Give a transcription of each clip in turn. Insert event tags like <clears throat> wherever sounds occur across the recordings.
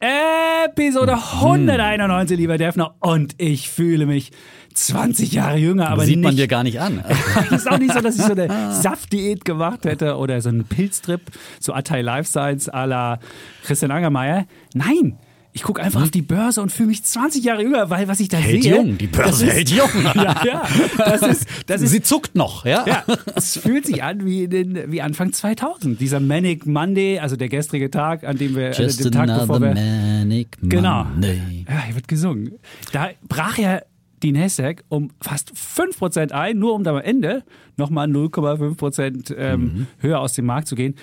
Episode 191, lieber Defner. Und ich fühle mich 20 Jahre jünger, aber Sieht nicht, man dir gar nicht an. <laughs> Es ist auch nicht so, dass ich so eine <laughs> Saftdiät gemacht hätte oder so einen Pilztrip, so Attai Life Science à la Christian Angermeier. Nein, ich gucke einfach auf die Börse und fühle mich 20 Jahre jünger, weil was ich da Hält sehe. jung, die Börse das ist- hält jung. <laughs> Ja, ja. Das ist, das ist Sie zuckt noch, ja? ja, es fühlt sich an wie, den, wie Anfang 2000. Dieser Manic Monday, also der gestrige Tag, an dem wir, Just den Tag bevor wir, manic Genau. Monday. Ja, hier wird gesungen. Da brach ja die Nasdaq um fast 5% ein, nur um dann am Ende nochmal 0,5% ähm, Mhm. höher aus dem Markt zu gehen.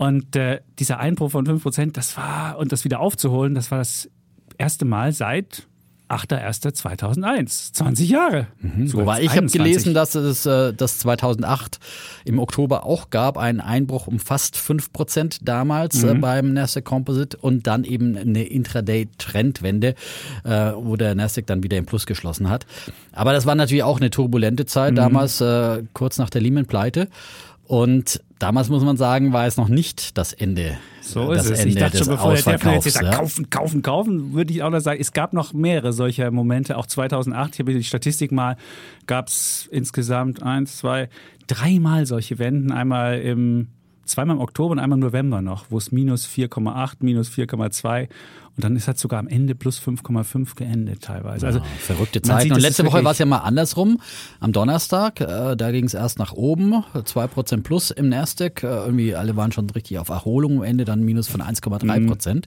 Und äh, dieser Einbruch von 5%, das war, und das wieder aufzuholen, das war das erste Mal seit 8.1.2001. 20 Jahre. Sogar Wobei ich habe 21. gelesen, dass es äh, das 2008 im Oktober auch gab, einen Einbruch um fast 5% damals äh, beim Nasdaq Composite und dann eben eine Intraday-Trendwende, äh, wo der Nasdaq dann wieder im Plus geschlossen hat. Aber das war natürlich auch eine turbulente Zeit damals, äh, kurz nach der Lehman-Pleite. Und damals muss man sagen, war es noch nicht das Ende. So das ist es. Ende Ich dachte schon, bevor der Defner jetzt sagt, ja. kaufen, kaufen, kaufen, würde ich auch noch sagen, es gab noch mehrere solcher Momente. Auch 2008, ich habe die Statistik mal, gab es insgesamt eins, zwei, dreimal solche Wenden. Einmal im, zweimal im Oktober und einmal im November noch, wo es minus 4,8, minus 4,2 und dann ist das sogar am Ende plus 5,5 geendet teilweise. Also Verrückte man Zeiten. sieht, Und letzte Woche war es ja mal andersrum. Am Donnerstag, äh, da ging es erst nach oben, 2% plus im Nasdaq. Äh, irgendwie alle waren schon richtig auf Erholung am Ende, dann minus von 1,3 Mhm. Prozent.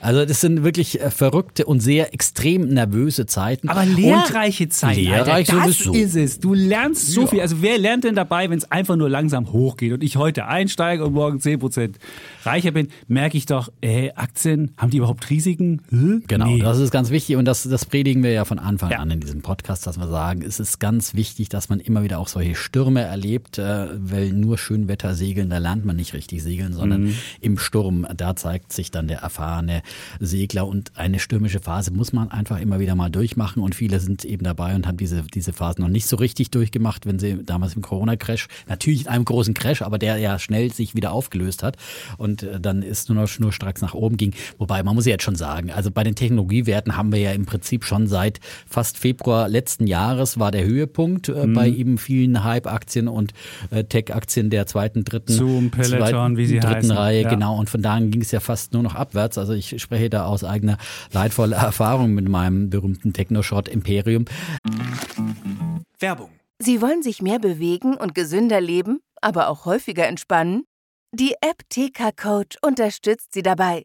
Also das sind wirklich äh, verrückte und sehr extrem nervöse Zeiten. Aber lehrreiche Zeiten. lehrreich Alter, das sowieso. ist es. Du lernst so Ja. viel. Also wer lernt denn dabei, wenn es einfach nur langsam hochgeht und ich heute einsteige und morgen 10% reicher bin, merke ich doch, ey, Aktien, haben die überhaupt Risiken? Hä? Genau, Nee. das ist ganz wichtig und das, das predigen wir ja von Anfang Ja. an in diesem Podcast, dass wir sagen, es ist ganz wichtig, dass man immer wieder auch solche Stürme erlebt, äh, weil nur schön Wetter segeln, da lernt man nicht richtig segeln, sondern Mhm. im Sturm, da zeigt sich dann der erfahrene Segler und eine stürmische Phase muss man einfach immer wieder mal durchmachen und viele sind eben dabei und haben diese, diese Phase noch nicht so richtig durchgemacht, wenn sie damals im Corona-Crash, natürlich in einem großen Crash, aber der ja schnell sich wieder aufgelöst hat und äh, dann ist nur noch schnurstracks nach oben ging. Wobei, man muss ja jetzt schon sagen, also bei den Technologiewerten haben wir ja im Prinzip schon seit fast Februar letzten Jahres war der Höhepunkt äh, bei eben vielen Hype-Aktien und äh, Tech-Aktien der zweiten, dritten, Zoom, Peloton, zweiten, wie sie dritten heißen. Reihe, Ja. genau. Und von da an ging es ja fast nur noch abwärts. Also ich spreche da aus eigener leidvoller Erfahrung mit meinem berühmten Technoshot Imperium. Werbung. Sie wollen sich mehr bewegen und gesünder leben, aber auch häufiger entspannen? Die App TK Coach unterstützt Sie dabei.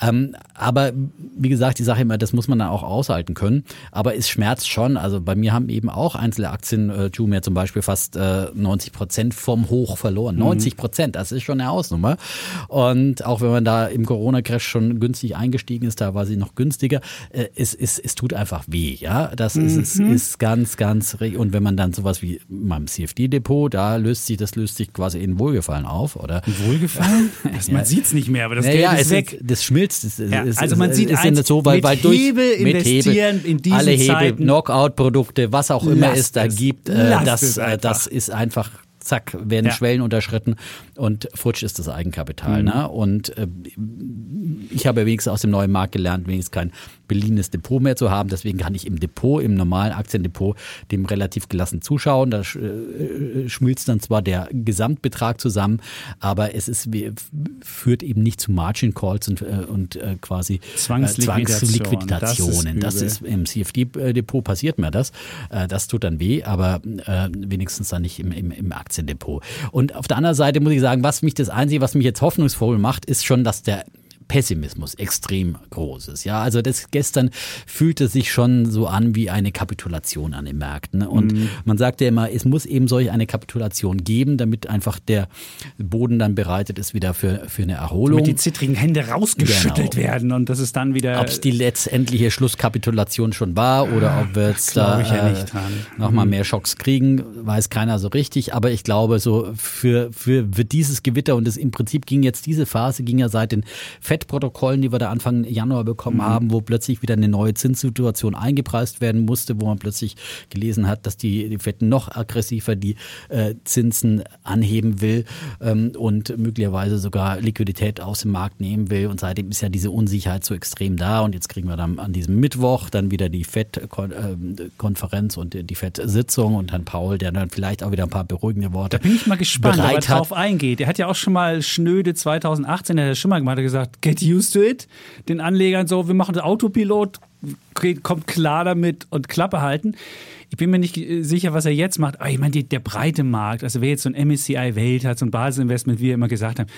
Ähm, aber wie gesagt, die Sache immer, das muss man dann auch aushalten können. Aber es schmerzt schon. Also bei mir haben eben auch einzelne Aktien, äh, Jumia zum Beispiel, fast äh, 90 Prozent vom Hoch verloren. 90 Prozent, das ist schon eine Hausnummer. Und auch wenn man da im Corona-Crash schon günstig eingestiegen ist, da war sie noch günstiger, äh, es, es, es tut einfach weh. Ja, das ist, es ist ganz, ganz. Und wenn man dann sowas wie in meinem CFD-Depot, da löst sich, das löst sich quasi in Wohlgefallen auf, oder? Wohlgefallen? Das, <laughs> man sieht's nicht mehr, aber das Geld Naja, ist es weg. Ist, das schmilzt. Es, Ja, es, also man sieht es eins, so, weil, mit weil durch Hebel mit investieren in diesen alle Hebel, Zeiten. Knockout-Produkte, was auch immer es da gibt, äh, das, äh, das ist einfach zack, werden Ja. Schwellen unterschritten und futsch ist das Eigenkapital. Mhm. Ne? Und äh, ich habe wenigstens aus dem neuen Markt gelernt, wenigstens kein beliehenes Depot mehr zu haben. Deswegen kann ich im Depot, im normalen Aktiendepot, dem relativ gelassen zuschauen. Da äh, schmilzt dann zwar der Gesamtbetrag zusammen, aber es ist, führt eben nicht zu Margin Calls und, äh, und äh, quasi Zwangsliquidationen. Das, ist, im CFD-Depot passiert mir das. Das tut dann weh, aber wenigstens dann nicht im, im, im Aktiendepot. Und auf der anderen Seite muss ich sagen, was mich das Einzige, was mich jetzt hoffnungsvoll macht, ist schon, dass der Pessimismus extrem groß ist. Ja, also das gestern fühlte sich schon so an wie eine Kapitulation an den Märkten. Und mhm. man sagt ja immer, es muss eben solch eine Kapitulation geben, damit einfach der Boden dann bereitet ist wieder für, für eine Erholung. Damit die zittrigen Hände rausgeschüttelt genau. werden und das ist dann wieder. Ob es die letztendliche Schlusskapitulation schon war oder ob wir jetzt da ja äh, nochmal mhm. mehr Schocks kriegen, weiß keiner so richtig. Aber ich glaube, so für, für, für dieses Gewitter und das im Prinzip ging jetzt diese Phase, ging ja seit den FED-Protokollen, die wir da Anfang Januar bekommen mhm. haben, wo plötzlich wieder eine neue Zinssituation eingepreist werden musste, wo man plötzlich gelesen hat, dass die, die FED noch aggressiver die äh, Zinsen anheben will ähm, und möglicherweise sogar Liquidität aus dem Markt nehmen will. Und seitdem ist ja diese Unsicherheit so extrem da. Und jetzt kriegen wir dann an diesem Mittwoch dann wieder die FED-Konferenz und die FED-Sitzung und Herrn Paul, der dann vielleicht auch wieder ein paar beruhigende Worte. Da bin ich mal gespannt, ob er drauf eingeht. Er hat ja auch schon mal schnöde 2018, er hat schon mal gemacht, hat gesagt, get used to it. Den Anlegern so, wir machen das Autopilot, kommt klar damit und Klappe halten. Ich bin mir nicht sicher, was er jetzt macht. Aber ich meine, der breite Markt, also wer jetzt so ein MSCI Welt hat, so ein Basisinvestment, wie wir immer gesagt haben,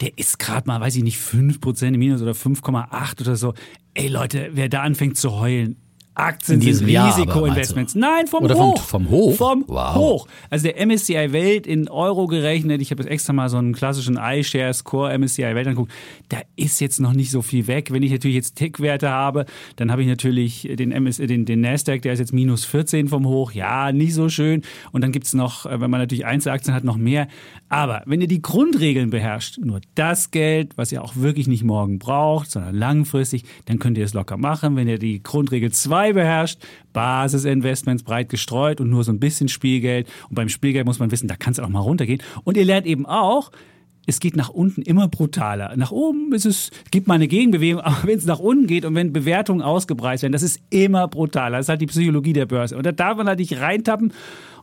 der ist gerade mal, weiß ich nicht, 5% im Minus oder 5,8% oder so. Ey Leute, wer da anfängt zu heulen, Aktien sind Risikoinvestments. Nein, vom Oder Hoch. Vom, vom Hoch? Vom wow. Hoch. Also der MSCI Welt in Euro gerechnet, ich habe jetzt extra mal so einen klassischen iShares Core MSCI Welt angeguckt, da ist jetzt noch nicht so viel weg. Wenn ich natürlich jetzt Tick-Werte habe, dann habe ich natürlich den, MS, den, den Nasdaq, der ist jetzt minus 14 vom Hoch. Ja, nicht so schön. Und dann gibt es noch, äh, wenn man natürlich Einzelaktien hat, noch mehr. Aber wenn ihr die Grundregeln beherrscht, nur das Geld, was ihr auch wirklich nicht morgen braucht, sondern langfristig, dann könnt ihr es locker machen. Wenn ihr die Grundregel 2 2 beherrscht, Basisinvestments breit gestreut und nur so ein bisschen Spielgeld. Und beim Spielgeld muss man wissen, da kann es auch mal runtergehen. Und ihr lernt eben auch, es geht nach unten immer brutaler. Nach oben ist es, gibt mal eine Gegenbewegung, <laughs> aber wenn es nach unten geht und wenn Bewertungen ausgebreitet werden, das ist immer brutaler. Das ist halt die Psychologie der Börse. Und da darf man halt nicht reintappen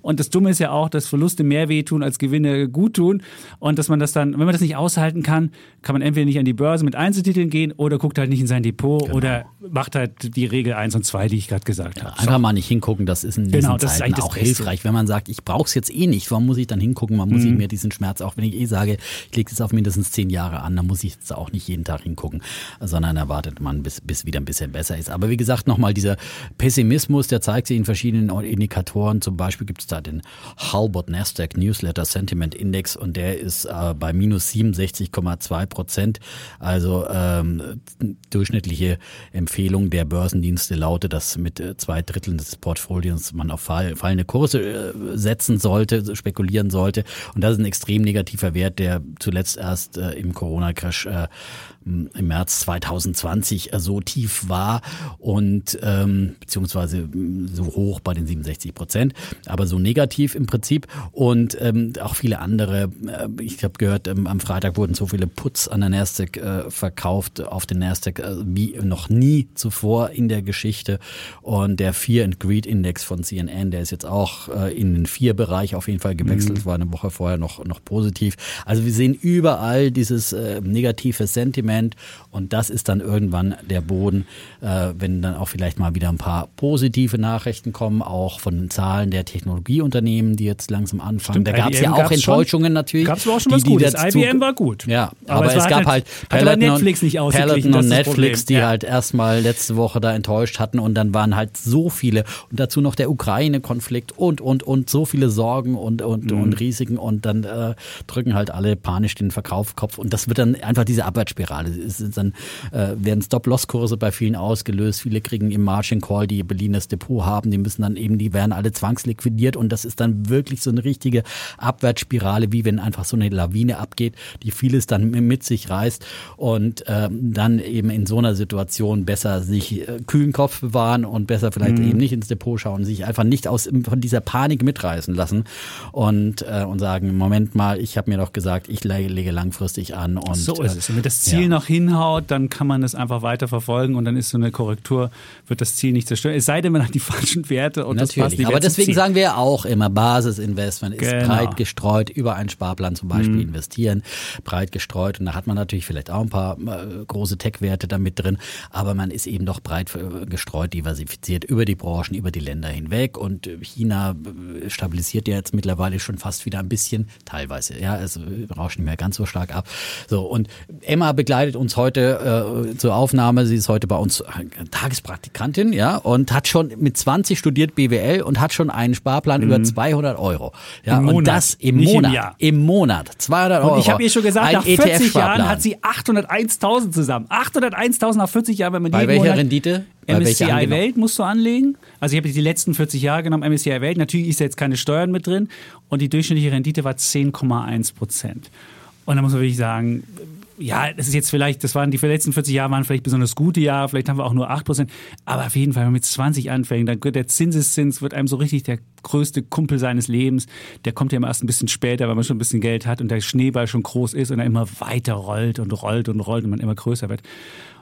und das Dumme ist ja auch, dass Verluste mehr wehtun als Gewinne gut tun. Und dass man das dann, wenn man das nicht aushalten kann, kann man entweder nicht an die Börse mit Einzeltiteln gehen oder guckt halt nicht in sein Depot genau. oder macht halt die Regel 1 und 2, die ich gerade gesagt ja, habe. Einfach so. mal nicht hingucken, das ist in diesen genau, das Zeiten ist auch hilfreich. Wenn man sagt, ich brauche es jetzt eh nicht, warum muss ich dann hingucken? Man muss mhm. ich mir diesen Schmerz, auch wenn ich eh sage, ich lege es auf mindestens zehn Jahre an, dann muss ich jetzt auch nicht jeden Tag hingucken, sondern erwartet man, bis, bis wieder ein bisschen besser ist. Aber wie gesagt, nochmal dieser Pessimismus, der zeigt sich in verschiedenen Indikatoren. Zum Beispiel gibt es da den Halbert Nasdaq Newsletter Sentiment Index und der ist äh, bei minus 67,2 Prozent. Also ähm, durchschnittliche Empfehlung der Börsendienste lautet, dass mit äh, zwei Dritteln des Portfolios man auf fall, fallende Kurse äh, setzen sollte, spekulieren sollte. Und das ist ein extrem negativer Wert, der zuletzt erst äh, im Corona-Crash äh, im März 2020 äh, so tief war und ähm, beziehungsweise so hoch bei den 67 Prozent, aber so negativ im Prinzip und ähm, auch viele andere. Äh, ich habe gehört, ähm, am Freitag wurden so viele Puts an der Nasdaq äh, verkauft auf den Nasdaq äh, wie noch nie zuvor in der Geschichte und der Fear and Greed Index von CNN, der ist jetzt auch äh, in den vier Bereich auf jeden Fall gewechselt, mhm. war eine Woche vorher noch noch positiv. Also wir sehen überall dieses äh, negative Sentiment Moment. Und das ist dann irgendwann der Boden, äh, wenn dann auch vielleicht mal wieder ein paar positive Nachrichten kommen, auch von den Zahlen der Technologieunternehmen, die jetzt langsam anfangen. Stimmt, da gab es ja auch Enttäuschungen schon, natürlich. Gab es auch schon was die, die Gutes. IBM war gut. Ja, aber, aber es, es gab halt, halt Peloton, Netflix nicht Peloton und Netflix, die ja. halt erstmal letzte Woche da enttäuscht hatten und dann waren halt so viele und dazu noch der Ukraine-Konflikt und, und, und so viele Sorgen und, und, mhm. und Risiken und dann äh, drücken halt alle panisch den Verkaufskopf und das wird dann einfach diese Abwärtsspirale Spirale. Es ist dann äh, werden Stop-Loss-Kurse bei vielen ausgelöst. Viele kriegen im Margin Call, die Berliner Depot haben, die müssen dann eben, die werden alle zwangsliquidiert und das ist dann wirklich so eine richtige Abwärtsspirale, wie wenn einfach so eine Lawine abgeht, die vieles dann mit sich reißt und ähm, dann eben in so einer Situation besser sich äh, kühlen Kopf bewahren und besser vielleicht mhm. eben nicht ins Depot schauen, sich einfach nicht aus von dieser Panik mitreißen lassen und äh, und sagen, Moment mal, ich habe mir doch gesagt, ich lege langfristig an und so ist es. Und wenn das Ziel ja. noch hinhaut, dann kann man es einfach weiter verfolgen und dann ist so eine Korrektur, wird das Ziel nicht zerstören. Es sei denn, man hat die <laughs> falschen Werte und Natürlich, das passt nicht. Aber deswegen sagen wir auch immer, Basisinvestment ist genau. breit gestreut, über einen Sparplan zum Beispiel mhm. investieren, breit gestreut und da hat man natürlich vielleicht auch ein paar äh, große Tech-Werte damit drin, aber man ist eben doch breit äh, gestreut, diversifiziert über die Branchen, über die Länder hinweg und China äh, stabilisiert ja jetzt mittlerweile schon fast wieder ein bisschen, teilweise, ja, es rauscht nicht mehr ganz so stark ab. So und Emma begleitet uns heute äh, zur Aufnahme. Sie ist heute bei uns Tagespraktikantin, ja, und hat schon mit 20 studiert BWL und hat schon einen Sparplan mhm. über 200 Euro. Ja, Im und Monat. das im Monat. Im. Im Monat. 200 Euro. Und ich habe ihr schon gesagt, nach 40 e Jahren hat sie 801.000 zusammen. 801.000 nach 40 Jahren, wenn man Bei welcher Monat Rendite? MSCI Welt musst du anlegen. Also ich habe die letzten 40 Jahre genommen, MSCI Welt. Natürlich ist jetzt keine Steuern mit drin. Und die durchschnittliche Rendite war 10,1 Prozent. Und da muss man wirklich sagen, ja, das ist jetzt vielleicht, das waren die letzten 40 Jahre waren vielleicht besonders gute Jahre, vielleicht haben wir auch nur 8%, aber auf jeden Fall, wenn man mit 20 anfängt, dann wird der Zinseszins wird einem so richtig der größte Kumpel seines Lebens. Der kommt ja immer erst ein bisschen später, weil man schon ein bisschen Geld hat und der Schneeball schon groß ist und er immer weiter rollt und rollt und rollt und man immer größer wird.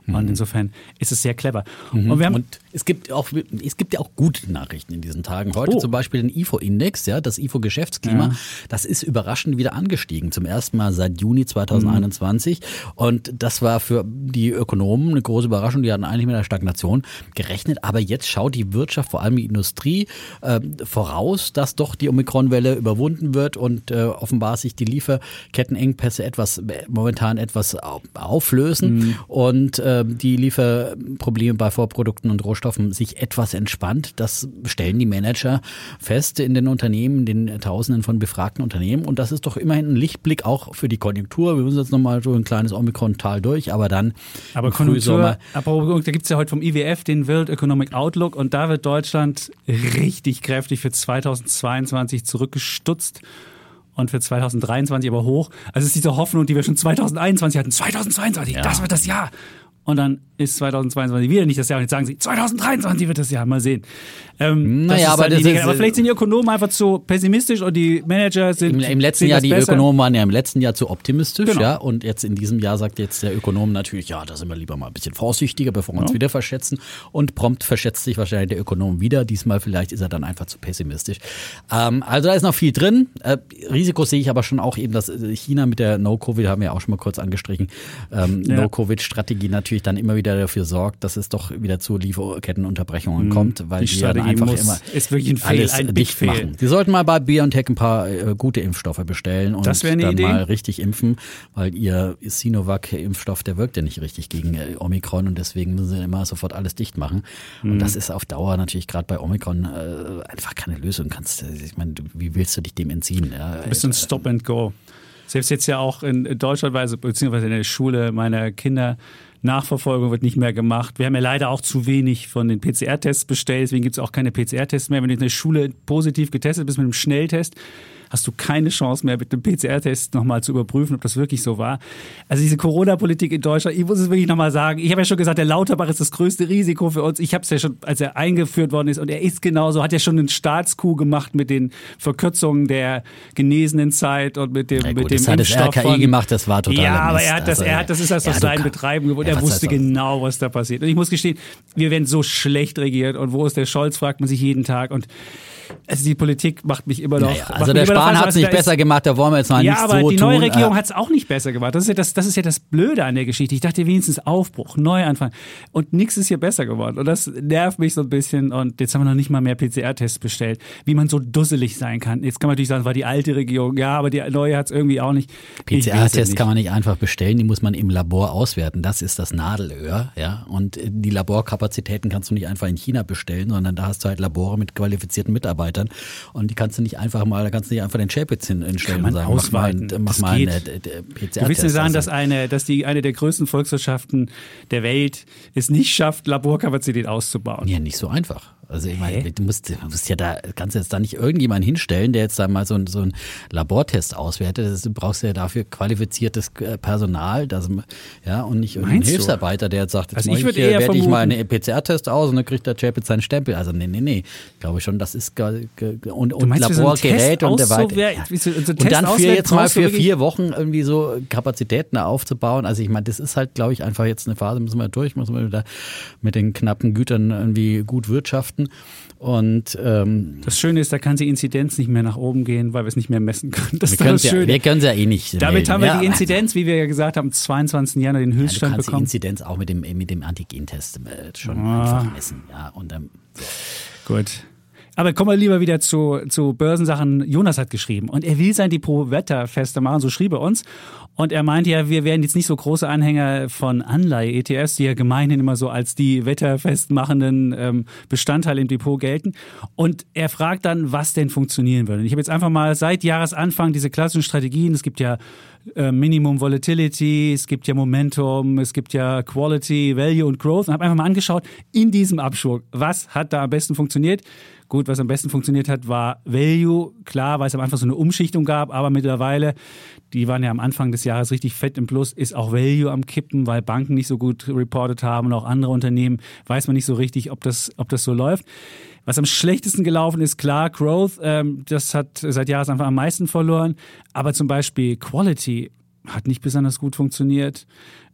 Und mhm. insofern ist es sehr clever. Mhm. Und, wir haben und es gibt auch, es gibt ja auch gute Nachrichten in diesen Tagen. Heute oh. zum Beispiel den IFO-Index, ja, das IFO-Geschäftsklima, ja. das ist überraschend wieder angestiegen. Zum ersten Mal seit Juni 2021. Mhm. Und das war für die Ökonomen eine große Überraschung. Die hatten eigentlich mit einer Stagnation gerechnet. Aber jetzt schaut die Wirtschaft, vor allem die Industrie, äh, voraus, dass doch die Omikron-Welle überwunden wird und äh, offenbar sich die Lieferkettenengpässe etwas, momentan etwas auflösen. Mhm. Und äh, äh, die Lieferprobleme bei Vorprodukten und Rohstoffen sich etwas entspannt. Das stellen die Manager fest in den Unternehmen, den Tausenden von befragten Unternehmen. Und das ist doch immerhin ein Lichtblick auch für die Konjunktur. Wir müssen jetzt nochmal so ein kleines Omikron-Tal durch, aber dann aber Konjunktur, aber da gibt es ja heute vom IWF den World Economic Outlook und da wird Deutschland richtig kräftig für 2022 zurückgestutzt und für 2023 aber hoch. Also es ist diese Hoffnung, die wir schon 2021 hatten. 2022, ja. das wird das Jahr und dann ist 2022 wieder nicht das Jahr und jetzt sagen sie, 2023 wird das Jahr, mal sehen. Ähm, naja, aber, das ist, aber vielleicht sind die Ökonomen einfach zu pessimistisch und die Manager sind. Im, im letzten Jahr, die besser. Ökonomen waren ja im letzten Jahr zu optimistisch, genau. ja. Und jetzt in diesem Jahr sagt jetzt der Ökonom natürlich, ja, da sind wir lieber mal ein bisschen vorsichtiger, bevor wir uns wieder verschätzen. Und prompt verschätzt sich wahrscheinlich der Ökonom wieder. Diesmal vielleicht ist er dann einfach zu pessimistisch. Ähm, also da ist noch viel drin. Äh, Risiko sehe ich aber schon auch eben, dass China mit der No-Covid, haben wir ja auch schon mal kurz angestrichen, ähm, ja. No-Covid-Strategie natürlich dann immer wieder dafür sorgt, dass es doch wieder zu Lieferkettenunterbrechungen mhm. kommt, weil die, die dann einfach immer ist wirklich ein Fehl, alles ein dicht Fehl. machen. Sie sollten mal bei BioNTech ein paar äh, gute Impfstoffe bestellen und dann Idee. mal richtig impfen, weil ihr Sinovac-Impfstoff, der wirkt ja nicht richtig gegen äh, Omikron und deswegen müssen sie immer sofort alles dicht machen. Mhm. Und das ist auf Dauer natürlich gerade bei Omikron äh, einfach keine Lösung. Kannst, ich meine, wie willst du dich dem entziehen? Ja? Ein bisschen Stop and Go. Selbst jetzt ja auch in Deutschland, beziehungsweise in der Schule meiner Kinder, Nachverfolgung wird nicht mehr gemacht. Wir haben ja leider auch zu wenig von den PCR-Tests bestellt, deswegen gibt es auch keine PCR-Tests mehr. Wenn du in der Schule positiv getestet bist mit einem Schnelltest, hast du keine Chance mehr, mit dem PCR-Test nochmal zu überprüfen, ob das wirklich so war. Also diese Corona-Politik in Deutschland, ich muss es wirklich nochmal sagen, ich habe ja schon gesagt, der Lauterbach ist das größte Risiko für uns. Ich habe es ja schon, als er eingeführt worden ist, und er ist genauso, hat ja schon einen Staatskuh gemacht mit den Verkürzungen der genesenen Zeit und mit dem, ja, gut, mit dem das hat das RKI gemacht, das war total Ja, aber er hat das, also, er hat, das ist das ja, sein Betreiben geworden. Ja, er wusste genau, was da passiert. Und ich muss gestehen, wir werden so schlecht regiert und wo ist der Scholz, fragt man sich jeden Tag und also die Politik macht mich immer noch. Naja, also der Spahn hat es nicht besser gemacht, da wollen wir jetzt mal ja, nicht so tun. Ja, aber die neue Regierung hat es auch nicht besser gemacht. Das ist, ja das, das ist ja das Blöde an der Geschichte. Ich dachte wenigstens Aufbruch, Neuanfang. Und nichts ist hier besser geworden. Und das nervt mich so ein bisschen. Und jetzt haben wir noch nicht mal mehr PCR-Tests bestellt. Wie man so dusselig sein kann. Jetzt kann man natürlich sagen, es war die alte Regierung. Ja, aber die neue hat es irgendwie auch nicht. PCR-Tests kann man nicht einfach bestellen. Die muss man im Labor auswerten. Das ist das Nadelöhr. Ja? Und die Laborkapazitäten kannst du nicht einfach in China bestellen, sondern da hast du halt Labore mit qualifizierten Mitarbeitern Hilfsarbeitern und die kannst du nicht einfach mal, da kannst du nicht einfach den Chapitz hinstellen und sagen, ausweiten. mach mal, mach Das mal einen geht. äh, äh. Du willst mir sagen, dass eine, dass die eine der größten Volkswirtschaften der Welt es nicht schafft, Laborkapazität auszubauen. Ja, nicht so einfach. Also ich meine, Hä? du musst, du musst ja da, kannst jetzt da nicht irgendjemand hinstellen, der jetzt da mal so, ein- so einen Labortest auswertet. Das, du brauchst ja dafür qualifiziertes äh, Personal, das, ja, und nicht irgendein Meinst du? Hilfsarbeiter, der jetzt sagt, jetzt Also ich würd äh, eher werte ich mal einen PCR-Test aus und dann kriegt der Chapitz seinen Stempel. Also nee, nee, nee. Ich glaube schon, das ist und, und meinst, für so und der weiter. wie so- so Und dann für jetzt mal für vier Wochen irgendwie so Kapazitäten aufzubauen. Also ich meine, das ist halt, glaube ich, einfach jetzt eine Phase, müssen wir durch, müssen wir da mit den knappen Gütern irgendwie gut wirtschaften. Und ähm, Das Schöne ist, da kann die Inzidenz nicht mehr nach oben gehen, weil wir es nicht mehr messen können. Das wir können das ja, eh nicht. Damit melden. haben wir ja, die Inzidenz, wie wir ja gesagt haben, am 22. Januar den Ja, du Höchststand kannst die bekommen. Inzidenz auch mit dem, mit dem Antigentest äh, schon Ah. einfach messen. Ja, und ähm, Gut. Aber kommen wir lieber wieder zu, zu Börsensachen. Jonas hat geschrieben und er will sein Depot wetterfester machen, so schrieb er uns. Und er meinte ja, wir wären jetzt nicht so große Anhänger von Anleihe-ETFs, die ja gemeinhin immer so als die wetterfest machenden ähm, Bestandteile im Depot gelten. Und er fragt dann, was denn funktionieren würde. Und ich habe jetzt einfach mal seit Jahresanfang diese klassischen Strategien, es gibt ja äh, Minimum Volatility, es gibt ja Momentum, es gibt ja Quality, Value und Growth und habe einfach mal angeschaut in diesem Abschwung, was hat da am besten funktioniert. Gut, was am besten funktioniert hat, war Value. Klar, weil es am Anfang so eine Umschichtung gab, aber mittlerweile, die waren ja am Anfang des Jahres richtig fett im Plus, ist auch Value am Kippen, weil Banken nicht so gut reported haben und auch andere Unternehmen, weiß man nicht so richtig, ob das, ob das so läuft. Was am schlechtesten gelaufen ist, klar, Growth, ähm, das hat seit Jahresanfang am meisten verloren. Aber zum Beispiel Quality hat nicht besonders gut funktioniert.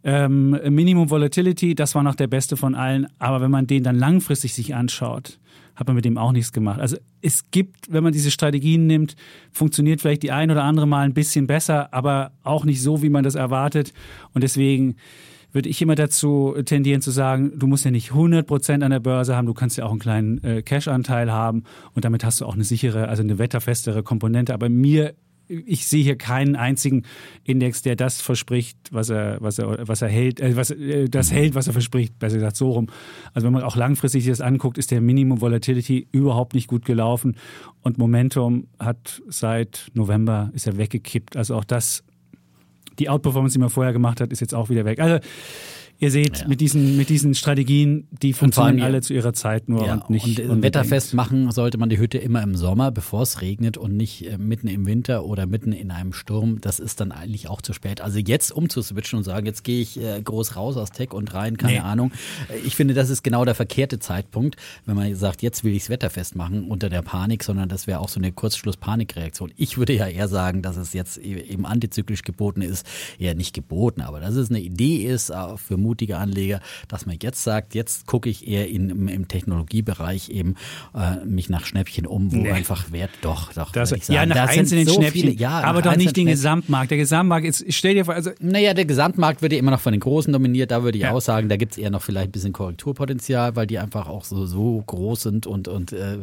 Ähm, Minimum Volatility, das war noch der beste von allen. Aber wenn man den dann langfristig sich anschaut, hat man mit dem auch nichts gemacht. Also es gibt, wenn man diese Strategien nimmt, funktioniert vielleicht die ein oder andere Mal ein bisschen besser, aber auch nicht so, wie man das erwartet. Und deswegen würde ich immer dazu tendieren zu sagen, du musst ja nicht 100% an der Börse haben, du kannst ja auch einen kleinen äh, Cash-Anteil haben und damit hast du auch eine sichere, also eine wetterfestere Komponente. Aber mir ich sehe hier keinen einzigen Index, der das verspricht, was er, was er, was er hält, äh, was, äh, das hält, was er verspricht, besser gesagt so rum. Also wenn man auch langfristig sich das anguckt, ist der Minimum Volatility überhaupt nicht gut gelaufen und Momentum hat seit November ist er weggekippt. Also auch das, die Outperformance, die man vorher gemacht hat, ist jetzt auch wieder weg. Also Ihr seht, Ja. mit, diesen, mit diesen Strategien, die funktionieren ja- alle zu ihrer Zeit nur Ja, und nicht und unbedingt. wetterfest machen sollte man die Hütte immer im Sommer, bevor es regnet und nicht äh, mitten im Winter oder mitten in einem Sturm. Das ist dann eigentlich auch zu spät. Also jetzt umzuswitchen und sagen, jetzt gehe ich äh, groß raus aus Tech und rein, keine Nee. Ahnung. Äh, Ich finde, das ist genau der verkehrte Zeitpunkt, wenn man sagt, jetzt will ich es wetterfest machen unter der Panik, sondern das wäre auch so eine Kurzschluss-Panikreaktion. Ich würde ja eher sagen, dass es jetzt e- eben antizyklisch geboten ist, eher nicht geboten, aber dass es eine Idee ist äh, für mutige Anleger, dass man jetzt sagt, jetzt gucke ich eher in, im, im Technologiebereich eben äh, mich nach Schnäppchen um, wo Nee. einfach Wert doch, doch Das, sagen. ja, nach einzelnen so Schnäppchen, viele- ja, aber doch nicht den Schnäppchen. Gesamtmarkt. Der Gesamtmarkt, jetzt stell dir vor, also Naja, der Gesamtmarkt wird ja immer noch von den Großen dominiert. Da würde ich Ja. auch sagen, da gibt es eher noch vielleicht ein bisschen Korrekturpotenzial, weil die einfach auch so, so groß sind und, und äh,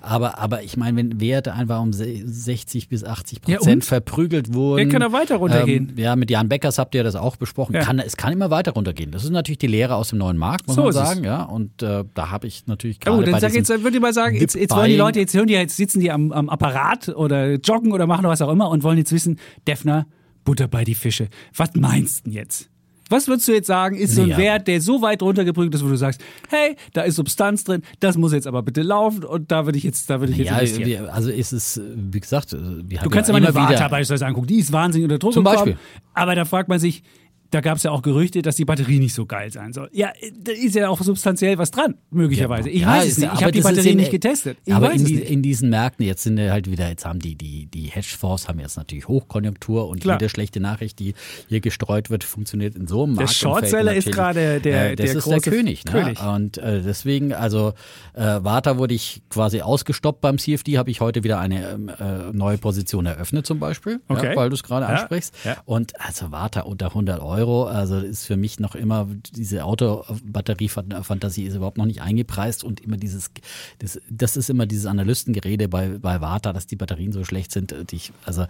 aber, aber ich meine, wenn Werte einfach um se- 60 bis 80 Ja, und? Prozent verprügelt wurden. Ja, kann er weiter runtergehen. Ähm, ja, mit Jan Beckers habt ihr das auch besprochen. Ja. Kann, es kann immer weiter runtergehen. Das ist natürlich die Lehre aus dem neuen Markt, muss So man sagen. Ja, und äh, da habe ich natürlich Ja gerade gut, dann bei sag jetzt, würde ich mal sagen, jetzt, jetzt wollen die Leute, jetzt hören die, jetzt sitzen die am, am Apparat oder joggen oder machen was auch immer und wollen jetzt wissen, Defner, Butter bei die Fische. Was meinst du denn jetzt? Was würdest du jetzt sagen, ist so ein Ja. Wert, der so weit runtergebrückt ist, wo du sagst, hey, da ist Substanz drin, das muss jetzt aber bitte laufen und da würde ich jetzt, da würde ich jetzt ja, investieren. wir- also ist es, äh, wie gesagt, äh, wir Du haben kannst ja ja mal eine Warta beispielsweise angucken, die ist wahnsinnig unter Druck Zum gekommen, Beispiel. aber da fragt man sich, da gab es ja auch Gerüchte, dass die Batterie nicht so geil sein soll. Ja, da ist ja auch substanziell was dran, möglicherweise. Ich Ja, weiß es nicht. Ich habe die Batterie in- nicht getestet. Ich aber weiß in, es die, nicht. in diesen Märkten, jetzt sind ja halt wieder, jetzt haben die, die, die Hedgefonds haben jetzt natürlich Hochkonjunktur und Klar. jede schlechte Nachricht, die hier gestreut wird, funktioniert in so einem Der Markt. Shortseller ist gerade der- äh, das der ist der König. Ne? König. Und äh, deswegen, also äh, Warta wurde ich quasi ausgestoppt beim CFD, habe ich heute wieder eine ähm, äh, neue Position eröffnet zum Beispiel, Okay. ja, weil du es gerade Ja, ansprichst. Und also Warta unter 100 Euro. Euro. Also ist für mich noch immer diese Autobatteriefantasie ist überhaupt noch nicht eingepreist und immer dieses, das, das ist immer dieses Analystengerede bei, bei Warta, dass die Batterien so schlecht sind. Die ich, also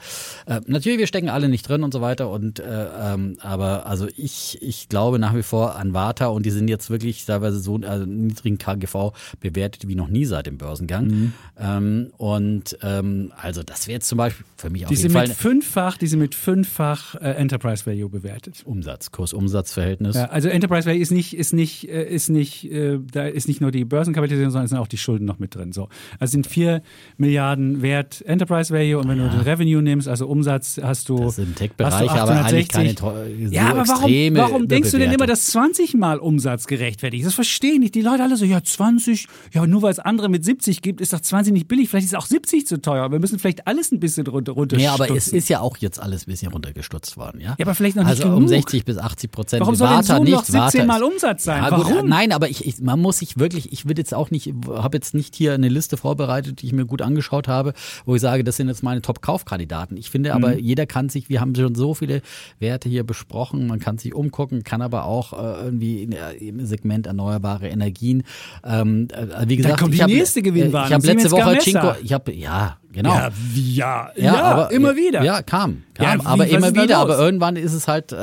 äh, natürlich, wir stecken alle nicht drin und so weiter. Und äh, ähm, aber also ich, ich glaube nach wie vor an Warta und die sind jetzt wirklich teilweise so also niedrigen KGV bewertet wie noch nie seit dem Börsengang. Mhm. Ähm, und ähm, also das wäre jetzt zum Beispiel für mich auf die jeden Fall. Fünffach, die sind mit fünffach äh, Enterprise Value bewertet. Umsatz, Kurs-Umsatz-Verhältnis. Ja, also Enterprise Value ist nicht, ist nicht, äh, ist nicht, äh, da ist nicht nur die Börsenkapitalisierung, sondern es sind auch die Schulden noch mit drin. So. Also sind vier Milliarden wert Enterprise Value und wenn ja. du den Revenue nimmst, also Umsatz, hast du. Das sind Tech-Bereich, aber eigentlich keine so Ja, aber warum, warum denkst du denn immer, dass 20 Mal Umsatz gerechtfertigt ist? Das verstehe ich nicht. Die Leute alle so, ja, 20, ja, nur weil es andere mit 70 gibt, ist doch 20 nicht billig. Vielleicht ist auch 70 zu teuer. Wir müssen vielleicht alles ein bisschen runter, runterstutzen. Ja, aber es ist ja auch jetzt alles ein bisschen runtergestutzt worden, ja? Ja, aber vielleicht noch nicht also genug. um 60 bis 80 Prozent. Warum soll Warta denn so nicht, noch 17 Warta Mal Umsatz sein? Ja, gut, Warum? nein, aber ich, ich, man muss sich wirklich, ich würde jetzt auch nicht, habe jetzt nicht hier eine Liste vorbereitet, die ich mir gut angeschaut habe, wo ich sage, das sind jetzt meine Top-Kaufkandidaten. Ich finde aber, Mhm. jeder kann sich, wir haben schon so viele Werte hier besprochen, man kann sich umgucken, kann aber auch äh, irgendwie in, äh, im Segment erneuerbare Energien. Ähm, äh, wie gesagt, kommt ich die hab, nächste Gewinnwarnung, Ich habe letzte Woche. Cinco, ich habe, ja, genau. Ja, wie, ja, ja, immer wieder. Ja, kam. kam Ja, wie- aber immer wieder. Aber irgendwann ist es halt äh,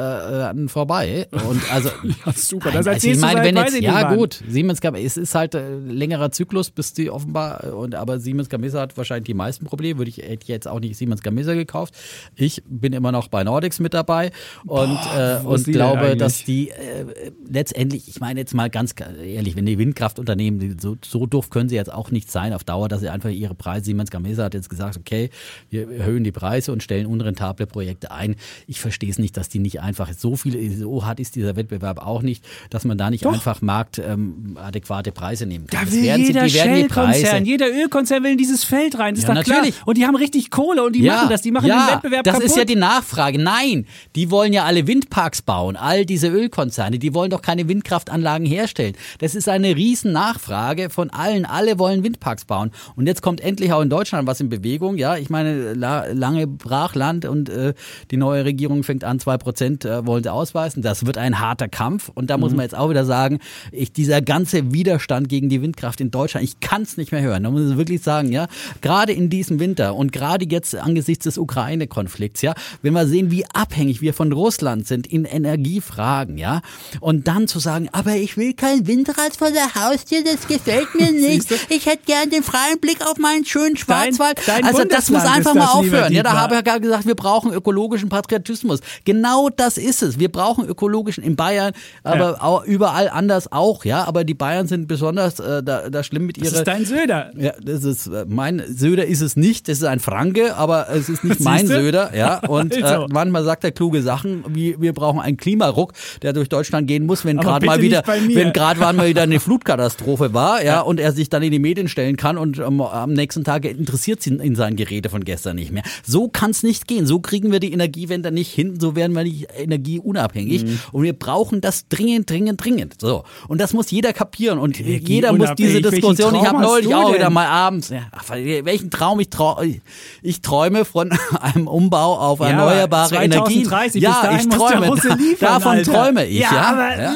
äh, vorbei. Und also, <laughs> Ja, super. Nein, Das also ich meine, wenn jetzt, ja gut, Siemens es ist halt äh, längerer Zyklus, bis die offenbar, äh, und aber Siemens Gamesa hat wahrscheinlich die meisten Probleme, würde ich, hätte jetzt auch nicht Siemens Gamesa gekauft. Ich bin immer noch bei Nordics mit dabei und, äh, wo ist und glaube, dass die äh, letztendlich, ich meine jetzt mal ganz ehrlich, wenn die Windkraftunternehmen, so, so doof können sie jetzt auch nicht sein auf Dauer, dass sie einfach ihre Preise, Siemens Gamesa hat jetzt gesagt, okay, wir erhöhen die Preise und stellen unrentable Projekte ein. Ich verstehe es nicht, dass die nicht einfach so viel, so hart ist dieser Wettbewerb auch nicht, dass man da nicht einfach marktadäquate ähm, Preise nehmen kann. Da will werden sie- jeder. Shell-Konzern, jeder Ölkonzern will in dieses Feld rein. Das ist Ja, doch klar. natürlich. Und die haben richtig Kohle und die machen das. Die machen ja, den Wettbewerb das kaputt. ist ja die Nachfrage. Nein, die wollen ja alle Windparks bauen, all diese Ölkonzerne, die wollen doch keine Windkraftanlagen herstellen. Das ist eine riesen Nachfrage von allen. Alle wollen Windparks bauen. Und jetzt kommt endlich auch in Deutschland was in Bewegung. Ja, ich meine, la, lange Brachland und äh, die neue Regierung fängt an, zwei Prozent äh, wollen sie ausweisen. Das wird ein harter Kampf. Und da muss Mhm. man jetzt auch wieder sagen, ich, dieser ganze Widerstand gegen die Windkraft in Deutschland, ich kann es nicht mehr hören. Da muss ich wirklich sagen, ja, gerade in diesem Winter und gerade jetzt angesichts des Ukraine-Konflikts, ja, wenn wir sehen, wie abhängig wir von Russland sind in Energiefragen, ja, und dann zu sagen, aber ich will kein Windrad vor der Haustür, das gefällt mir <laughs> nicht. Ich hätte gern den freien Blick auf meinen schönen Schwarzwald. Dein also das muss Bundesland einfach mal aufhören. Ja, da habe ich ja gerade gesagt, wir brauchen ökologischen Patriotismus. Genau das ist es. Wir brauchen ökologischen in Bayern, aber Ja. auch überall anders auch, ja. Aber die Bayern sind besonders äh, da, da schlimm mit ihrer. Das ist dein Söder. Ja, das ist äh, mein Söder ist es nicht, das ist ein Franke, aber es ist nicht <laughs> mein? Söder, ja. <laughs> Und äh, Also. manchmal sagt er kluge Sachen, wie wir brauchen einen Klimaruck, der durch Deutschland gehen muss, wenn gerade mal wieder, wenn gerade mal wieder eine <laughs> Flutkatastrophe war, ja, und er sich dann in die Medien stellen kann und ähm, am nächsten Tag interessiert ihn in seinen Geräte von gestern nicht mehr. So kann es nicht gehen. So kriegen wir die Energiewende nicht hin. So werden wir nicht energieunabhängig. Mhm. Und wir brauchen das dringend, dringend, dringend. So. Und das muss jeder kapieren. Und jeder muss diese Diskussion. Ich habe neulich auch denn? wieder mal abends. Ja, ach, welchen Traum ich träume. Ich träume von <laughs> einem Umbau auf Ja, erneuerbare Energien. 2030, bis Ja, ich träume. Davon Alter. träume ich. Ja, Ja, aber- ja.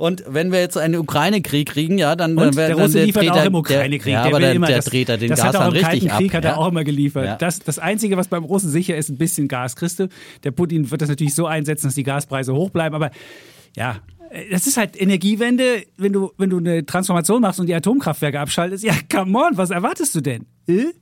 Und wenn wir jetzt einen Ukraine-Krieg kriegen, ja, dann, Und dann der dann Russe liefert dreht auch im Ukraine-Krieg. Der, ja, der aber der, immer, der das, dreht er den das Gas hat er dann auch im Kalten ab. Krieg hat er ja. auch immer geliefert. Ja. Das, das Einzige, was beim Russen sicher ist, ein bisschen Gas kriegst du. Der Putin wird das natürlich so einsetzen, dass die Gaspreise hoch bleiben. Aber ja, äh, das ist halt Energiewende, wenn du, wenn du eine Transformation machst und die Atomkraftwerke abschaltest. Ja, come on, was erwartest du denn? Äh?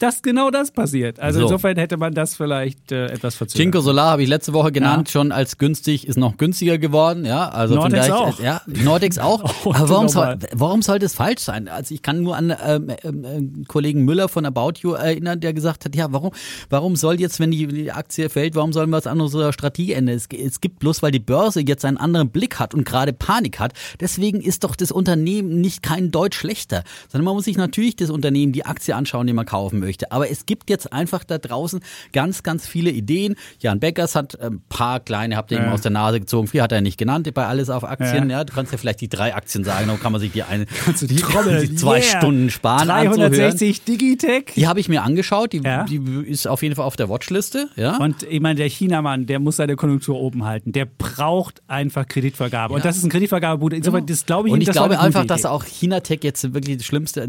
Dass genau das passiert. Also So. insofern hätte man das vielleicht äh, etwas verzögert. Cinco Solar habe ich letzte Woche genannt, schon als günstig, ist noch günstiger geworden, ja. Also Nordex vielleicht, auch. Ja, Nordex <laughs> auch. Oh, Aber warum soll, warum sollte es falsch sein? Also ich kann nur an ähm, ähm, ähm, Kollegen Müller von About You erinnern, der gesagt hat, ja, warum, warum soll jetzt, wenn die, die Aktie fällt, warum sollen wir was an unserer Strategie ändern? Es, es gibt bloß, weil die Börse jetzt einen anderen Blick hat und gerade Panik hat. Deswegen ist doch das Unternehmen nicht kein Deutsch schlechter, sondern man muss sich natürlich das Unternehmen, die Aktie anschauen, die man kaufen möchte. Möchte. Aber es gibt jetzt einfach da draußen ganz, ganz viele Ideen. Jan Beckers hat ein paar kleine, habt ihr ihm aus der Nase gezogen. Viel hat er nicht genannt bei Alles auf Aktien. Ja. du kannst ja vielleicht die drei Aktien sagen, dann kann man sich die eine, <laughs> Kannst du die, Trommel, die zwei yeah. Stunden sparen 360 Digitech. Die habe ich mir angeschaut. Die, Ja. die ist auf jeden Fall auf der Watchliste. Ja. Und ich meine, der Chinamann, der muss seine Konjunktur oben halten. Der braucht einfach Kreditvergabe. Und das ist ein Kreditvergabebude. Insofern, das glaube ich und ich glaube einfach, dass auch Chinatech jetzt wirklich das Schlimmste, äh,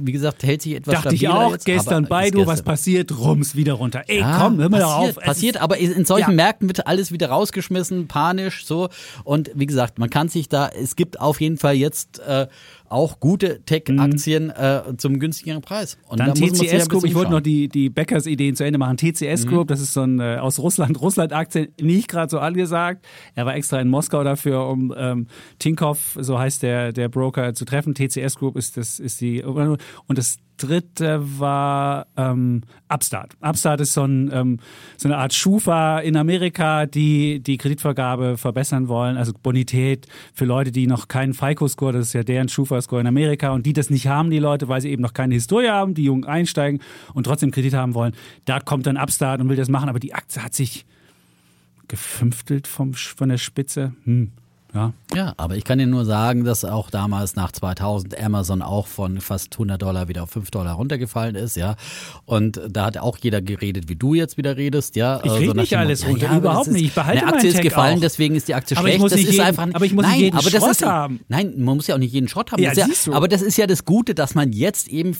wie gesagt, hält sich etwas Dachte ich auch jetzt, gestern aber bei ist du, was passiert, rums, wieder runter. Ey, Ja, komm, hör mal passiert, auf. Passiert, aber in solchen Ja. Märkten wird alles wieder rausgeschmissen, panisch, so. Und wie gesagt, man kann sich da, es gibt auf jeden Fall jetzt äh, auch gute Tech-Aktien äh, zum günstigeren Preis. Und Dann da TCS Group, ich wollte noch die, die Bäckers-Ideen zu Ende machen. TCS Group, das ist so ein äh, aus Russland, <laughs> Russland-Aktien, nicht gerade so angesagt. Er war extra in Moskau dafür, um ähm, Tinkoff, so heißt der, der Broker, zu treffen. TCS Group ist das, ist die, und das dritte war ähm, Upstart. Upstart ist so, ein, ähm, so eine Art Schufa in Amerika, die die Kreditvergabe verbessern wollen, also Bonität für Leute, die noch keinen FICO-Score, das ist ja deren Schufa-Score in Amerika und die das nicht haben, die Leute, weil sie eben noch keine Historie haben, die jung einsteigen und trotzdem Kredit haben wollen. Da kommt dann Upstart und will das machen, aber die Aktie hat sich gefünftelt vom, von der Spitze. Hm. Ja. Ja, aber ich kann dir nur sagen, dass auch damals nach 2000 Amazon auch von fast 100 Dollar wieder auf 5 Dollar runtergefallen ist, ja. Und da hat auch jeder geredet, wie du jetzt wieder redest, ja. Ich Äh, rede nicht alles runter, aber überhaupt ist- nicht. Ich behalte Eine Aktie ist Tag gefallen, auch. deswegen ist die Aktie Aber ich schlecht. muss das nicht ist jeden- einfach, aber ich muss nicht nein, jeden aber das Schrott ist, haben. Nein, man muss ja auch nicht jeden Schrott haben. Ja, Das. Aber das ist ja das Gute, dass man jetzt eben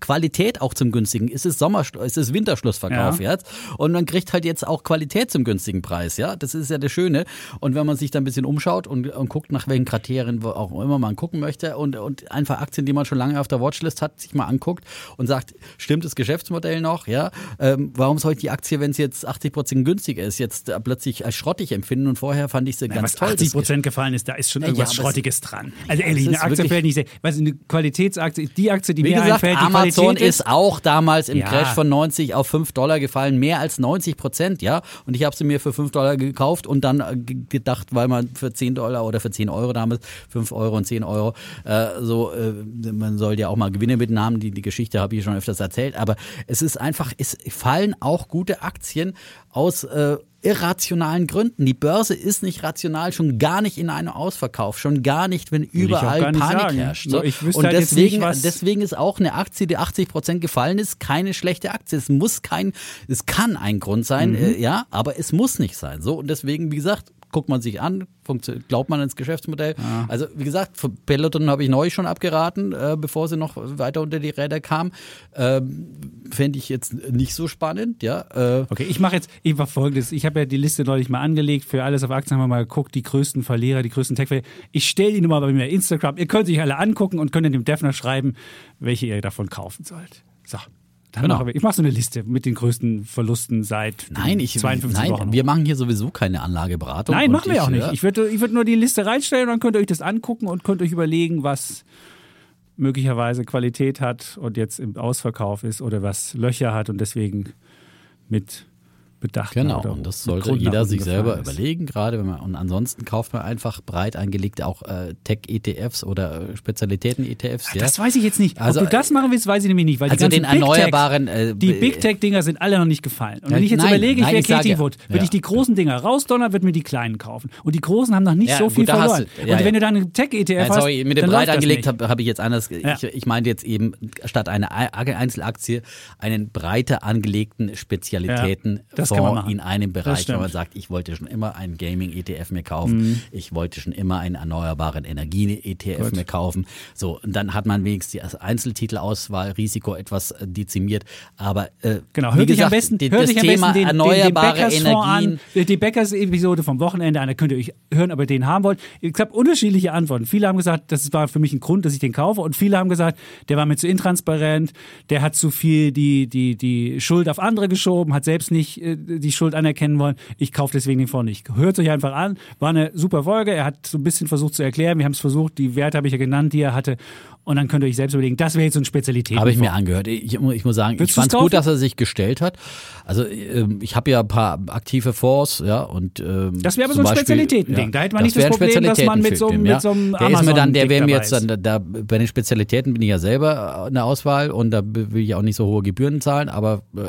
Qualität auch zum günstigen. Es ist Sommer, es ist Winterschlussverkauf Ja. jetzt und man kriegt halt jetzt auch Qualität zum günstigen Preis, ja. Das ist ja das Schöne. Und wenn man sich da ein bisschen umschaut und, und guckt, nach welchen Kriterien wo auch immer man gucken möchte und, und einfach Aktien, die man schon lange auf der Watchlist hat, sich mal anguckt und sagt, stimmt das Geschäftsmodell noch, ja? Ähm, warum soll ich die Aktie, wenn sie jetzt 80 Prozent günstiger ist, jetzt äh, plötzlich als schrottig empfinden und vorher fand ich sie Ja, ganz was toll. 80 das Prozent gefallen ist, da ist schon Ja, irgendwas es- Schrottiges dran. Also Ja, ehrlich, es eine ist Aktie fällt nicht sehr. Weißt du, eine Qualitätsaktie, die Aktie, die Wie mir gesagt, einfällt, die Amazon Qualität ist auch damals im Ja. Crash von 90 auf 5 Dollar gefallen, mehr als 90 Prozent, ja. Und ich habe sie mir für 5 Dollar gekauft und dann äh, gedacht, weil man für 10 Dollar oder für 10 Euro damals, 5 Euro und 10 Euro, äh, so, äh, man soll ja auch mal Gewinne mitnehmen, die, die Geschichte habe ich schon öfters erzählt, aber es ist einfach, es fallen auch gute Aktien aus äh, irrationalen Gründen. Die Börse ist nicht rational, schon gar nicht in einem Ausverkauf, schon gar nicht, wenn überall Panik sagen. herrscht. So. Und halt deswegen, nicht, deswegen ist auch eine Aktie, die 80 Prozent gefallen ist, keine schlechte Aktie. Es muss kein, es kann ein Grund sein, Mhm. äh, ja, aber es muss nicht sein. So und deswegen, wie gesagt, guckt man sich an, glaubt man ins Geschäftsmodell. Also wie gesagt, für Peloton habe ich neu schon abgeraten, äh, bevor sie noch weiter unter die Räder kam. Ähm, Fände ich jetzt nicht so spannend, ja. Äh, Okay, ich mache jetzt einfach folgendes. Ich habe ja die Liste neulich mal angelegt für alles auf Aktien, haben wir mal geguckt, die größten Verlierer, die größten Tech-Verlierer. Ich stelle die Nummer bei mir Instagram. Ihr könnt sich alle angucken und könnt dem Defner schreiben, welche ihr davon kaufen sollt. So. Genau. machen wir, ich mache so eine Liste mit den größten Verlusten seit nein, ich, 52 nein, Wochen. wir machen hier sowieso keine Anlageberatung. Nein, machen wir ich, auch nicht. ja, Ich würde ich würd nur die Liste reinstellen und dann könnt ihr euch das angucken und könnt euch überlegen, was möglicherweise Qualität hat und jetzt im Ausverkauf ist oder was Löcher hat und deswegen mit Bedacht Genau, oder und das sollte jeder sich selber ist. überlegen, gerade wenn man, und ansonsten kauft man einfach breit angelegte auch äh, Tech-ETFs oder äh, Spezialitäten-ETFs. Ja. Das weiß ich jetzt nicht. Also, Ob du das machen willst, weiß ich nämlich nicht. Weil also die den ganzen Big erneuerbaren, äh, die äh, Big Tech-Dinger sind alle noch nicht gefallen. Und wenn ich jetzt nein, überlege, ich wäre Katie Wood, würde ja. ich die großen Dinger rausdonnern, würde mir die kleinen kaufen. Und die großen haben noch nicht Ja, so viel hast verloren. ja, und wenn du dann einen Tech-ETF hast, sorry, mit dem breit angelegt habe hab ich jetzt anders. Ich, ich meinte jetzt eben statt einer Ei- Einzelaktie einen breiter angelegten Spezialitäten Machen. in einem Bereich, wenn man sagt, ich wollte schon immer einen Gaming-ETF mir kaufen, Mhm. ich wollte schon immer einen erneuerbaren Energie-ETF mir kaufen. So, und dann hat man wenigstens die Einzeltitelauswahl, Risiko etwas äh, dezimiert. Aber äh, Genau, hört dich gesagt, am besten, hört das dich am Thema besten den, den, den erneuerbare Bäckersfonds Energien. an, die Bäckers-Episode vom Wochenende an, da könnt ihr euch hören, ob ihr den haben wollt. Ich habe unterschiedliche Antworten. Viele haben gesagt, das war für mich ein Grund, dass ich den kaufe und viele haben gesagt, der war mir zu intransparent, der hat zu viel die, die, die Schuld auf andere geschoben, hat selbst nicht äh, äh, die Schuld anerkennen wollen. Ich kaufe deswegen den Fonds nicht. Hört euch einfach an. War eine super Folge. Er hat so ein bisschen versucht zu erklären. Wir haben es versucht. Die Werte habe ich ja genannt, die er hatte. Und dann könnt ihr euch selbst überlegen, das wäre jetzt so eine Spezialität. Habe ich mir angehört. Ich, ich muss sagen, Würdest ich fand es gut, dass er sich gestellt hat. Also ähm, ich habe ja ein paar aktive Fonds, ja, und ähm, Das wäre aber so ein Spezialitäten-Ding. Da hätte man nicht wäre das ein Problem, dass man mit so, Spezialitäten-Film, mit so einem Der ist mir dann, der wäre mir jetzt dann, da, bei den Spezialitäten bin ich ja selber in der Auswahl und da will ich auch nicht so hohe Gebühren zahlen, aber äh,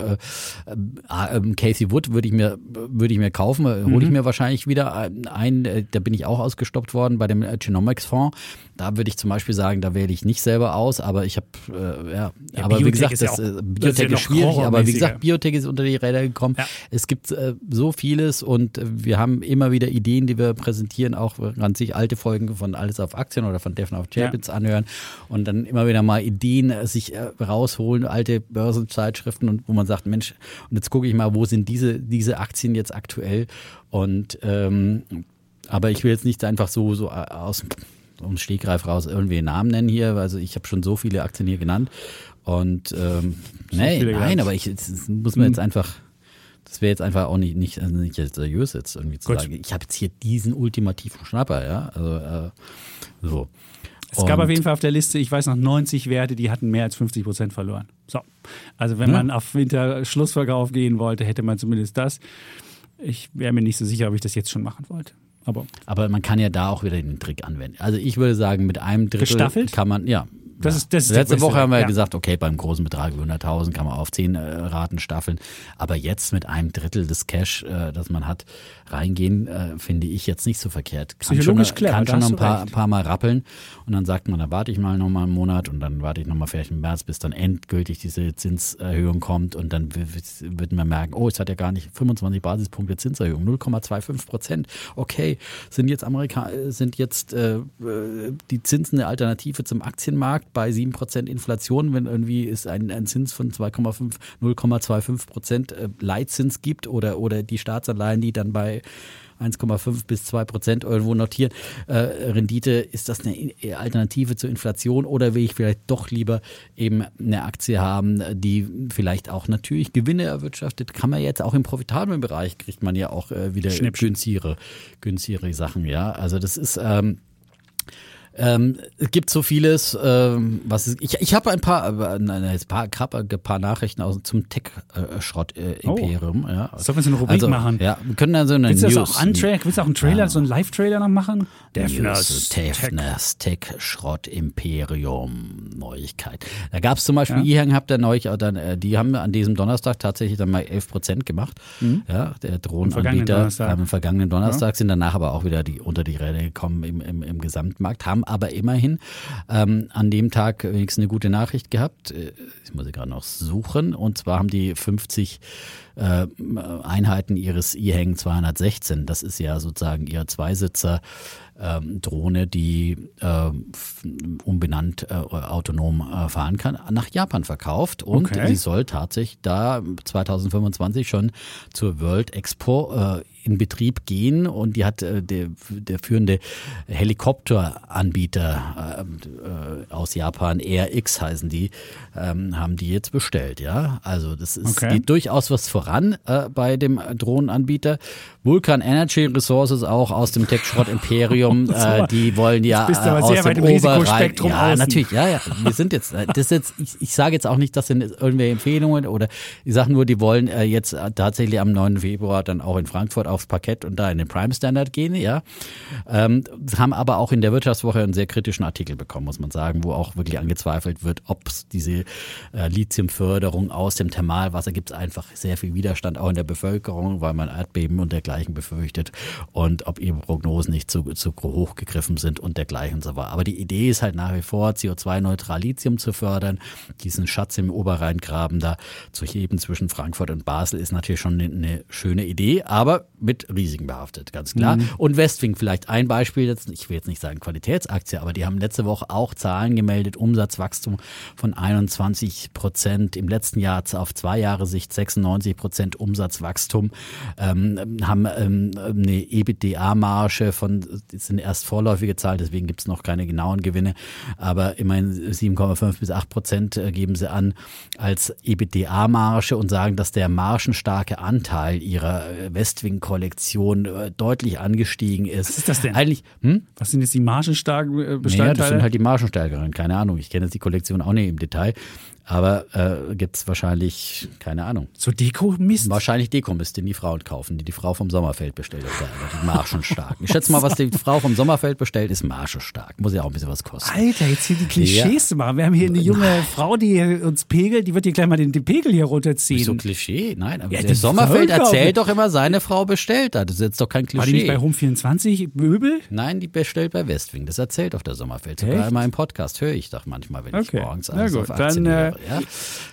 äh, äh, Casey Wood würde ich mir würde ich mir kaufen, äh, hole ich Mhm. mir wahrscheinlich wieder ein, äh, da bin ich auch ausgestoppt worden bei dem äh, Genomics Fonds. Da würde ich zum Beispiel sagen, da wähle ich nicht selber aus, aber ich habe äh, ja, Ja, aber wie Biotech gesagt, ist ja das, auch- äh, das ist ja Biotech ist schwierig, aber wie gesagt, Biotech ist unter die Räder gekommen. Ja. Es gibt äh, so vieles und äh, wir haben immer wieder Ideen, die wir präsentieren, auch man sich alte Folgen von Alles auf Aktien oder von Defner auf Champions anhören und dann immer wieder mal Ideen äh, sich rausholen, alte Börsenzeitschriften und wo man sagt, Mensch, und jetzt gucke ich mal, wo sind diese, diese Aktien jetzt aktuell und ähm, aber ich will jetzt nicht einfach so, so aus dem Stegreif raus irgendwie einen Namen nennen hier. Also ich habe schon so viele Aktien hier genannt. Und ähm, nee, nein, genannt. aber ich das muss man jetzt einfach. Das wäre jetzt einfach auch nicht, nicht, also nicht seriös jetzt irgendwie zu Gut. sagen. Ich habe jetzt hier diesen ultimativen Schnapper, ja. Also äh, so. Es gab Und- auf jeden Fall auf der Liste, ich weiß noch, 90 Werte, die hatten mehr als 50 Prozent verloren. So. Also wenn Ja. man auf Winter-Schlussverkauf gehen wollte, hätte man zumindest das. Ich wäre mir nicht so sicher, ob ich das jetzt schon machen wollte. Aber Aber man kann ja da auch wieder den Trick anwenden. Also ich würde sagen, mit einem Drittel Gestaffelt? kann man, ja. Das ja. ist- das ist Letzte Woche haben wir ja. gesagt, okay, beim großen Betrag über 100.000 kann man auf 10 äh, Raten staffeln. Aber jetzt mit einem Drittel des Cash, äh, das man hat, reingehen, äh, finde ich jetzt nicht so verkehrt. Kann Psychologisch schon, clever, kann da schon noch ein paar, paar Mal rappeln. Und dann sagt man, dann warte ich mal noch mal einen Monat und dann warte ich noch mal vielleicht im März, bis dann endgültig diese Zinserhöhung kommt. Und dann wird man merken, oh, es hat ja gar nicht 25 Basispunkte Zinserhöhung, 0,25 Prozent. Okay, sind jetzt Amerika sind jetzt äh, äh, die Zinsen eine Alternative zum Aktienmarkt bei 7 Prozent Inflation, wenn irgendwie es ein, ein Zins von 2,5, 0,25 Prozent äh, Leitzins gibt oder, oder die Staatsanleihen, die dann bei 1,5 bis 2 Prozent irgendwo notieren. Äh, Rendite, ist das eine Alternative zur Inflation oder will ich vielleicht doch lieber eben eine Aktie haben, die vielleicht auch natürlich Gewinne erwirtschaftet? Kann man jetzt auch im profitablen Bereich, kriegt man ja auch äh, wieder günstigere, günstigere Sachen, ja. Also das ist, ähm, ähm, es gibt so vieles, ähm, was es, ich, ich habe ein paar, äh, nein, ein paar, hab ein paar Nachrichten aus zum Tech-Schrott-Imperium. ja. Sollen wir so eine Rubrik also, machen? Ja, wir können dann so eine willst du das News, auch antrack? Willst du auch einen Trailer, so einen Live-Trailer noch machen? News, Defners Tech-Schrott-Imperium Neuigkeit. Da gab es zum Beispiel, Ja. ihr habt da neulich, auch dann, äh, die haben an diesem Donnerstag tatsächlich dann mal 11 Prozent gemacht. Ja, der vergangenen Drohnenanbieter Donnerstag. am vergangenen Donnerstag sind danach aber auch wieder die unter die Räder gekommen im, im, im Gesamtmarkt, haben aber immerhin ähm, an dem Tag wenigstens eine gute Nachricht gehabt. Äh, Ich muss sie gerade noch suchen. Und zwar haben die 50 äh, Einheiten ihres E-Hang 216. Das ist ja sozusagen ihr Zweisitzer. Ähm, Drohne, die äh, umbenannt äh, autonom äh, fahren kann, nach Japan verkauft und Okay. sie soll tatsächlich da 2025 schon zur World Expo äh, in Betrieb gehen und die hat äh, der, der führende Helikopteranbieter äh, aus Japan, RX heißen die, ähm, haben die jetzt bestellt, ja. Also das ist Okay. geht durchaus was voran äh, bei dem Drohnenanbieter. Vulcan Energy Resources auch aus dem Tech-Schrott Imperium, <laughs> äh, die wollen ja bist du aber äh, aus sehr weit dem im Oberrhein. Risikospektrum Ja, außen. natürlich, ja, ja. Wir sind jetzt, äh, das jetzt, ich, ich sage jetzt auch nicht, das sind irgendwelche Empfehlungen oder ich sage nur, die wollen äh, jetzt äh, tatsächlich am 9. Februar dann auch in Frankfurt aufs Parkett und da in den Prime Standard gehen, ja. Ähm, haben aber auch in der Wirtschaftswoche einen sehr kritischen Artikel bekommen, muss man sagen, wo auch wirklich angezweifelt wird, ob es diese äh, Lithiumförderung aus dem Thermalwasser gibt es einfach sehr viel Widerstand auch in der Bevölkerung, weil man Erdbeben und dergleichen befürchtet und ob ihre Prognosen nicht zu, zu hoch gegriffen sind und dergleichen so war. Aber die Idee ist halt nach wie vor, CO2-neutral Lithium zu fördern. Diesen Schatz im Oberrheingraben da zu heben zwischen Frankfurt und Basel ist natürlich schon eine, eine schöne Idee, aber mit Risiken behaftet, ganz klar. Und Westwing vielleicht ein Beispiel, jetzt, ich will jetzt nicht sagen Qualitätsaktie, aber die haben letzte Woche auch Zahlen gemeldet, Umsatzwachstum von 21 Prozent, im letzten Jahr auf zwei Jahre Sicht 96 Prozent Umsatzwachstum, ähm, haben ähm, eine EBITDA-Marge von, das sind erst vorläufige Zahlen, deswegen gibt es noch keine genauen Gewinne, aber immerhin 7,5 bis 8 Prozent äh, geben sie an als EBITDA-Marge und sagen, dass der margenstarke Anteil ihrer äh, Westwing-Kollektion äh, deutlich angestiegen ist. Was ist das denn? Eigentlich, hm? Was sind jetzt die margenstarken äh, Naja, Bestandteile? das sind halt die Margenstärkeren, keine Ahnung. Ich kenne jetzt die Kollektion auch nicht im Detail. Aber äh, gibt es wahrscheinlich, keine Ahnung. so Deko-Mist? Wahrscheinlich Dekomist, den die Frauen kaufen, die die Frau vom Sommerfeld bestellt. Arbeit, die margenstark. Ich schätze mal, was die Frau vom Sommerfeld bestellt, ist margenstark. Muss ja auch ein bisschen was kosten. Alter, jetzt hier die Klischees zu machen. Wir haben hier eine junge Frau, die uns pegelt, die wird hier gleich mal den, den Pegel hier runterziehen. So Klischee? Nein, aber Ja, der Sommerfeld kaufen. erzählt doch immer, seine Frau bestellt hat. Das ist jetzt doch kein War die nicht Klischee. bei Home 24 Möbel? Nein, die bestellt bei Westwing. Das erzählt auf der Sommerfeld. Sogar Echt? einmal im Podcast höre ich doch manchmal, wenn Okay. ich morgens Na alles gut, auf Aktien dann, äh. Ja?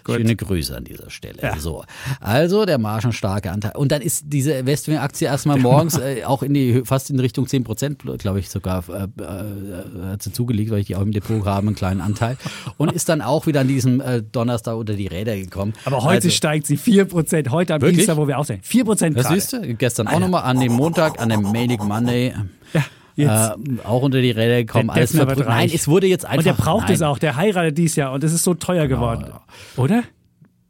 Schöne Grüße an dieser Stelle. Ja. So, also der margenstarke Anteil. Und dann ist diese Westwing-Aktie erstmal morgens äh, auch in die fast in Richtung 10 Prozent, glaube ich, sogar äh, äh, hat sie zugelegt, weil ich die auch im Depot habe, einen kleinen Anteil. Und ist dann auch wieder an diesem äh, Donnerstag unter die Räder gekommen. Aber heute Also, steigt sie 4%. Heute am Wirklich? Dienstag, wo wir auch sind. 4% Das gerade. siehst du, gestern auch nochmal an dem Montag, an dem Manic Monday. Ja. Äh, auch unter die Räder gekommen, Der alles verbrüht. Nein, es wurde jetzt einfach. und der braucht nein. es auch. Der heiratet dieses Jahr und es ist so teuer geworden. Oder?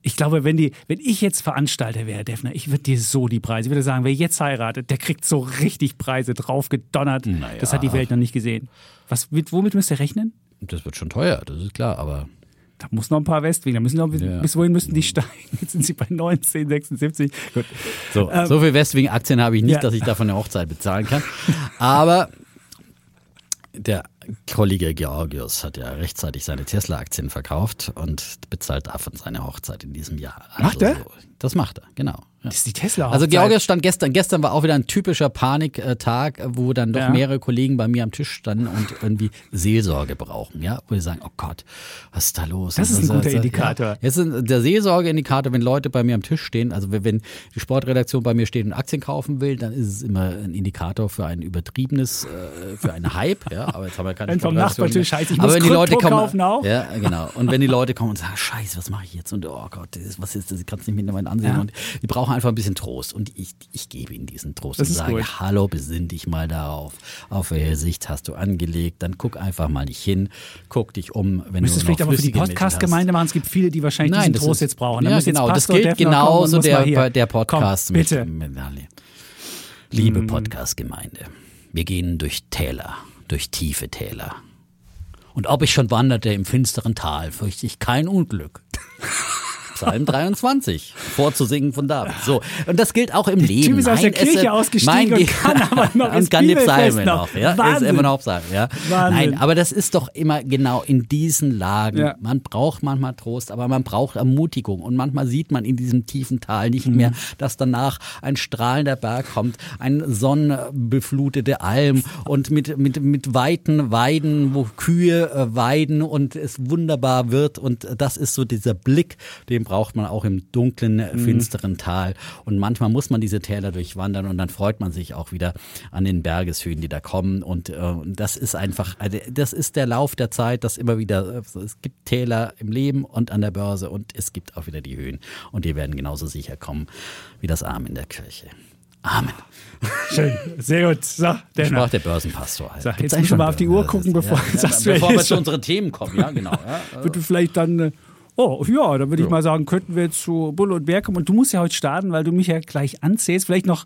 Ich glaube, wenn, die, wenn ich jetzt Veranstalter wäre, Defner, ich würde dir so die Preise, ich würde sagen, wer jetzt heiratet, der kriegt so richtig Preise drauf gedonnert. Das hat die Welt noch nicht gesehen. Was, mit, womit müsst ihr rechnen? Das wird schon teuer, das ist klar, aber Da muss noch ein paar Westwing, da müssen noch, Ja. bis wohin müssen die steigen? Jetzt sind sie bei 19, 76. Gut. so, so viel Westwing-Aktien habe ich nicht, Ähm, ja. dass ich davon eine Hochzeit bezahlen kann. Aber der Kollege Georgios hat ja rechtzeitig seine Tesla-Aktien verkauft und bezahlt davon seine Hochzeit in diesem Jahr. Also Macht er? Das macht er, genau. Ja. Das ist die tesla Also Georgios stand gestern, gestern war auch wieder ein typischer Paniktag, wo dann doch Ja. mehrere Kollegen bei mir am Tisch standen und irgendwie Seelsorge brauchen, ja, wo die sagen, oh Gott, was ist da los? Das ist Und ein guter ja. Indikator. Jetzt ist der Seelsorgeindikator, wenn Leute bei mir am Tisch stehen, also wenn- die Sportredaktion bei mir steht und Aktien kaufen will, dann ist es immer ein Indikator für ein übertriebenes, äh, für einen Hype, ja, aber jetzt haben wir keine Wenn vom Nachbartisch mehr. heißt, ich aber muss wenn die Leute kommen, kaufen auch. Ja, genau. Und wenn die Leute kommen und sagen, scheiße, was mache ich jetzt? Und oh Gott, was ist das? Ich kann es nicht mit meinen ansehen. Ja. Und die brauchen einfach ein bisschen Trost. Und ich, ich gebe ihnen diesen Trost Das und sage, gut. hallo, besinn dich mal darauf. Auf welche Sicht hast du angelegt? Dann guck einfach mal nicht hin. Guck dich um, wenn Müsstest du vielleicht aber für die Podcast-Gemeinde machen. Es gibt viele, die wahrscheinlich Nein, diesen Trost ist- jetzt brauchen. Ja, genau. Das gilt genauso der, der Podcast Komm, bitte. mit, mit Liebe Mhm. Podcast-Gemeinde. Wir gehen durch Täler, durch tiefe Täler. Und ob ich schon wanderte im finsteren Tal, fürchte ich kein Unglück. <laughs> Psalm 23, vorzusingen von David. So, und das gilt auch im Leben. Typ ist aus der Kirche Esse- ausgestiegen mein und kann aber noch <laughs> und kann die Psalmen noch. Ja, ist Wahnsinn. immer noch Psalmen, ja. Wahnsinn. Nein, aber das ist doch immer genau in diesen Lagen. Ja. Man braucht manchmal Trost, aber man braucht Ermutigung. Und manchmal sieht man in diesem tiefen Tal nicht Mhm. mehr, dass danach ein strahlender Berg kommt, ein sonnenbeflutete Alm und mit, mit, mit weiten Weiden, wo Kühe äh, weiden und es wunderbar wird. Und das ist so dieser Blick, den braucht man auch im dunklen, Mhm. finsteren Tal. Und manchmal muss man diese Täler durchwandern und dann freut man sich auch wieder an den Bergeshöhen, die da kommen. Und äh, das ist einfach, also das ist der Lauf der Zeit, dass immer wieder, äh, es gibt Täler im Leben und an der Börse und es gibt auch wieder die Höhen. Und die werden genauso sicher kommen wie das Arm in der Kirche. Amen. Schön, sehr gut. So, Sprach Defner. der Börsenpastor. So, Gibt's jetzt eigentlich müssen wir schon mal auf die Uhr gucken, bevor ja, <laughs> ja, bevor wir zu unseren Themen kommen. Ja, genau. Ja. <laughs> Wird du vielleicht dann, äh, oh ja, dann würde ich mal sagen, könnten wir jetzt zu Bulle und Bär kommen. Und du musst ja heute starten, weil du mich ja gleich anzählst. Vielleicht noch,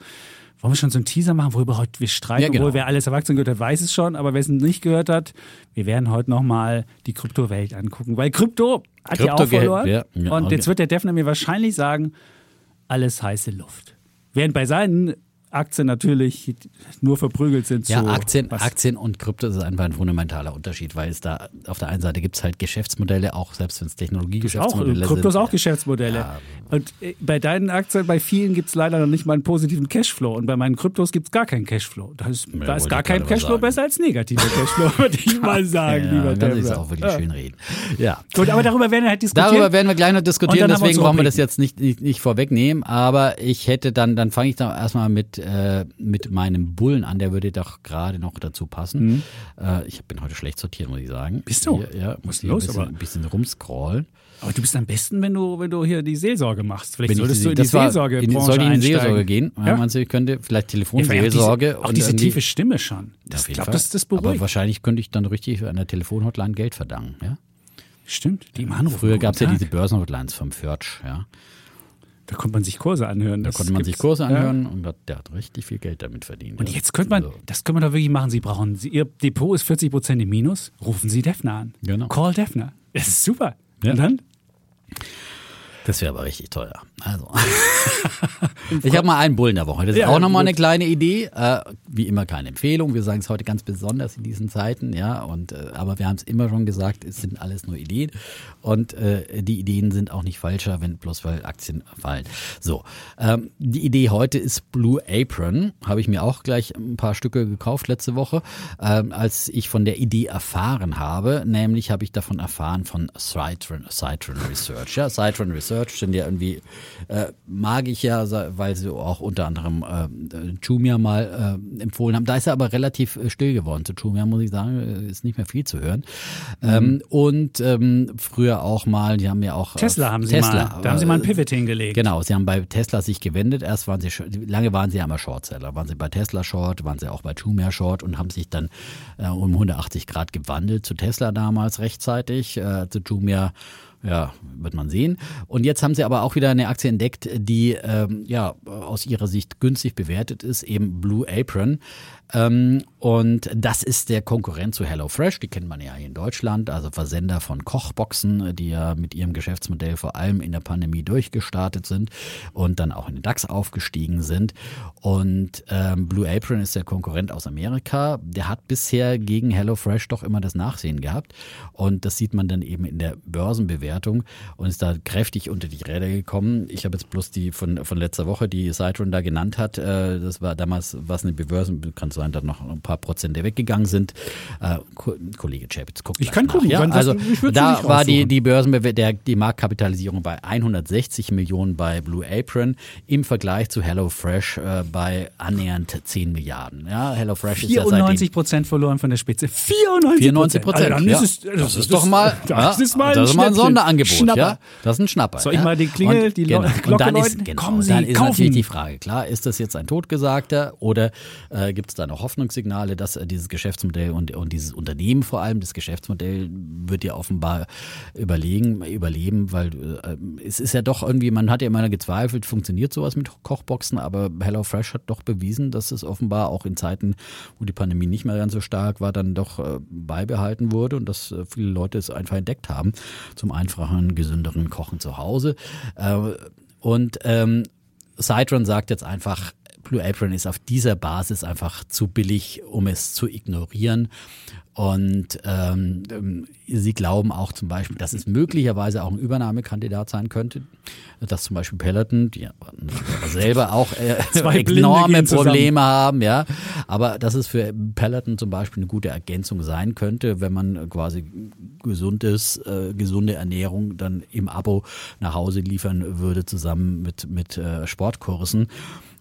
wollen wir schon so einen Teaser machen, worüber heute wir streiten? Ja, genau. Obwohl, wer alles Erwachsenen gehört hat, weiß es schon. Aber wer es nicht gehört hat, wir werden heute nochmal die Kryptowelt angucken. Weil Krypto hat ja auch Krypto- verloren. ja, ja, und okay. jetzt wird der Defner mir wahrscheinlich sagen, alles heiße Luft. Während bei seinen Aktien natürlich nur verprügelt sind Ja, zu Aktien, was? Aktien und Krypto ist einfach ein fundamentaler Unterschied, weil es da auf der einen Seite gibt es halt Geschäftsmodelle, auch selbst wenn es auch, Technologiegeschäftsmodelle Kryptos sind. auch Geschäftsmodelle. Ja. Und äh, bei deinen Aktien, bei vielen gibt es leider noch nicht mal einen positiven Cashflow. Und bei meinen Kryptos gibt es gar keinen Cashflow. Da ist, Ja, da ist gar kein Cashflow besser als negativer Cashflow, <laughs> würde ich mal sagen, ja, lieber sich Templer. auch wirklich Ja. schön reden. Ja. Gut, aber darüber werden wir halt diskutieren. Darüber werden wir gleich noch diskutieren, dann wir deswegen unsere wollen wir das jetzt nicht, nicht, nicht vorwegnehmen. Aber ich hätte dann, dann fange ich da erstmal mit mit, äh, mit meinem Bullen an, der würde doch gerade noch dazu passen. Mhm. Äh, ich bin heute schlecht sortiert, muss ich sagen. Bist du? Hier, ja, muss ist hier los, ein bisschen, aber? ein bisschen rumscrollen. Aber du bist am besten, wenn du, wenn du hier die Seelsorge machst. Vielleicht Wenn ich solltest du in das die Seelsorge in, Soll ich in die Seelsorge gehen? Ja. Ja? Meinst du, ich könnte vielleicht Ja, Telefonseelsorge Auch diese, auch diese tiefe Stimme schon. Ja, Das, ich glaube, das, das Aber beruhigt. wahrscheinlich könnte ich dann richtig an der Telefonhotline Geld verdanken. Ja? Stimmt, die im Anruf. Früher gab es ja diese. Börsenhotlines vom Förtsch. Ja? Da konnte man sich Kurse anhören. Da Das konnte man sich. Kurse Ja. anhören und hat, der hat richtig viel Geld damit verdient. Und ja. jetzt könnte man, Also, das können wir doch wirklich machen. Sie brauchen, Sie, Ihr Depot ist 40 Prozent im Minus. Rufen Sie Defner an. Genau. Call Defner. Das ist super. Ja. Und dann? Das wäre aber richtig teuer. Also. <laughs> ich habe mal einen Bullen der Woche. Das ist Ja, auch nochmal eine kleine Idee. Äh, wie immer keine Empfehlung. Wir sagen es heute ganz besonders in diesen Zeiten, ja. Und äh, aber wir haben es immer schon gesagt, es sind alles nur Ideen. Und äh, die Ideen sind auch nicht falscher, wenn bloß weil Aktien fallen. So. Ähm, die Idee heute ist Blue Apron. Habe ich mir auch gleich ein paar Stücke gekauft letzte Woche, ähm, als ich von der Idee erfahren habe. Nämlich habe ich davon erfahren von Citron, Citron Research. Ja, Citron Research sind ja irgendwie, äh, mag ich ja, weil sie auch unter anderem äh, Jumia mal äh, empfohlen haben. Da ist er aber relativ äh, still geworden. Zu Jumia muss ich sagen, äh, ist nicht mehr viel zu hören. Ähm, und ähm, früher auch mal, die haben ja auch äh, Tesla haben Sie Tesla, mal, da haben Sie mal ein Pivot hingelegt. Genau, sie haben bei Tesla sich gewendet. Erst waren sie, lange waren sie ja immer Shortseller. Waren sie bei Tesla Short, waren sie auch bei Jumia Short und haben sich dann um 180 Grad gewandelt zu Tesla damals rechtzeitig, zu Jumia. Ja, wird man sehen. Und jetzt haben sie aber auch wieder eine Aktie entdeckt, die ähm, ja aus ihrer Sicht günstig bewertet ist, eben Blue Apron. Ähm, und das ist der Konkurrent zu HelloFresh, die kennt man ja hier in Deutschland, also Versender von Kochboxen, die ja mit ihrem Geschäftsmodell vor allem in der Pandemie durchgestartet sind und dann auch in den DAX aufgestiegen sind. Und ähm, Blue Apron ist der Konkurrent aus Amerika. Der hat bisher gegen HelloFresh doch immer das Nachsehen gehabt. Und das sieht man dann eben in der Börsenbewertung und ist da kräftig unter die Räder gekommen. Ich habe jetzt bloß die von, von letzter Woche, die Citron da genannt hat. Äh, das war damals was eine Börsen, kann sein, dass noch ein paar Prozent weggegangen sind. Äh, Ko- Kollege Chapitz guckt Ich kann nach, gucken, Ja? das- Also da war die, die Börsenbewer der, die Marktkapitalisierung bei 160 Millionen bei Blue Apron im Vergleich zu HelloFresh äh, bei annähernd 10 Milliarden. Ja, HelloFresh ist ja seitdem 94 Prozent verloren von der Spitze. 94 94 Prozent. Also ja. ist es, das, ist doch mal, das ist mal ein, das ist mal ein. Sonderangebot. Schnapper. Ja? Das ist ein Schnapper. Soll ich mal die Klingel, und, die genau. Lo- und Glocke dann ist, genau, Kommen Sie, dann ist kaufen. natürlich die Frage, klar, ist das jetzt ein Totgesagter oder äh, gibt es da noch Hoffnungssignale, dass äh, dieses Geschäftsmodell und, und dieses Unternehmen vor allem, das Geschäftsmodell wird ja offenbar überlegen, überleben, weil äh, es ist ja doch irgendwie, man hat ja immer gezweifelt, funktioniert sowas mit Kochboxen, aber HelloFresh hat doch bewiesen, dass es offenbar auch in Zeiten, wo die Pandemie nicht mehr ganz so stark war, dann doch äh, beibehalten wurde und dass äh, viele Leute es einfach entdeckt haben zum einfachen, gesünderen Kochen zu Hause. Äh, und ähm, Citron sagt jetzt einfach, Blue Apron ist auf dieser Basis einfach zu billig, um es zu ignorieren. Und ähm, ähm, sie glauben auch zum Beispiel, dass es möglicherweise auch ein Übernahmekandidat sein könnte, dass zum Beispiel Peloton, die ja selber auch äh, <laughs> enorme. Probleme haben, ja, aber dass es für Peloton zum Beispiel eine gute Ergänzung sein könnte, wenn man quasi gesundes, äh, gesunde Ernährung dann im Abo nach Hause liefern würde, zusammen mit, mit äh, Sportkursen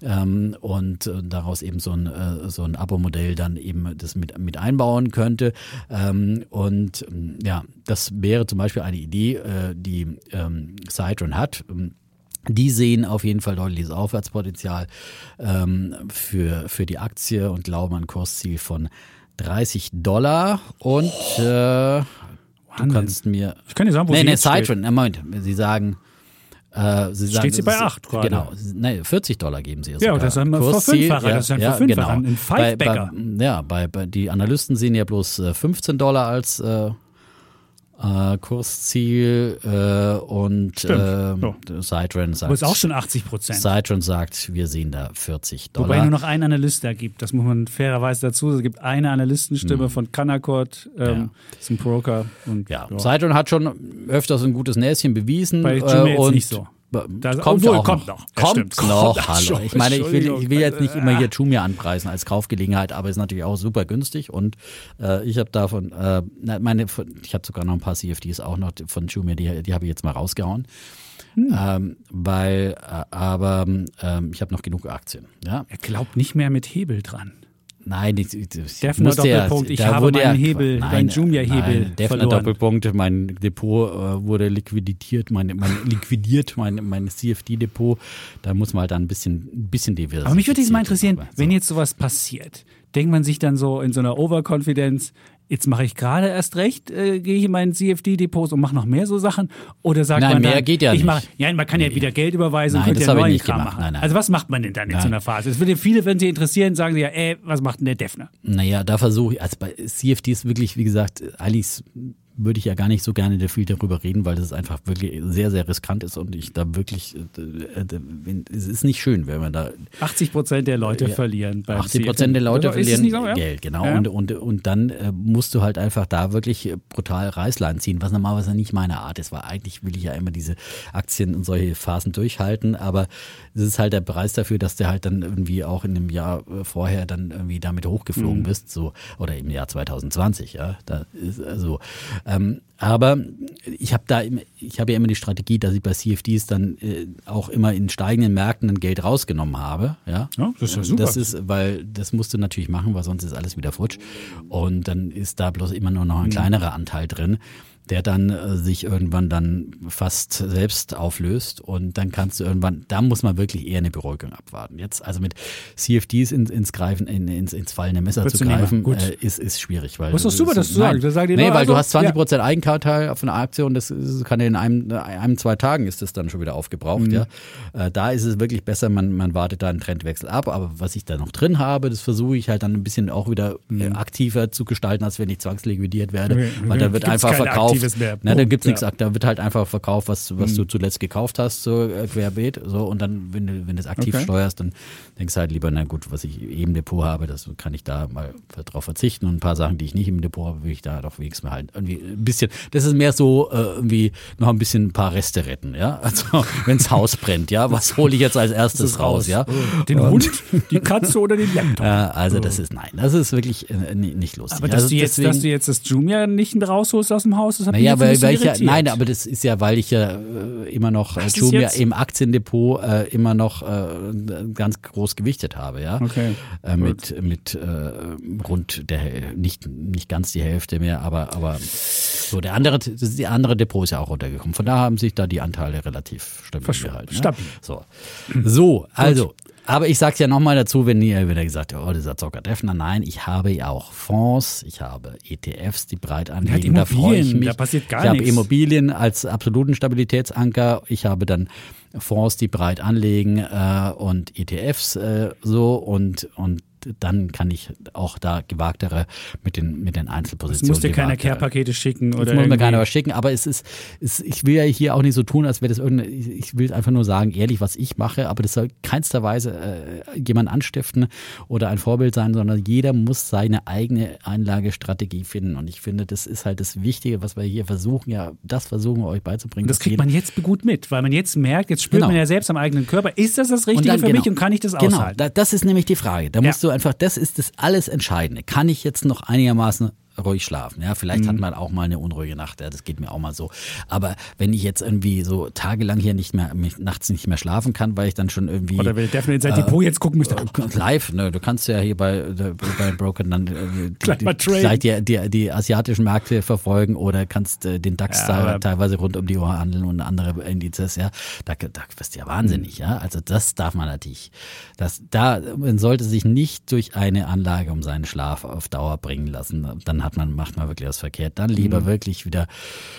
ähm, und äh, daraus eben so ein, äh, so ein Abo-Modell dann eben das mit, mit einbauen könnte. Ähm, und ja, das wäre zum Beispiel eine Idee, äh, die ähm, Citron hat. Die sehen auf jeden Fall deutliches Aufwärtspotenzial ähm, für, für die Aktie und glauben an Kursziel von 30 Dollar. Und äh, du kannst mir. Ich kann dir sagen, wo nee, sie nee. Citron, Moment, sie sagen. Äh, sie sagen, sie das bei ist- 8 gerade. Genau, nee, 40 Dollar geben sie ihr Ja, sogar. das ist ein Verfünffacher, das ist ein Verfünffacher, ein Bei, Five-Bagger. ja, bei, bei, die Analysten sehen ja bloß äh, 15 Dollar als äh, äh, Kursziel äh, und Stimmt. äh, Citron sagt, Aber ist auch schon 80 Prozent. Citron sagt, wir sehen da 40 Dollar. Wobei nur noch ein Analyst da gibt. Das muss man fairerweise dazu. sagen. Es gibt eine Analystenstimme von Canaccord, ähm, Hm. Ja. ist ein Broker. Und, Ja, Citron hat schon öfters ein gutes Näschen bewiesen. Bei äh, und nicht so. Das- kommt obwohl, auch kommt noch. noch. Kommt stimmt. noch, Kommt hallo. Ich meine, ich will, ich will jetzt nicht immer hier Jumia anpreisen als Kaufgelegenheit, aber ist natürlich auch super günstig und äh, ich habe davon, äh, meine, ich habe sogar noch ein paar CFDs auch noch von Jumia, die, die habe ich jetzt mal rausgehauen. Hm. Ähm, weil, äh, aber ähm, ich habe noch genug Aktien. Ja? Er glaubt nicht mehr mit Hebel dran. Nein, ich, ich, Defner musste ja- Doppelpunkt, ich habe meinen ja- Hebel, nein, meinen Jumia-Hebel nein, Defner. Doppelpunkt, mein Depot äh, wurde liquidiert, mein, mein liquidiert, mein, mein CFD-Depot. Da muss man halt dann ein bisschen, ein bisschen diversifizieren. Aber mich würde jetzt mal interessieren, Aber wenn so. jetzt sowas passiert, denkt man sich dann so in so einer Overconfidence, jetzt mache ich gerade erst recht, äh, gehe ich in meinen CFD-Depots und mache noch mehr so Sachen? Oder sagt Nein, man dann, mehr geht ja ich nicht. Mache, ja, man kann ja wieder Geld überweisen Nein, und könnte ja neuen nicht Kram gemacht. machen. Nein, nein. Also was macht man denn dann in so einer Phase? Es würde viele, wenn sie interessieren, sagen sie ja, ey, was macht denn der Defner? Naja, da versuche ich, also bei CFDs wirklich, wie gesagt, eigentlich würde ich ja gar nicht so gerne viel darüber reden, weil das einfach wirklich sehr, sehr riskant ist und ich da wirklich, äh, äh, wenn- es ist nicht schön, wenn man da 80 Prozent der Leute verlieren beim 80 Prozent der Leute verlieren so, ja? Geld, genau. Ja. Und, und, und dann äh, musst du halt einfach da wirklich äh, brutal Reißlein ziehen, was normalerweise nicht meine Art ist, weil eigentlich will ich ja immer diese Aktien und solche Phasen durchhalten, aber es ist halt der Preis dafür, dass du halt dann irgendwie auch in dem Jahr äh, vorher dann irgendwie damit hochgeflogen Mhm. bist, so oder im Jahr 2020, ja. Da ist also ähm, aber ich habe da, ich habe ja immer die Strategie, dass ich bei CFDs dann äh, auch immer in steigenden Märkten dann Geld rausgenommen habe, ja. Ja, das ist ja super. Das ist, weil das musst du natürlich machen, weil sonst ist alles wieder futsch. Und dann ist da bloß immer nur noch Mhm. ein kleinerer Anteil drin, der dann äh, sich irgendwann dann fast selbst auflöst. Und dann kannst du irgendwann, da muss man wirklich eher eine Beruhigung abwarten. Jetzt also mit CFDs ins, ins Greifen, in, ins, ins fallende Messer Würdest zu greifen, äh, ist, ist schwierig. Weil Das ist super, dass du nein. sagst. Da sagen die Nee, weil also, du hast 20 Prozent Eigenkapital von einer Aktion, das ist, kann ja in einem, einem, zwei Tagen ist das dann schon wieder Mhm. aufgebraucht, ja. Äh, da ist es wirklich besser, man, man wartet da einen Trendwechsel ab. Aber was ich da noch drin habe, das versuche ich halt dann ein bisschen auch wieder äh, aktiver zu gestalten, als wenn ich zwangsliquidiert werde. Mhm. Okay, Weil okay. da wird Gibt's einfach verkauft. Aktives mehr. Na, da gibt's nichts, ja. da wird halt einfach verkauft, was, was du zuletzt gekauft hast, so äh, querbeet. So, und dann, wenn du, wenn du es aktiv Okay. steuerst, dann denkst du halt lieber, na gut, was ich eben im Depot habe, das kann ich da mal drauf verzichten. Und ein paar Sachen, die ich nicht im Depot habe, will ich da doch wenigstens mal halt irgendwie ein bisschen, das ist mehr so äh, irgendwie noch ein bisschen ein paar Reste retten, ja. <laughs> Also wenns Haus brennt, ja, was hole ich jetzt als erstes raus, ja? Den Hund, die Katze oder den Laptop. Ja, also das ist, nein, das ist wirklich äh, ni- nicht lustig. Aber dass, also du jetzt, deswegen- dass du jetzt das Jumia nicht rausholst aus dem Haus, das hat naja, weil, weil ich ja, nein, aber das ist ja, weil ich ja äh, immer noch äh, Jumia im Aktiendepot äh, immer noch äh, ganz groß gewichtet habe, ja. Okay, Äh, mit mit äh, rund der nicht nicht ganz die Hälfte mehr, aber aber so der andere das ist die andere Depot ist ja auch runtergekommen. Von da haben sich da die Anteile relativ stabil Verstanden. gehalten. Ne? Stabil. So, so also. Aber ich sag's ja nochmal dazu, wenn ihr wieder gesagt habt, oh, dieser Zocker Defner. Nein, ich habe ja auch Fonds, ich habe ETFs, die breit anlegen. Da freue ich mich. da passiert gar ich habe nichts. Immobilien als absoluten Stabilitätsanker. Ich habe dann Fonds, die breit anlegen äh, und ETFs äh, so und und dann kann ich auch da gewagtere mit den mit den Es Einzelpositionen. muss dir keine Care-Pakete schicken das oder muss mir keiner was schicken, aber es ist, es, ich will ja hier auch nicht so tun, als wäre das irgendeine, ich will einfach nur sagen, ehrlich, was ich mache, aber das soll keinster Weise äh, jemand anstiften oder ein Vorbild sein, sondern jeder muss seine eigene Einlagestrategie finden und ich finde, das ist halt das Wichtige, was wir hier versuchen, ja, das versuchen wir euch beizubringen. Das kriegt man jetzt gut mit, weil man jetzt merkt, jetzt spürt Genau. man ja selbst am eigenen Körper, ist das das Richtige dann- für mich und kann ich das Genau, aushalten? da, das ist nämlich die Frage. Da Ja. musst du einfach, das ist das alles Entscheidende. Kann ich jetzt noch einigermaßen ruhig schlafen? Ja, vielleicht Mhm. hat man auch mal eine unruhige Nacht. Ja, das geht mir auch mal so. Aber wenn ich jetzt irgendwie so tagelang hier nicht mehr, mich nachts nicht mehr schlafen kann, weil ich dann schon irgendwie Oder will Daphne in Äh, sein Depot jetzt gucken müsste. live, ne, du kannst ja hier bei, bei Broken dann äh, die, <laughs> die, die, die, die asiatischen Märkte verfolgen oder kannst äh, den DAX Ja, teilweise rund um die Uhr handeln und andere Indizes, ja. Da, da wirst du ja wahnsinnig, ja. Also das darf man natürlich. Das, da, man sollte sich nicht durch eine Anlage um seinen Schlaf auf Dauer bringen lassen. Dann hat man, macht man wirklich was verkehrt. Dann lieber Mhm. wirklich wieder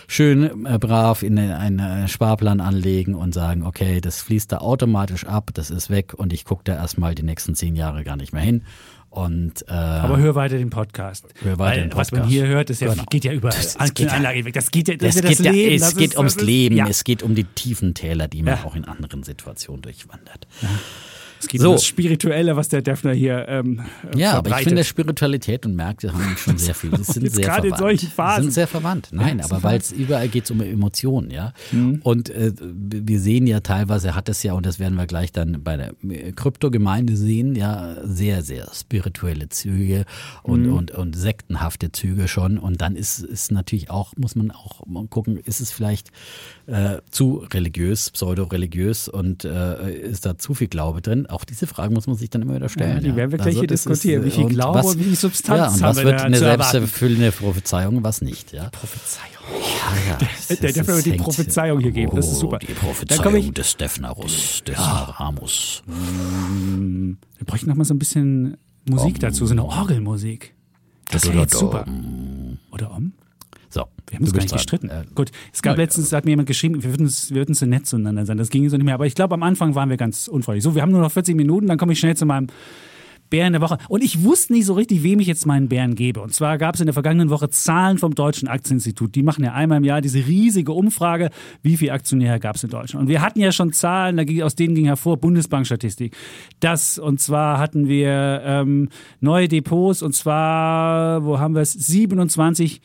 schön äh, brav in einen äh, Sparplan anlegen und sagen, okay, das fließt da automatisch ab, das ist weg und ich gucke da erstmal die nächsten zehn Jahre gar nicht mehr hin. Und äh, Aber hör weiter den Podcast. Hör weiter Weil den Was man Podcast. hier hört, ist ja, Genau. geht ja überall. Das- das geht ja- Anlage weg. Das geht ja, das ja geht, das ja, Leben. es das geht ist, ums das Leben, Ja. es geht um die tiefen Täler, die man Ja. auch in anderen Situationen durchwandert. Es geht So. um das Spirituelle, was der Defner hier ähm, äh, Ja, aber ich verbreitet. finde Spiritualität und Märkte haben schon sehr viel. Die <laughs> sind Jetzt sehr gerade in verwandt. solchen Phasen. Sind sehr verwandt. Nein, Ja, aber weil es überall geht um Emotionen, ja. Mhm. Und äh, wir sehen ja teilweise hat es ja, und das werden wir gleich dann bei der äh, Kryptogemeinde sehen, ja, sehr, sehr spirituelle Züge und, Mhm. und, und sektenhafte Züge schon. Und dann ist ist natürlich auch, muss man auch mal gucken, ist es vielleicht äh, zu religiös, pseudo-religiös und äh, ist da zu viel Glaube drin? Auch diese Fragen muss man sich dann immer wieder stellen. Ja, die werden wir gleich hier das diskutieren. Wie viel und Glaube und wie viel Substanz ja, und haben was wir wird eine selbsterfüllende Prophezeiung, was nicht, ja? Prophezeiung. Ja, ja. Der darf es die Prophezeiung hier geben. Das ist Oh, super. Die Prophezeiung ich- des Defnerus, des Ramus. Wir bräuchten noch mal so ein bisschen Musik dazu, so eine Orgelmusik. Das wäre jetzt super. Oder um? Wir haben uns gar nicht gestritten. Äh, Gut, es gab na, letztens, hat mir jemand geschrieben, wir würden, wir würden so nett zueinander sein. Das ging so nicht mehr. Aber ich glaube, am Anfang waren wir ganz unfreundlich. So, wir haben nur noch 40 Minuten, dann komme ich schnell zu meinem Bären der Woche. Und ich wusste nicht so richtig, wem ich jetzt meinen Bären gebe. Und zwar gab es in der vergangenen Woche Zahlen vom Deutschen Aktieninstitut. Die machen ja einmal im Jahr diese riesige Umfrage, wie viele Aktionäre gab es in Deutschland. Und wir hatten ja schon Zahlen, da ging, aus denen ging hervor Bundesbankstatistik. Das, und zwar hatten wir ähm, neue Depots, und zwar, wo haben wir es? 27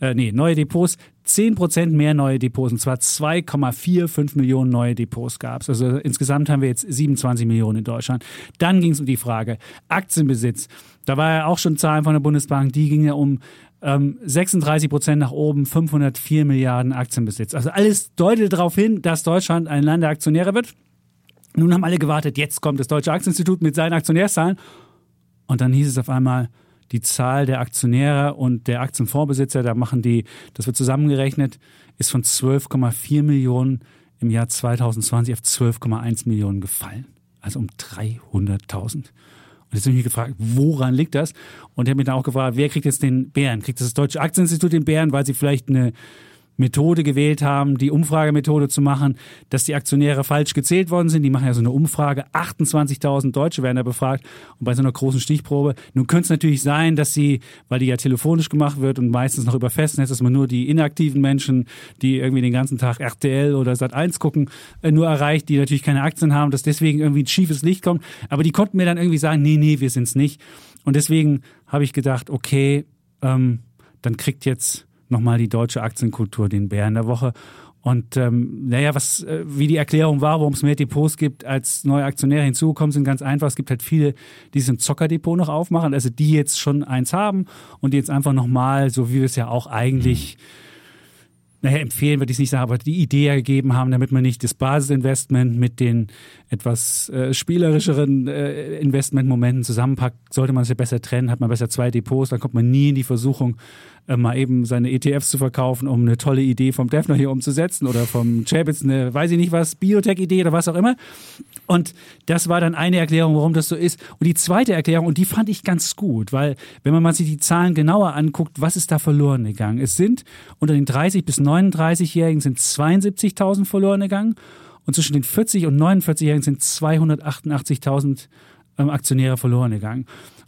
äh, nee, neue Depots, 10% mehr neue Depots, und zwar 2,45 Millionen neue Depots gab es. Also insgesamt haben wir jetzt 27 Millionen in Deutschland. Dann ging es um die Frage Aktienbesitz. Da war ja auch schon Zahlen von der Bundesbank, die gingen ja um ähm, 36 Prozent nach oben, 504 Milliarden Aktienbesitz. Also alles deutet darauf hin, dass Deutschland ein Land der Aktionäre wird. Nun haben alle gewartet, jetzt kommt das Deutsche Aktieninstitut mit seinen Aktionärszahlen. Und dann hieß es auf einmal, die Zahl der Aktionäre und der Aktienfondsbesitzer, da machen die, das wird zusammengerechnet, ist von 12,4 Millionen im Jahr 2020 auf 12,1 Millionen gefallen. Also um 300.000. Und jetzt habe ich mich gefragt, woran liegt das? Und ich habe mich dann auch gefragt, wer kriegt jetzt den Bären? Kriegt das Deutsche Aktieninstitut den Bären, weil sie vielleicht eine Methode gewählt haben, die Umfragemethode zu machen, dass die Aktionäre falsch gezählt worden sind. Die machen ja so eine Umfrage. 28.000 Deutsche werden da befragt. Und bei so einer großen Stichprobe, nun könnte es natürlich sein, dass sie, weil die ja telefonisch gemacht wird und meistens noch über Festnetz, dass man nur die inaktiven Menschen, die irgendwie den ganzen Tag RTL oder Sat1 gucken, äh, nur erreicht, die natürlich keine Aktien haben, dass deswegen irgendwie ein schiefes Licht kommt. Aber die konnten mir dann irgendwie sagen, nee, nee, wir sind's nicht. Und deswegen habe ich gedacht, okay, ähm, dann kriegt jetzt nochmal die deutsche Aktienkultur den Bären der Woche. Und ähm, naja, was äh, wie die Erklärung war, warum es mehr Depots gibt, als neue Aktionäre hinzugekommen sind, ganz einfach. Es gibt halt viele, die sich ein Zockerdepot noch aufmachen, also die jetzt schon eins haben und die jetzt einfach nochmal, so wie wir es ja auch eigentlich naja, empfehlen würde ich es nicht sagen, aber die Idee gegeben haben, damit man nicht das Basisinvestment mit den etwas äh, spielerischeren äh, Investmentmomenten zusammenpackt, sollte man es ja besser trennen, hat man besser zwei Depots, dann kommt man nie in die Versuchung, äh, mal eben seine ETFs zu verkaufen, um eine tolle Idee vom Defner hier umzusetzen oder vom Chapitz eine, weiß ich nicht was, Biotech-Idee oder was auch immer. Und das war dann eine Erklärung, warum das so ist. Und die zweite Erklärung, und die fand ich ganz gut, weil wenn man sich die Zahlen genauer anguckt, was ist da verloren gegangen? Es sind unter den 30 bis 39-Jährigen sind 72.000 verloren gegangen und zwischen den 40 und 49-Jährigen sind 288.000 ähm, Aktionäre verloren gegangen.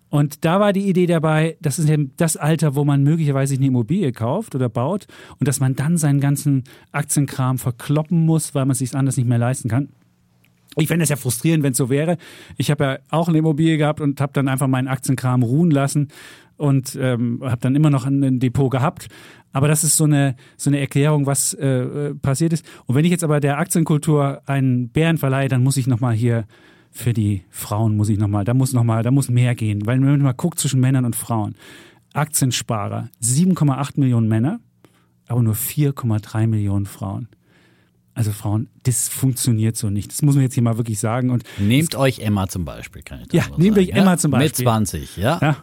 Und da war die Idee dabei, das ist eben das Alter, wo man möglicherweise eine Immobilie kauft oder baut und dass man dann seinen ganzen Aktienkram verkloppen muss, weil man es sich anders nicht mehr leisten kann. Ich fände es ja frustrierend, wenn es so wäre. Ich habe ja auch eine Immobilie gehabt und habe dann einfach meinen Aktienkram ruhen lassen und ähm, habe dann immer noch ein Depot gehabt. Aber das ist so eine, so eine Erklärung, was äh, äh, passiert ist. Und wenn ich jetzt aber der Aktienkultur einen Bären verleihe, dann muss ich nochmal hier für die Frauen muss ich nochmal, da muss nochmal, da muss mehr gehen. Weil wenn man mal guckt zwischen Männern und Frauen. Aktiensparer, 7,8 Millionen Männer, aber nur 4,3 Millionen Frauen. Also Frauen, das funktioniert so nicht. Das muss man jetzt hier mal wirklich sagen. Und Nehmt euch Emma zum Beispiel, kann ich Ja, nehmt euch Emma zum Beispiel. Mit 20, ja? ja.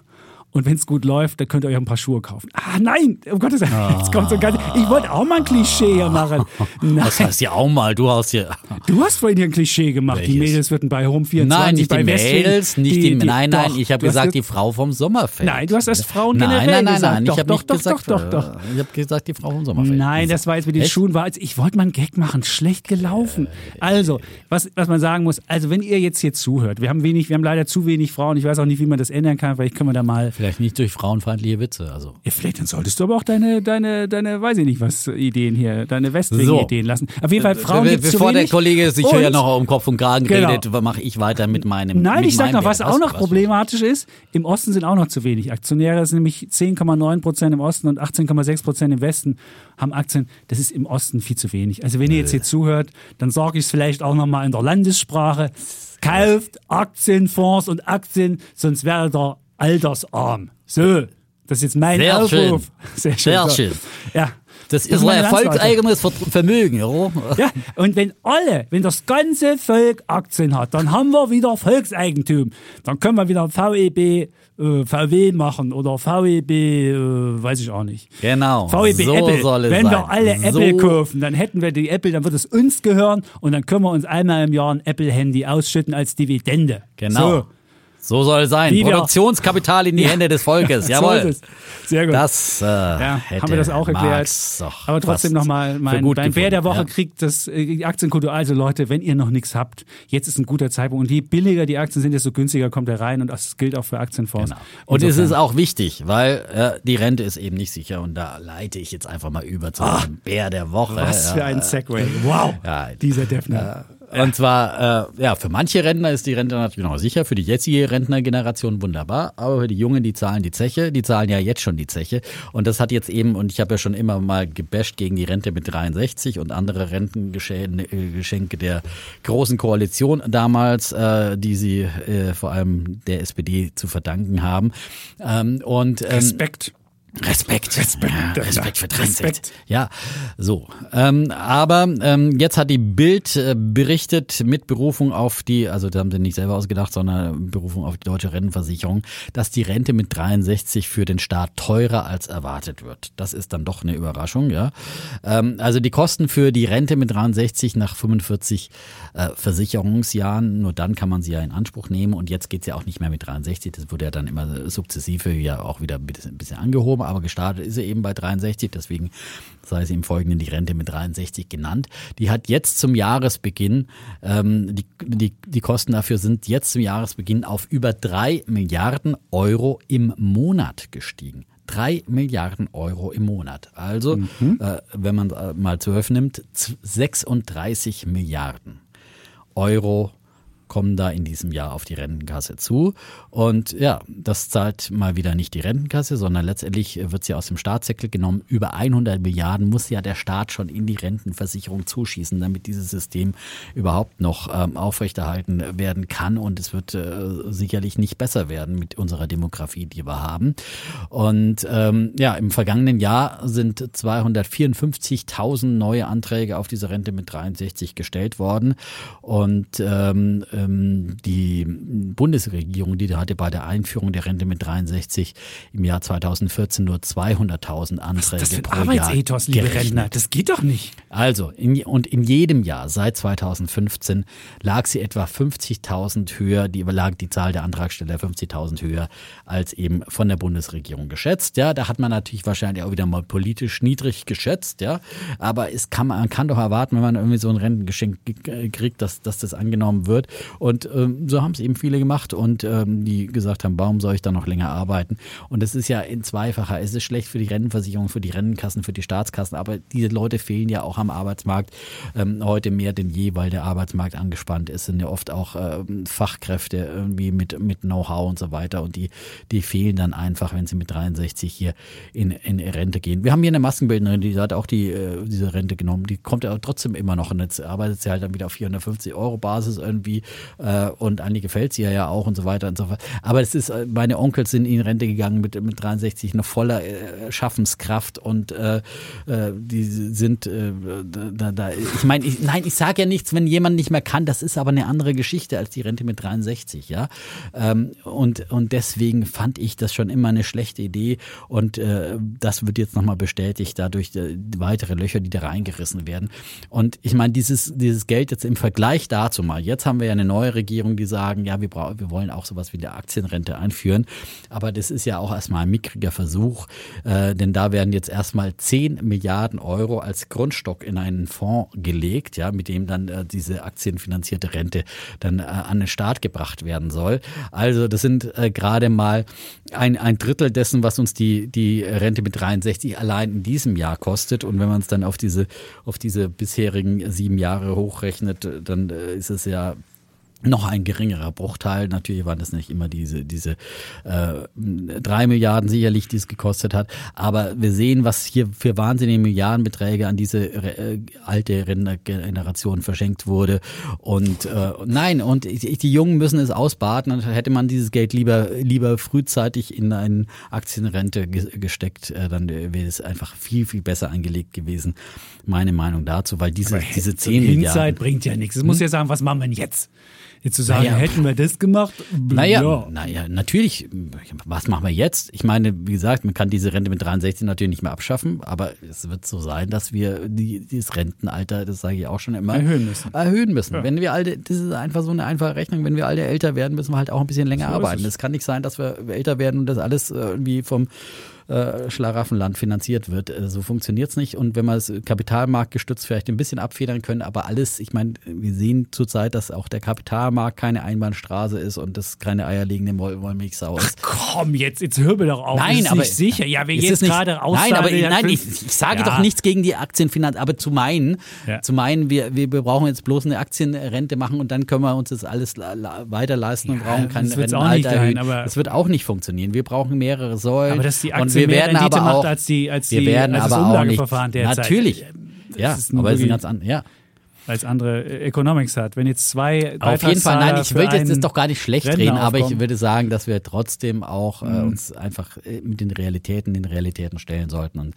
Und wenn es gut läuft, dann könnt ihr euch ein paar Schuhe kaufen. Ah, nein! Um Gottes Willen, <laughs> jetzt kommt so ganz. Ich wollte auch mal ein Klischee hier machen. <laughs> Nein. Das heißt ja auch mal, du hast hier. <laughs> Du hast vorhin hier ein Klischee gemacht. Die Welches? Mädels würden bei Home 24, Nein, nicht bei die Westwing, Mädels, nicht die, nein, nein, doch, ich habe gesagt, ge- die Frau vom Sommerfeld. Nein, du hast erst Frauen nein, generell nein, nein, gesagt. nein, Doch, ich habe doch, doch, gesagt, doch, doch, doch. äh, Ich habe gesagt, die Frau vom Sommerfeld. Nein, das war jetzt mit den Echt? Schuhen war. Ich wollte mal einen Gag machen, schlecht gelaufen. Also, was, was man sagen muss, also wenn ihr jetzt hier zuhört, wir haben wenig, wir haben leider zu wenig Frauen. Ich weiß auch nicht, wie man das ändern kann. Vielleicht können wir da mal Vielleicht nicht durch frauenfeindliche Witze. Also. Ja, vielleicht dann solltest du aber auch deine, deine, deine, weiß ich nicht was, Ideen hier, deine Westwing-Ideen so. lassen. Auf jeden Fall, Frauen Be Bevor der Kollege sich hier noch um Kopf und Kragen genau. redet, mache ich weiter mit meinem Nein, mit ich sag noch, was, was auch noch was problematisch ist, im Osten sind auch noch zu wenig Aktionäre. Es sind nämlich 10,9 Prozent im Osten und 18,6 Prozent im Westen haben Aktien. Das ist im Osten viel zu wenig. Also wenn ihr jetzt hier zuhört, dann sage ich es vielleicht auch nochmal in der Landessprache. Kauft Aktienfonds und Aktien, sonst werdet ihr altersarm. So, das ist jetzt mein Sehr Aufruf. Schön. <laughs> Sehr schön. Sehr schön. Ja. Das ist ein erfolgseigenes Vermögen, oder? Ja, und wenn alle, wenn das ganze Volk Aktien hat, dann haben wir wieder Volkseigentum. Dann können wir wieder VEB, äh, VW machen oder VEB, äh, weiß ich auch nicht. Genau. VEB so Apple. Soll es wenn sein. wir alle so Apple kaufen, dann hätten wir die Apple, dann wird es uns gehören und dann können wir uns einmal im Jahr ein Apple-Handy ausschütten als Dividende. Genau. So. So soll es sein. Wie wir- Produktionskapital in die <laughs> Hände des Volkes. <laughs> Jawohl. So ist es. Sehr gut. Das äh, Ja, haben wir das auch erklärt. Aber trotzdem nochmal, mein, gut mein Bär der Woche ja. kriegt das äh, Aktienkultur. Also Leute, wenn ihr noch nichts habt, jetzt ist ein guter Zeitpunkt. Und je billiger die Aktien sind, desto günstiger kommt er rein. Und das gilt auch für Aktienfonds. Genau. Und es ist auch wichtig, weil äh, die Rente ist eben nicht sicher und da leite ich jetzt einfach mal über zu dem Bär der Woche. Was für ein Segway. Wow. Ja, Dieser Defner. Und zwar, äh, ja, für manche Rentner ist die Rente natürlich noch sicher, für die jetzige Rentnergeneration wunderbar, aber für die Jungen, die zahlen die Zeche, die zahlen ja jetzt schon die Zeche. Und das hat jetzt eben, und ich habe ja schon immer mal gebasht gegen die Rente mit 63 und andere Rentengeschenke der Großen Koalition damals, äh, die sie äh, vor allem der SPD zu verdanken haben. Ähm, und, ähm, Respekt. Respekt. Respekt. Ja, Respekt für 63. Respekt. Ja, so. Ähm, aber ähm, jetzt hat die Bild äh, berichtet mit Berufung auf die, also da haben sie nicht selber ausgedacht, sondern Berufung auf die deutsche Rentenversicherung, dass die Rente mit 63 für den Staat teurer als erwartet wird. Das ist dann doch eine Überraschung, ja. Ähm, also die Kosten für die Rente mit 63 nach 45 äh, Versicherungsjahren, nur dann kann man sie ja in Anspruch nehmen und jetzt geht's ja auch nicht mehr mit 63, das wurde ja dann immer sukzessive ja auch wieder ein bisschen angehoben, aber gestartet ist sie eben bei 63, deswegen sei sie im Folgenden die Rente mit 63 genannt. Die hat jetzt zum Jahresbeginn, ähm, die, die, die Kosten dafür sind jetzt zum Jahresbeginn auf über drei Milliarden Euro im Monat gestiegen. Drei Milliarden Euro im Monat. Also, äh, wenn man äh, mal zwölf nimmt, z- 36 Milliarden Euro kommen da in diesem Jahr auf die Rentenkasse zu. Und ja, das zahlt mal wieder nicht die Rentenkasse, sondern letztendlich wird sie aus dem Staatssäckel genommen. Über 100 Milliarden muss ja der Staat schon in die Rentenversicherung zuschießen, damit dieses System überhaupt noch ähm, aufrechterhalten werden kann. Und es wird äh, sicherlich nicht besser werden mit unserer Demografie, die wir haben. Und ähm, ja, im vergangenen Jahr sind 254.000 neue Anträge auf diese Rente mit 63 gestellt worden. Und ähm, ähm, die Bundesregierung, die hatte bei der Einführung der Rente mit 63 im Jahr 2014 nur 200.000 Anträge Das ist pro ein Arbeitsethos, Jahr liebe gerechnet. Rentner. Das geht doch nicht. Also, in, und in jedem Jahr seit 2015 lag sie etwa 50.000 höher, die lag die Zahl der Antragsteller 50.000 höher als eben von der Bundesregierung geschätzt. Ja, da hat man natürlich wahrscheinlich auch wieder mal politisch niedrig geschätzt, ja. Aber es kann, man kann doch erwarten, wenn man irgendwie so ein Rentengeschenk ge- kriegt, dass, dass das angenommen wird. Und ähm, so haben es eben viele gemacht und ähm, die gesagt haben, warum soll ich da noch länger arbeiten? Und es ist ja in zweifacher. Es ist schlecht für die Rentenversicherung, für die Rentenkassen, für die Staatskassen, aber diese Leute fehlen ja auch am Arbeitsmarkt ähm, heute mehr denn je, weil der Arbeitsmarkt angespannt ist. Sind ja oft auch ähm, Fachkräfte irgendwie mit, mit Know-how und so weiter und die, die fehlen dann einfach, wenn sie mit 63 hier in, in Rente gehen. Wir haben hier eine Maskenbildnerin, die hat auch die, äh, diese Rente genommen. Die kommt ja trotzdem immer noch und jetzt arbeitet sie halt dann wieder auf 450 Euro Basis irgendwie äh, und Anni gefällt sie ja, auch und so weiter und so fort. Aber es ist, äh, meine Onkels sind in Rente gegangen mit, mit 63 noch voller äh, Schaffenskraft und äh, äh, die sind äh, da, da, ich meine, ich, nein, ich sage ja nichts, wenn jemand nicht mehr kann, das ist aber eine andere Geschichte als die Rente mit 63, ja. Ähm, und, und deswegen fand ich das schon immer eine schlechte Idee und das wird jetzt nochmal bestätigt dadurch weitere Löcher, die da reingerissen werden. Und ich meine, dieses, dieses Geld jetzt im Vergleich dazu mal, jetzt haben wir ja eine neue Regierung, die sagen, ja, wir, brauchen, wir wollen auch sowas wie eine Aktienrente einführen. Aber das ist ja auch erstmal ein mickriger Versuch, äh, denn da werden jetzt erstmal 10 Milliarden Euro als Grundstock in einen Fonds gelegt, ja, mit dem dann äh, diese aktienfinanzierte Rente dann äh, an den Start gebracht werden soll. Also das sind äh, gerade mal ein, ein Drittel dessen, was uns die, die Rente mit 63 allein in diesem Jahr kostet. Und wenn man es dann auf diese, auf diese bisherigen sieben Jahre hochrechnet, dann äh, ist es ja noch ein geringerer Bruchteil. Natürlich waren das nicht immer diese, diese äh, drei Milliarden sicherlich, die es gekostet hat. Aber wir sehen, was hier für wahnsinnige Milliardenbeträge an diese äh, alte Generation verschenkt wurde. Und äh, nein, und die Jungen müssen es ausbaden. Und hätte man dieses Geld lieber, lieber frühzeitig in eine Aktienrente gesteckt, äh, dann wäre es einfach viel, viel besser angelegt gewesen. Meine Meinung dazu, weil diese, diese zehn Milliarden. Hinzeit bringt ja nichts. Es muss hm? ja sagen, was machen wir denn jetzt? Jetzt zu sagen, naja, hätten wir das gemacht? Naja, ja. naja, natürlich. Was machen wir jetzt? Ich meine, wie gesagt, man kann diese Rente mit 63 natürlich nicht mehr abschaffen, aber es wird so sein, dass wir die, dieses Rentenalter, das sage ich auch schon immer, erhöhen müssen. Erhöhen müssen. Ja. Wenn wir alle, das ist einfach so eine einfache Rechnung, wenn wir alle älter werden, müssen wir halt auch ein bisschen länger so arbeiten. Es kann nicht sein, dass wir älter werden und das alles irgendwie vom äh, Schlaraffenland finanziert wird. Äh, so funktioniert es nicht. Und wenn wir es kapitalmarktgestützt vielleicht ein bisschen abfedern können, aber alles, ich meine, wir sehen zurzeit, dass auch der Kapitalmarkt keine Einbahnstraße ist und das keine eierlegende Wollmilchsau ist. Ach komm, jetzt, jetzt hör mir doch auf. Nein, aber sicher. Ja, wir jetzt gerade Nein, aber nein, ich, ich sage ja. doch nichts gegen die Aktienfinanz, aber zu meinen, ja. zu meinen, wir, wir, wir brauchen jetzt bloß eine Aktienrente machen und dann können wir uns das alles weiter leisten und brauchen kein Rentenalter erhöhen. Das wird auch nicht funktionieren. Wir brauchen mehrere Säulen. Aber dass die Aktien und wir werden Rendite aber auch, als die als wir die, werden als aber das Umlageverfahren auch nicht, Natürlich. Ja, aber es ist ganz anders. Ja als andere äh, Economics hat. Wenn jetzt zwei Auf jeden Fall, nein, ich will jetzt das doch gar nicht schlecht Rentner reden, aber ich würde sagen, dass wir trotzdem auch äh, mhm. uns einfach äh, mit den Realitäten, den Realitäten stellen sollten und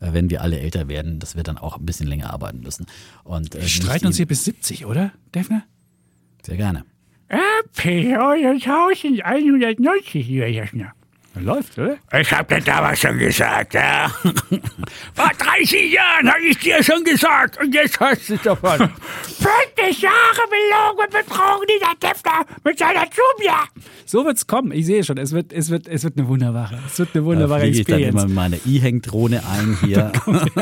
äh, wenn wir alle älter werden, dass wir dann auch ein bisschen länger arbeiten müssen. Und, äh, wir streiten uns hier bis 70, oder, Defner? Sehr gerne. Äh, 1190 Jährchen. Läuft, oder? Ich hab dir damals schon gesagt, ja. Vor 30 Jahren habe ich dir schon gesagt und jetzt hast du es davon. 50 Jahre belogen und betrogen dieser Defner mit seiner Jumia. So wird's kommen. Ich sehe schon. Es wird, es wird, es wird eine wunderbare, es wird eine wunderbare da Experience. ich dann immer meine E-Hang-Drohne ein hier. <laughs>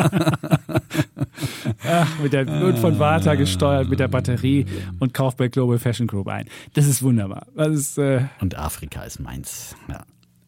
<laughs> Ach, mit der wird von Vata gesteuert mit der Batterie und kauft bei Global Fashion Group ein. Das ist wunderbar. Das ist, äh und Afrika ist meins. Ja.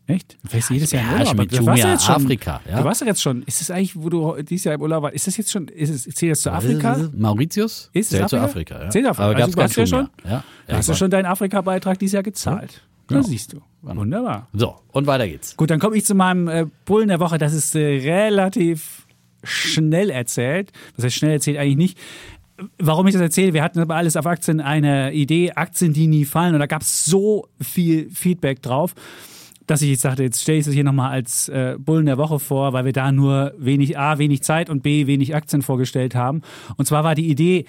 Echt? Du fährst jedes Jahr in Urlaub. Mit du warst ja jetzt schon, Afrika. Ja. Du warst ja jetzt schon. Ist es eigentlich, wo du dieses Jahr im Urlaub warst, ist das jetzt schon, ist es, zählt das zu Afrika? Mauritius? Ist es zu Afrika, ja. Zählt Afrika. Aber also, du hast ja schon, ja. ja hast du schon deinen Afrika-Beitrag dieses Jahr gezahlt. Ja. Das siehst du. Wunderbar. So, und weiter geht's. Gut, dann komme ich zu meinem äh, Bullen der Woche. Das ist äh, relativ schnell erzählt. Das heißt, schnell erzählt eigentlich nicht. Warum ich das erzähle, wir hatten aber alles auf Aktien eine Idee, Aktien, die nie fallen. Und da gab es so viel Feedback drauf dass ich jetzt sagte, jetzt stelle ich das hier nochmal als äh, Bullen der Woche vor, weil wir da nur wenig A, wenig Zeit und B, wenig Aktien vorgestellt haben. Und zwar war die Idee,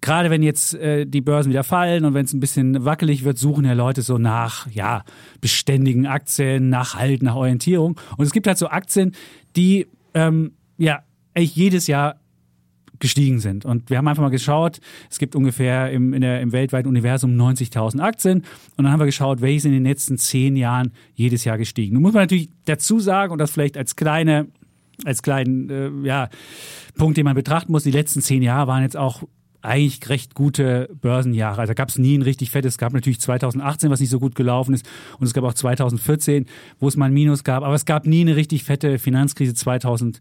gerade wenn jetzt äh, die Börsen wieder fallen und wenn es ein bisschen wackelig wird, suchen ja Leute so nach ja, beständigen Aktien, nach Halt, nach Orientierung. Und es gibt halt so Aktien, die ähm, ja eigentlich jedes Jahr gestiegen sind. Und wir haben einfach mal geschaut, es gibt ungefähr im, in der, im weltweiten Universum 90.000 Aktien. Und dann haben wir geschaut, welche sind in den letzten zehn Jahren jedes Jahr gestiegen. Nun muss man natürlich dazu sagen, und das vielleicht als kleine als kleinen äh, ja, Punkt, den man betrachten muss, die letzten zehn Jahre waren jetzt auch eigentlich recht gute Börsenjahre. Also da gab es nie ein richtig fettes. Es gab natürlich 2018, was nicht so gut gelaufen ist. Und es gab auch 2014, wo es mal ein Minus gab. Aber es gab nie eine richtig fette Finanzkrise 2000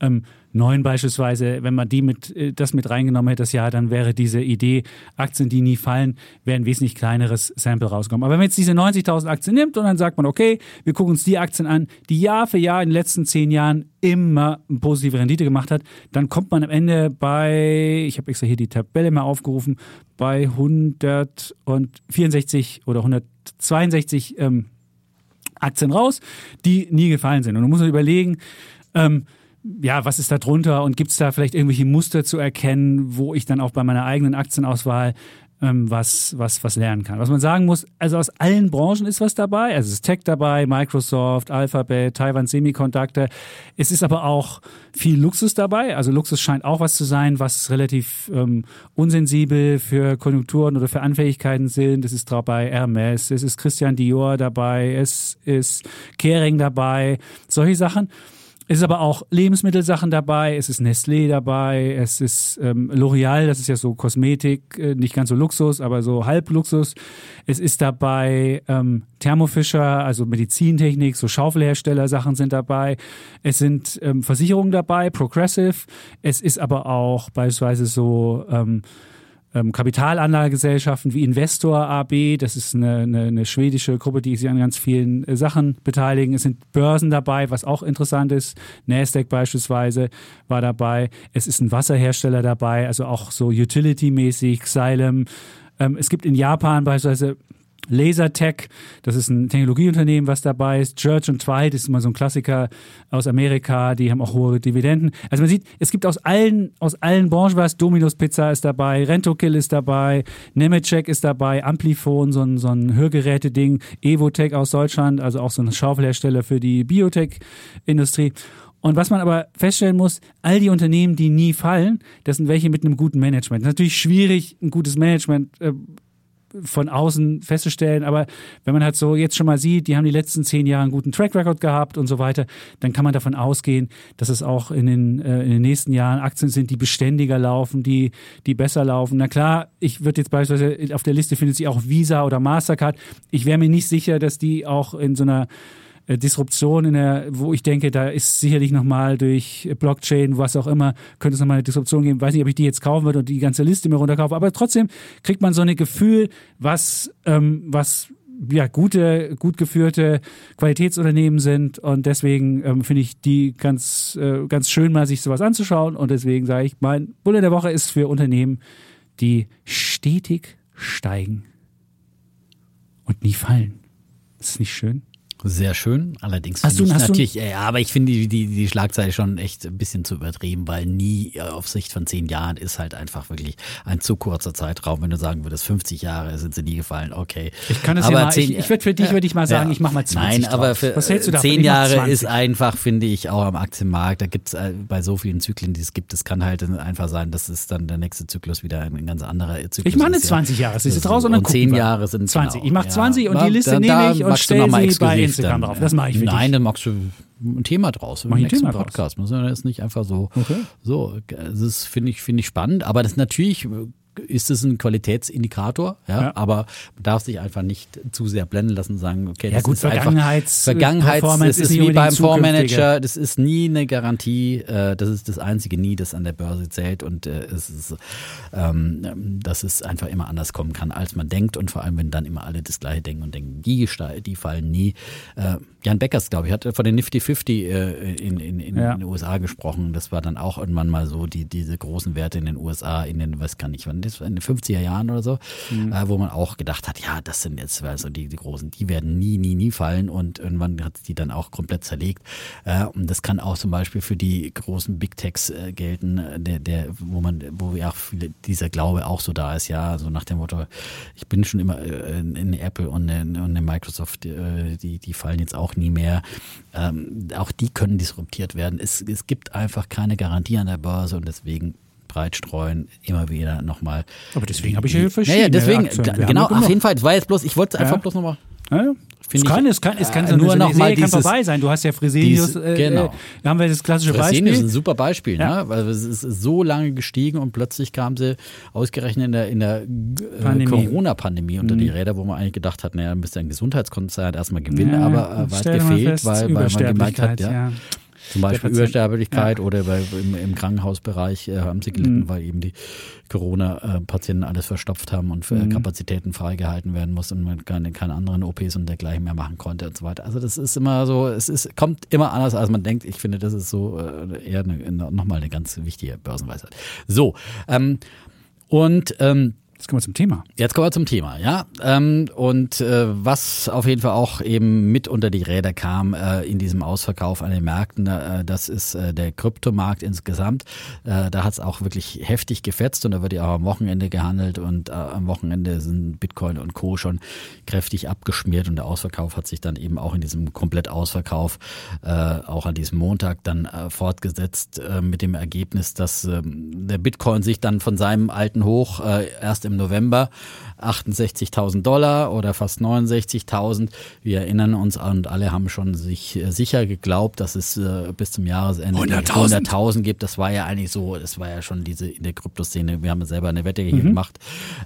ähm, neun beispielsweise, wenn man die mit, äh, das mit reingenommen hätte, das Jahr, dann wäre diese Idee, Aktien, die nie fallen, wäre ein wesentlich kleineres Sample rausgekommen. Aber wenn man jetzt diese 90.000 Aktien nimmt und dann sagt man, okay, wir gucken uns die Aktien an, die Jahr für Jahr in den letzten zehn Jahren immer eine positive Rendite gemacht hat, dann kommt man am Ende bei, ich habe extra hier die Tabelle mal aufgerufen, bei 164 oder 162 ähm, Aktien raus, die nie gefallen sind. Und du musst überlegen, ähm, ja, was ist da drunter und gibt es da vielleicht irgendwelche Muster zu erkennen, wo ich dann auch bei meiner eigenen Aktienauswahl ähm, was, was, was lernen kann. Was man sagen muss, also aus allen Branchen ist was dabei. Also es ist Tech dabei, Microsoft, Alphabet, Taiwan Semiconductor. Es ist aber auch viel Luxus dabei. Also Luxus scheint auch was zu sein, was relativ ähm, unsensibel für Konjunkturen oder für Anfälligkeiten sind. Es ist dabei Hermes, es ist Christian Dior dabei, es ist Kering dabei, solche Sachen. Es ist aber auch Lebensmittelsachen dabei, es ist Nestlé dabei, es ist ähm, L'Oreal, das ist ja so Kosmetik, äh, nicht ganz so Luxus, aber so Halbluxus. Es ist dabei ähm, Thermo Fisher, also Medizintechnik, so Schaufelhersteller-Sachen sind dabei. Es sind ähm, Versicherungen dabei, Progressive. Es ist aber auch beispielsweise so ähm, ähm, Kapitalanlagegesellschaften wie Investor AB, das ist eine, eine, eine, schwedische Gruppe, die sich an ganz vielen äh, Sachen beteiligen. Es sind Börsen dabei, was auch interessant ist. Nasdaq beispielsweise war dabei. Es ist ein Wasserhersteller dabei, also auch so Utility-mäßig, Xylem. Ähm, es gibt in Japan beispielsweise Lasertech, das ist ein Technologieunternehmen, was dabei ist. Church and Dwight ist immer so ein Klassiker aus Amerika, die haben auch hohe Dividenden. Also man sieht, es gibt aus allen, aus allen Branchen was. Domino's Pizza ist dabei, Rentokill ist dabei, Nemetschek ist dabei, Amplifon, so ein, so ein Hörgeräte-Ding, Evotech aus Deutschland, also auch so ein Schaufelhersteller für die Biotech-Industrie. Und was man aber feststellen muss, all die Unternehmen, die nie fallen, das sind welche mit einem guten Management. Das ist natürlich schwierig, ein gutes Management äh, von außen festzustellen. Aber wenn man halt so jetzt schon mal sieht, die haben die letzten zehn Jahre einen guten Track Record gehabt und so weiter, dann kann man davon ausgehen, dass es auch in den, äh, in den nächsten Jahren Aktien sind, die beständiger laufen, die, die besser laufen. Na klar, ich würde jetzt beispielsweise auf der Liste findet sich auch Visa oder Mastercard. Ich wäre mir nicht sicher, dass die auch in so einer Disruption in der, wo ich denke, da ist sicherlich nochmal durch Blockchain, was auch immer, könnte es nochmal eine Disruption geben. Weiß nicht, ob ich die jetzt kaufen würde und die ganze Liste mir runterkaufe, aber trotzdem kriegt man so ein Gefühl, was, ähm, was ja, gute, gut geführte Qualitätsunternehmen sind und deswegen ähm, finde ich die ganz, äh, ganz schön, mal sich sowas anzuschauen und deswegen sage ich, mein Bulle der Woche ist für Unternehmen, die stetig steigen und nie fallen. Das ist nicht schön? Sehr schön. Allerdings hast du, ich hast natürlich, äh, aber ich finde die, die, die Schlagzeile schon echt ein bisschen zu übertrieben, weil nie äh, auf Sicht von zehn Jahren ist halt einfach wirklich ein zu kurzer Zeitraum. Wenn du sagen würdest, 50 Jahre sind sie nie gefallen, okay. Ich kann es aber ja mal, zehn, ich, ich würde für dich würde ich mal sagen, ja, ich mache mal 20 Nein, aber für du zehn Jahre ist einfach, finde ich, auch am Aktienmarkt, da gibt es äh, bei so vielen Zyklen, die es gibt, es kann halt einfach sein, dass es dann der nächste Zyklus wieder ein, ganz anderer Zyklus Ich mache 20 Jahre, siehst du raus und dann und zehn Jahre sind 20. Genau, ich mache 20 ja. und die Liste nehme ich und stelle sie bei Instagram drauf. Das mache ich für Nein, dann magst du ein Thema draus. Mach ein Thema Podcast. Muss ja jetzt nicht einfach so. Okay. So, das finde ich, finde ich spannend. Aber das natürlich ist es ein Qualitätsindikator, ja, ja, aber man darf sich einfach nicht zu sehr blenden lassen und sagen, okay, das ja, gut, ist Vergangenheits einfach Vergangenheits, das ist, ist wie beim Fondsmanager, das ist nie eine Garantie, äh, das ist das einzige nie, das an der Börse zählt und äh, es ist, ähm, dass es einfach immer anders kommen kann, als man denkt und vor allem, wenn dann immer alle das gleiche denken und denken, die, die fallen nie. Äh, Jan Beckers, glaube ich, hat von den Nifty 50 äh, in, in, in, ja. in, den USA gesprochen. Das war dann auch irgendwann mal so die, diese großen Werte in den USA, in den, was kann ich, wann das war in den 50er Jahren oder so, mhm. äh, wo man auch gedacht hat, ja, das sind jetzt also die, die großen, die werden nie, nie, nie fallen und irgendwann hat die dann auch komplett zerlegt. Äh, und das kann auch zum Beispiel für die großen Big Techs äh, gelten, äh, der, der, wo man, wo ja auch viele, dieser Glaube auch so da ist, ja, so nach dem Motto, ich bin schon immer äh, in, Apple und in, und in Microsoft, äh, die, die fallen jetzt auch nie mehr. Ähm, auch die können disruptiert werden. Es, es gibt einfach keine Garantie an der Börse und deswegen breit streuen, immer wieder nochmal. Aber deswegen habe ich ja verschiedene Naja, deswegen, genau, auf jeden Fall, das war jetzt bloß, ich wollte einfach ja. bloß nochmal ja, es kann, es kann, es kann äh, nur noch mal dieses, kann vorbei sein. Du hast ja Fresenius, dieses, genau. äh, da haben wir das klassische Fresenius Beispiel. ist ein super Beispiel, ja. ne? weil es ist so lange gestiegen und plötzlich kam sie ausgerechnet in der, in der äh, Corona-Pandemie unter mhm. die Räder, wo man eigentlich gedacht hat, naja, müsste ein Gesundheitskonzern erstmal gewinnen, ja, aber äh, weit gefehlt, weil, weil man gemerkt hat, ja, ja. Zum Beispiel Übersterblichkeit ja. oder im, im, Krankenhausbereich äh, haben sie gelitten, mhm. weil eben die Corona-Patienten alles verstopft haben und für mhm. Kapazitäten freigehalten werden muss und man keine, keine anderen OPs und dergleichen mehr machen konnte und so weiter. Also das ist immer so, es ist, kommt immer anders, als man denkt. Ich finde, das ist so äh, eher eine, nochmal eine ganz wichtige Börsenweisheit. So, ähm, und ähm, Jetzt kommen wir zum Thema. Jetzt kommen wir zum Thema, ja. Ähm, und äh, was auf jeden Fall auch eben mit unter die Räder kam äh, in diesem Ausverkauf an den Märkten, äh, das ist der Kryptomarkt insgesamt. Da hat es auch wirklich heftig gefetzt und da wird ja auch am Wochenende gehandelt und am Wochenende sind Bitcoin und Co. schon kräftig abgeschmiert und der Ausverkauf hat sich dann eben auch in diesem Komplettausverkauf auch an diesem Montag dann fortgesetzt mit dem Ergebnis, dass äh, der Bitcoin sich dann von seinem alten Hoch erst im November 68.000 Dollar oder fast 69.000. Wir erinnern uns und alle haben schon sich äh, sicher geglaubt, dass es äh, bis zum Jahresende 100.000 100.000 gibt. Das war ja eigentlich so, das war ja schon diese in der Kryptoszene. Wir haben selber eine Wette Mhm. hier gemacht,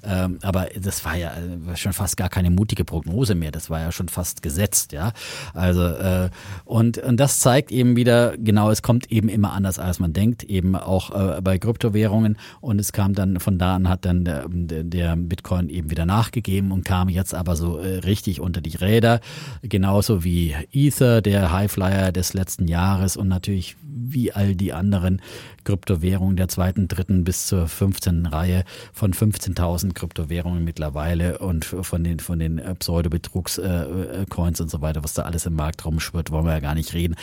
ähm, aber das war ja äh, schon fast gar keine mutige Prognose mehr. Das war ja schon fast gesetzt, ja. Also äh, und und das zeigt eben wieder genau, es kommt eben immer anders als man denkt, eben auch äh, bei Kryptowährungen und es kam dann von da an hat dann der, der Bitcoin eben wieder nachgegeben und kam jetzt aber so äh, richtig unter die Räder, genauso wie Ether, der Highflyer des letzten Jahres und natürlich wie all die anderen Kryptowährungen der zweiten, dritten bis zur 15. Reihe von 15.000 Kryptowährungen mittlerweile und von den von den äh, Pseudo-Betrugs-Coins und so weiter, was da alles im Markt rumschwirrt, wollen wir ja gar nicht reden.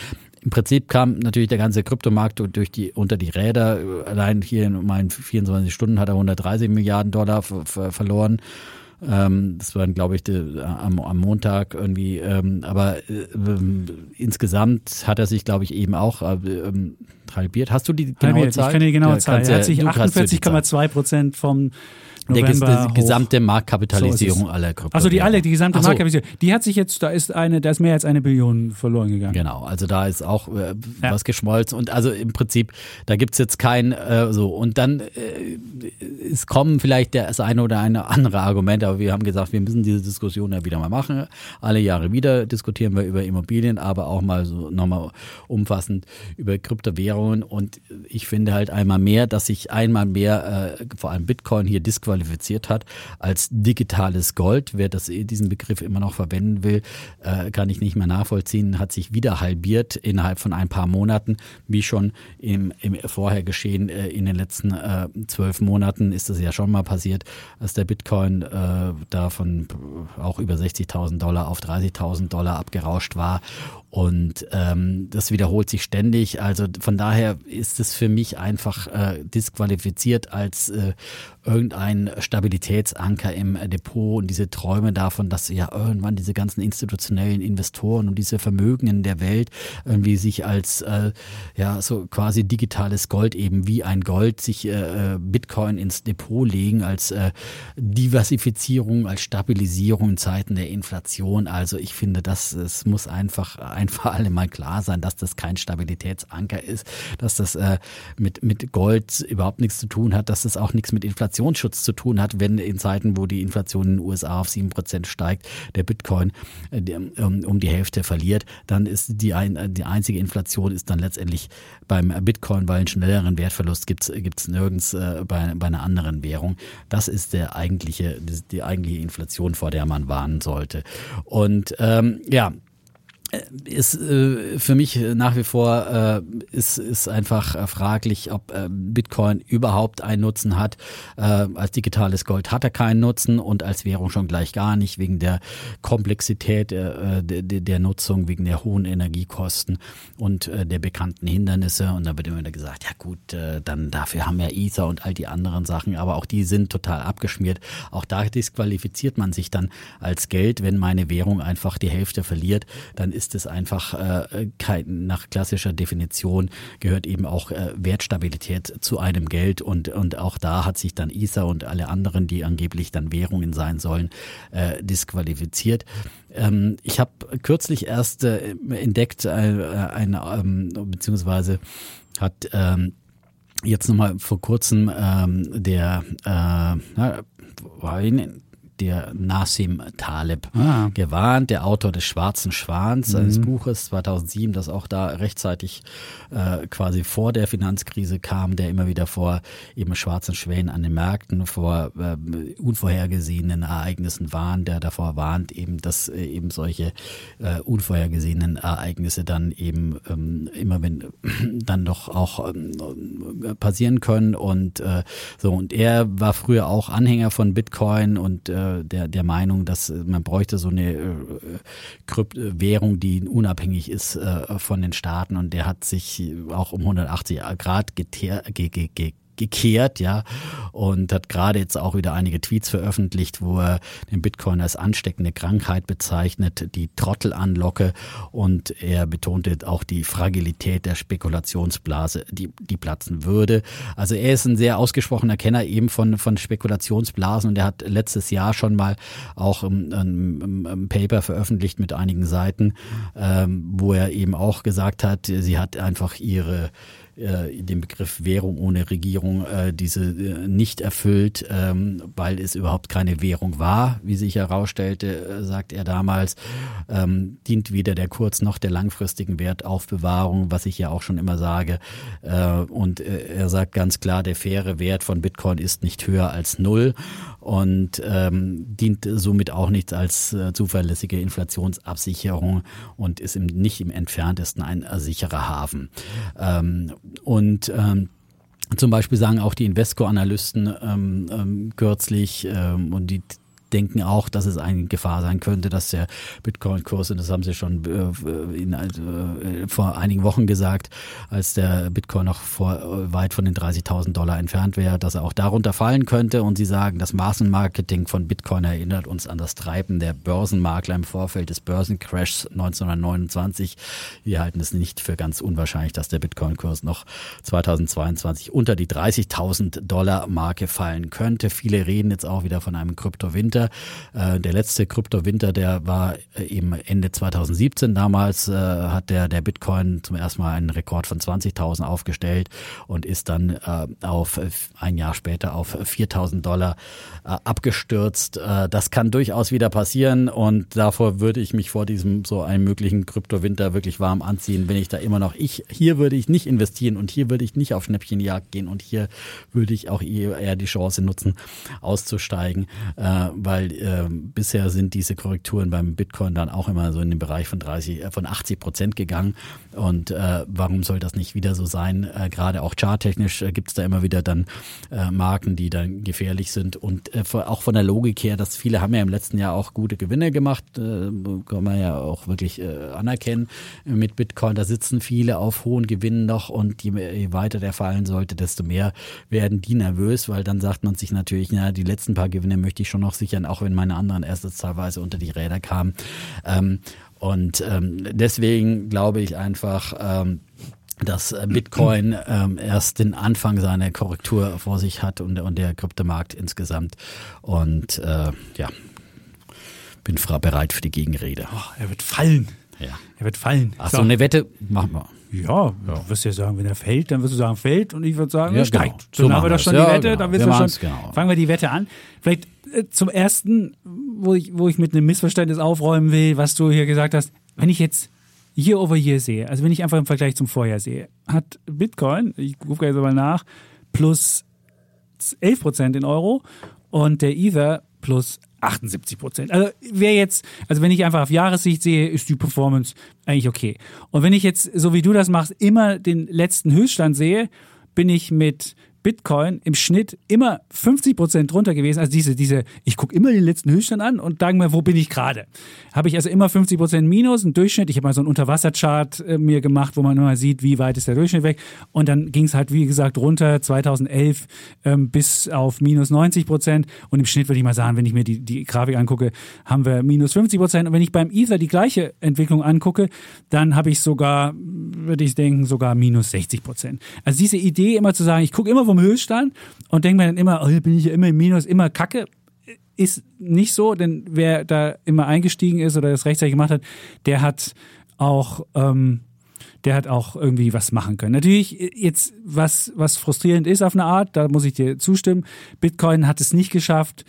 Im Prinzip kam natürlich der ganze Kryptomarkt durch die, unter die Räder. Allein hier in meinen 24 Stunden hat er 130 Milliarden Dollar ver- ver- verloren. Ähm, das waren, glaube ich, die, am, am Montag irgendwie. Ähm, aber äh, ähm, insgesamt hat er sich, glaube ich, eben auch äh, ähm, halbiert. Hast du die genaue Halbiert. Zahl? Ich kann die genaue Ja, Zahl. Er hat sich du kannst dir die Zahl. 48,2 Prozent vom November die hoch. gesamte Marktkapitalisierung So es. aller Kryptowährungen. Also die alle, die gesamte so. Marktkapitalisierung, die hat sich jetzt, da ist eine, da ist mehr als eine Billion verloren gegangen. Genau, also da ist auch äh, Ja. was geschmolzen und also im Prinzip, da gibt's jetzt kein äh, so und dann äh, es kommen vielleicht der- das eine oder eine andere Argument, aber wir haben gesagt, wir müssen diese Diskussion ja wieder mal machen. Alle Jahre wieder diskutieren wir über Immobilien, aber auch mal so nochmal umfassend über Kryptowährungen und ich finde halt einmal mehr, dass sich einmal mehr äh, vor allem Bitcoin hier disqualifiziert hat als digitales Gold. Wer das, diesen Begriff immer noch verwenden will, äh, kann ich nicht mehr nachvollziehen, hat sich wieder halbiert innerhalb von ein paar Monaten, wie schon im, im vorher geschehen äh, in den letzten äh, zwölf Monaten ist das ja schon mal passiert, dass der Bitcoin äh, da von auch über 60.000 Dollar auf 30.000 Dollar abgerauscht war und ähm, das wiederholt sich ständig. Also von daher ist es für mich einfach äh, disqualifiziert als äh, irgendein Stabilitätsanker im Depot und diese Träume davon, dass ja irgendwann diese ganzen institutionellen Investoren und diese Vermögen der Welt irgendwie sich als äh, ja so quasi digitales Gold eben wie ein Gold sich äh, äh, Bitcoin ins Depot legen als äh, Diversifizierung, als Stabilisierung in Zeiten der Inflation. Also ich finde, das es muss einfach einfach <laughs> alle mal klar sein, dass das kein Stabilitätsanker ist, dass das äh, mit mit Gold überhaupt nichts zu tun hat, dass das auch nichts mit Inflationsschutz zu tun hat, wenn in Zeiten, wo die Inflation in den USA auf sieben Prozent steigt, der Bitcoin äh, der, um, die Hälfte verliert, dann ist die ein, die einzige Inflation ist dann letztendlich beim Bitcoin, weil einen schnelleren Wertverlust gibt es nirgends äh, bei, bei einer anderen Währung. Das ist der eigentliche, die, die eigentliche Inflation, vor der man warnen sollte. Und ähm, ja, ist äh, für mich nach wie vor äh, ist, ist einfach äh, fraglich, ob äh, Bitcoin überhaupt einen Nutzen hat. Äh, als digitales Gold hat er keinen Nutzen und als Währung schon gleich gar nicht, wegen der Komplexität äh, der, der Nutzung, wegen der hohen Energiekosten und äh, der bekannten Hindernisse. Und da wird immer wieder gesagt, ja gut, äh, dann dafür haben wir Ether und all die anderen Sachen, aber auch die sind total abgeschmiert. Auch da disqualifiziert man sich dann als Geld, wenn meine Währung einfach die Hälfte verliert, dann ist es einfach äh, kein, nach klassischer Definition gehört eben auch äh, Wertstabilität zu einem Geld und, und auch da hat sich dann Ether und alle anderen, die angeblich dann Währungen sein sollen, äh, disqualifiziert. Ähm, ich habe kürzlich erst äh, entdeckt, äh, ein, ähm, beziehungsweise hat ähm, jetzt nochmal vor kurzem ähm, der äh, na, war in, der Nassim Taleb Ah. gewarnt, der Autor des Schwarzen Schwans, eines Buches 2007, das auch da rechtzeitig äh, quasi vor der Finanzkrise kam, der immer wieder vor eben schwarzen Schwänen an den Märkten, vor äh, unvorhergesehenen Ereignissen warnt, der davor warnt eben, dass äh, eben solche äh, unvorhergesehenen Ereignisse dann eben ähm, immer wenn <clears throat> dann doch auch ähm, passieren können und äh, so und er war früher auch Anhänger von Bitcoin und äh, der der Meinung, dass man bräuchte so eine äh, Krypt Währung, die unabhängig ist äh, von den Staaten. Und der hat sich auch um 180 Grad geteer, ge, ge, ge, gekehrt, ja, und hat gerade jetzt auch wieder einige Tweets veröffentlicht, wo er den Bitcoin als ansteckende Krankheit bezeichnet, die Trottelanlocke und er betonte auch die Fragilität der Spekulationsblase, die, die platzen würde. Also er ist ein sehr ausgesprochener Kenner eben von, von Spekulationsblasen und er hat letztes Jahr schon mal auch ein, ein, ein Paper veröffentlicht mit einigen Seiten, ähm, wo er eben auch gesagt hat, sie hat einfach ihre äh, den Begriff Währung ohne Regierung äh, diese äh, nicht erfüllt, ähm, weil es überhaupt keine Währung war, wie sich herausstellte, äh, sagt er damals, ähm, dient weder der kurz- noch der langfristigen Wertaufbewahrung, was ich ja auch schon immer sage. Äh, und äh, er sagt ganz klar, der faire Wert von Bitcoin ist nicht höher als null und ähm, dient somit auch nicht als äh, zuverlässige Inflationsabsicherung und ist im, nicht im entferntesten ein sicherer Hafen. Ähm, und ähm, zum Beispiel sagen auch die Invesco-Analysten ähm, ähm, kürzlich ähm, und die denken auch, dass es eine Gefahr sein könnte, dass der Bitcoin-Kurs, und das haben sie schon äh, in, äh, vor einigen Wochen gesagt, als der Bitcoin noch vor, äh, weit von den 30.000 Dollar entfernt wäre, dass er auch darunter fallen könnte. Und sie sagen, das Massenmarketing von Bitcoin erinnert uns an das Treiben der Börsenmakler im Vorfeld des Börsencrashs 1929. Wir halten es nicht für ganz unwahrscheinlich, dass der Bitcoin-Kurs noch 2022 unter die 30.000 Dollar Marke fallen könnte. Viele reden jetzt auch wieder von einem Kryptowinter. Äh, der letzte Kryptowinter, der war äh, eben Ende 2017. Damals äh, hat der, der Bitcoin zum ersten Mal einen Rekord von 20.000 aufgestellt und ist dann äh, auf äh, ein Jahr später auf 4.000 Dollar äh, abgestürzt. Äh, das kann durchaus wieder passieren und davor würde ich mich vor diesem so einem möglichen Kryptowinter wirklich warm anziehen, wenn ich da immer noch ich hier würde ich nicht investieren und hier würde ich nicht auf Schnäppchenjagd gehen und hier würde ich auch eher die Chance nutzen auszusteigen, äh, weil äh, bisher sind diese Korrekturen beim Bitcoin dann auch immer so in den Bereich von 30 äh, von 80 Prozent gegangen und äh, warum soll das nicht wieder so sein? Äh, Gerade auch charttechnisch äh, gibt es da immer wieder dann äh, Marken, die dann gefährlich sind und äh, auch von der Logik her, dass viele haben ja im letzten Jahr auch gute Gewinne gemacht, äh, kann man ja auch wirklich äh, anerkennen mit Bitcoin. Da sitzen viele auf hohen Gewinnen noch und je, je weiter der fallen sollte, desto mehr werden die nervös, weil dann sagt man sich natürlich, na, die letzten paar Gewinne möchte ich schon noch sichern, auch wenn meine anderen Assets teilweise unter die Räder kamen. Ähm, und ähm, deswegen glaube ich einfach, ähm, dass äh, Bitcoin ähm, erst den Anfang seiner Korrektur vor sich hat und, und der Kryptomarkt insgesamt. Und äh, ja, bin bereit für die Gegenrede. Oh, er wird fallen. Ja. Er wird fallen. Ach so, eine Wette machen wir. Ja, du wirst ja sagen, wenn er fällt, dann wirst du sagen, fällt und ich würde sagen, Ja, er steigt. genau. So Dann haben machen wir wir doch schon das. die Ja, Wette, genau. dann Wir wissen wir schon, machen's, genau. fangen wir die Wette an. Vielleicht zum ersten, wo ich, wo ich mit einem Missverständnis aufräumen will, was du hier gesagt hast, wenn ich jetzt Year over Year sehe, also wenn ich einfach im Vergleich zum Vorjahr sehe, hat Bitcoin, ich rufe jetzt aber nach, plus 11 Prozent in Euro und der Ether plus 78 Prozent. Also wer jetzt, also wenn ich einfach auf Jahressicht sehe, ist die Performance eigentlich okay. Und wenn ich jetzt, so wie du das machst, immer den letzten Höchststand sehe, bin ich mit Bitcoin im Schnitt immer 50 Prozent drunter gewesen. Also diese, diese, ich gucke immer den letzten Höchststand an und sage mir, wo bin ich gerade? Habe ich also immer 50 Prozent Minus, ein Durchschnitt. Ich habe mal so einen Unterwasserchart äh, mir gemacht, wo man immer sieht, wie weit ist der Durchschnitt weg. Und dann ging es halt, wie gesagt, runter 2011 ähm, bis auf minus 90 Prozent. Und im Schnitt würde ich mal sagen, wenn ich mir die, die Grafik angucke, haben wir minus 50 Prozent. Und wenn ich beim Ether die gleiche Entwicklung angucke, dann habe ich sogar, würde ich denken, sogar minus 60 Prozent. Also diese Idee immer zu sagen, ich gucke immer vom Höchststand und denke mir dann immer, oh, bin ich ja immer im Minus, immer kacke, ist nicht so, denn wer da immer eingestiegen ist oder das rechtzeitig gemacht hat, der hat auch, ähm, der hat auch irgendwie was machen können. Natürlich jetzt was, was frustrierend ist auf eine Art, da muss ich dir zustimmen. Bitcoin hat es nicht geschafft,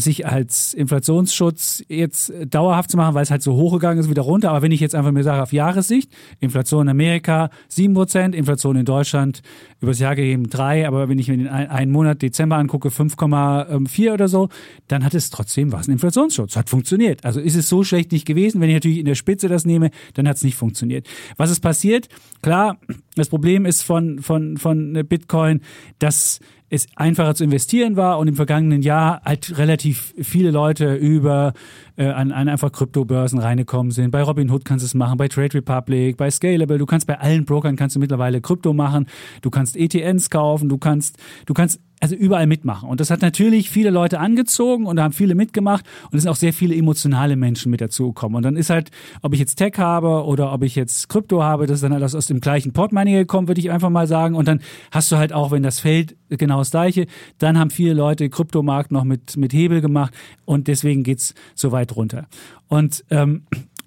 sich als Inflationsschutz jetzt dauerhaft zu machen, weil es halt so hochgegangen ist, wieder runter. Aber wenn ich jetzt einfach mir sage, auf Jahressicht, Inflation in Amerika 7%, Inflation in Deutschland übers Jahr gegeben 3, aber wenn ich mir den einen Monat Dezember angucke, 5,4 oder so, dann hat es trotzdem was, ein Inflationsschutz. Hat funktioniert. Also ist es so schlecht nicht gewesen. Wenn ich natürlich in der Spitze das nehme, dann hat es nicht funktioniert. Was ist passiert? Klar, das Problem ist von, von, von Bitcoin, dass es einfacher zu investieren war und im vergangenen Jahr halt relativ viele Leute über äh, an, an einfach Kryptobörsen reingekommen sind. Bei Robinhood kannst du es machen, bei Trade Republic, bei Scalable. Du kannst bei allen Brokern kannst du mittlerweile Krypto machen. Du kannst ETNs kaufen. Du kannst, du kannst also überall mitmachen. Und das hat natürlich viele Leute angezogen und da haben viele mitgemacht und es sind auch sehr viele emotionale Menschen mit dazugekommen. Und dann ist halt, ob ich jetzt Tech habe oder ob ich jetzt Krypto habe, das ist dann alles aus dem gleichen Portemonnaie gekommen, würde ich einfach mal sagen. Und dann hast du halt auch, wenn das fällt, genau das Gleiche. Dann haben viele Leute Kryptomarkt noch mit, mit Hebel gemacht und deswegen geht's so weit runter. Und ähm,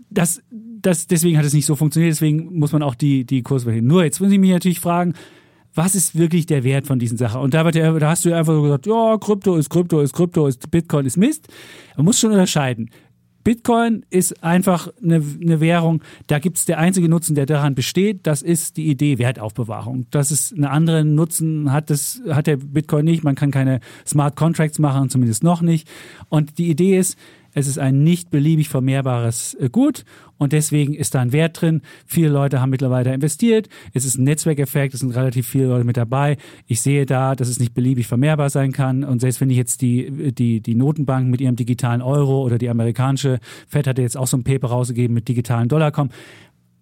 das, das, deswegen hat es nicht so funktioniert, deswegen muss man auch die, die Kurse Nur jetzt muss ich mich natürlich fragen, was ist wirklich der Wert von diesen Sachen? Und da, wird ja, da hast du einfach so gesagt, ja, Krypto ist Krypto ist Krypto ist Bitcoin ist Mist. Man muss schon unterscheiden. Bitcoin ist einfach eine, eine Währung, da gibt es der einzige Nutzen, der daran besteht, das ist die Idee Wertaufbewahrung. Das ist eine andere Nutzen, hat, das, hat der Bitcoin nicht. Man kann keine Smart Contracts machen, zumindest noch nicht. Und die Idee ist, es ist ein nicht beliebig vermehrbares äh, Gut und deswegen ist da ein Wert drin. Viele Leute haben mittlerweile investiert. Es ist ein Netzwerkeffekt, es sind relativ viele Leute mit dabei. Ich sehe da, dass es nicht beliebig vermehrbar sein kann. Und selbst wenn ich jetzt die, die, die Notenbanken mit ihrem digitalen Euro oder die amerikanische Fed hat jetzt auch so ein Paper rausgegeben mit digitalen Dollar kommen,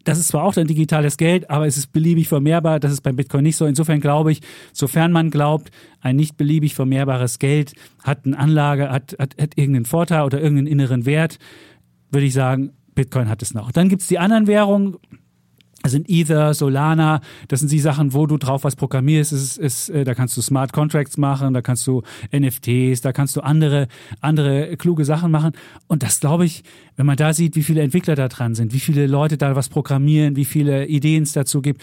das ist zwar auch dann digitales Geld, aber es ist beliebig vermehrbar. Das ist beim Bitcoin nicht so. Insofern glaube ich, sofern man glaubt, ein nicht beliebig vermehrbares Geld hat eine Anlage, hat, hat, hat irgendeinen Vorteil oder irgendeinen inneren Wert, würde ich sagen, Bitcoin hat es noch. Dann gibt es die anderen Währungen, sind Ether, Solana, das sind die Sachen, wo du drauf was programmierst. Ist, ist, äh, da kannst du Smart Contracts machen, da kannst du NFTs, da kannst du andere, andere kluge Sachen machen. Und das glaube ich, wenn man da sieht, wie viele Entwickler da dran sind, wie viele Leute da was programmieren, wie viele Ideen es dazu gibt,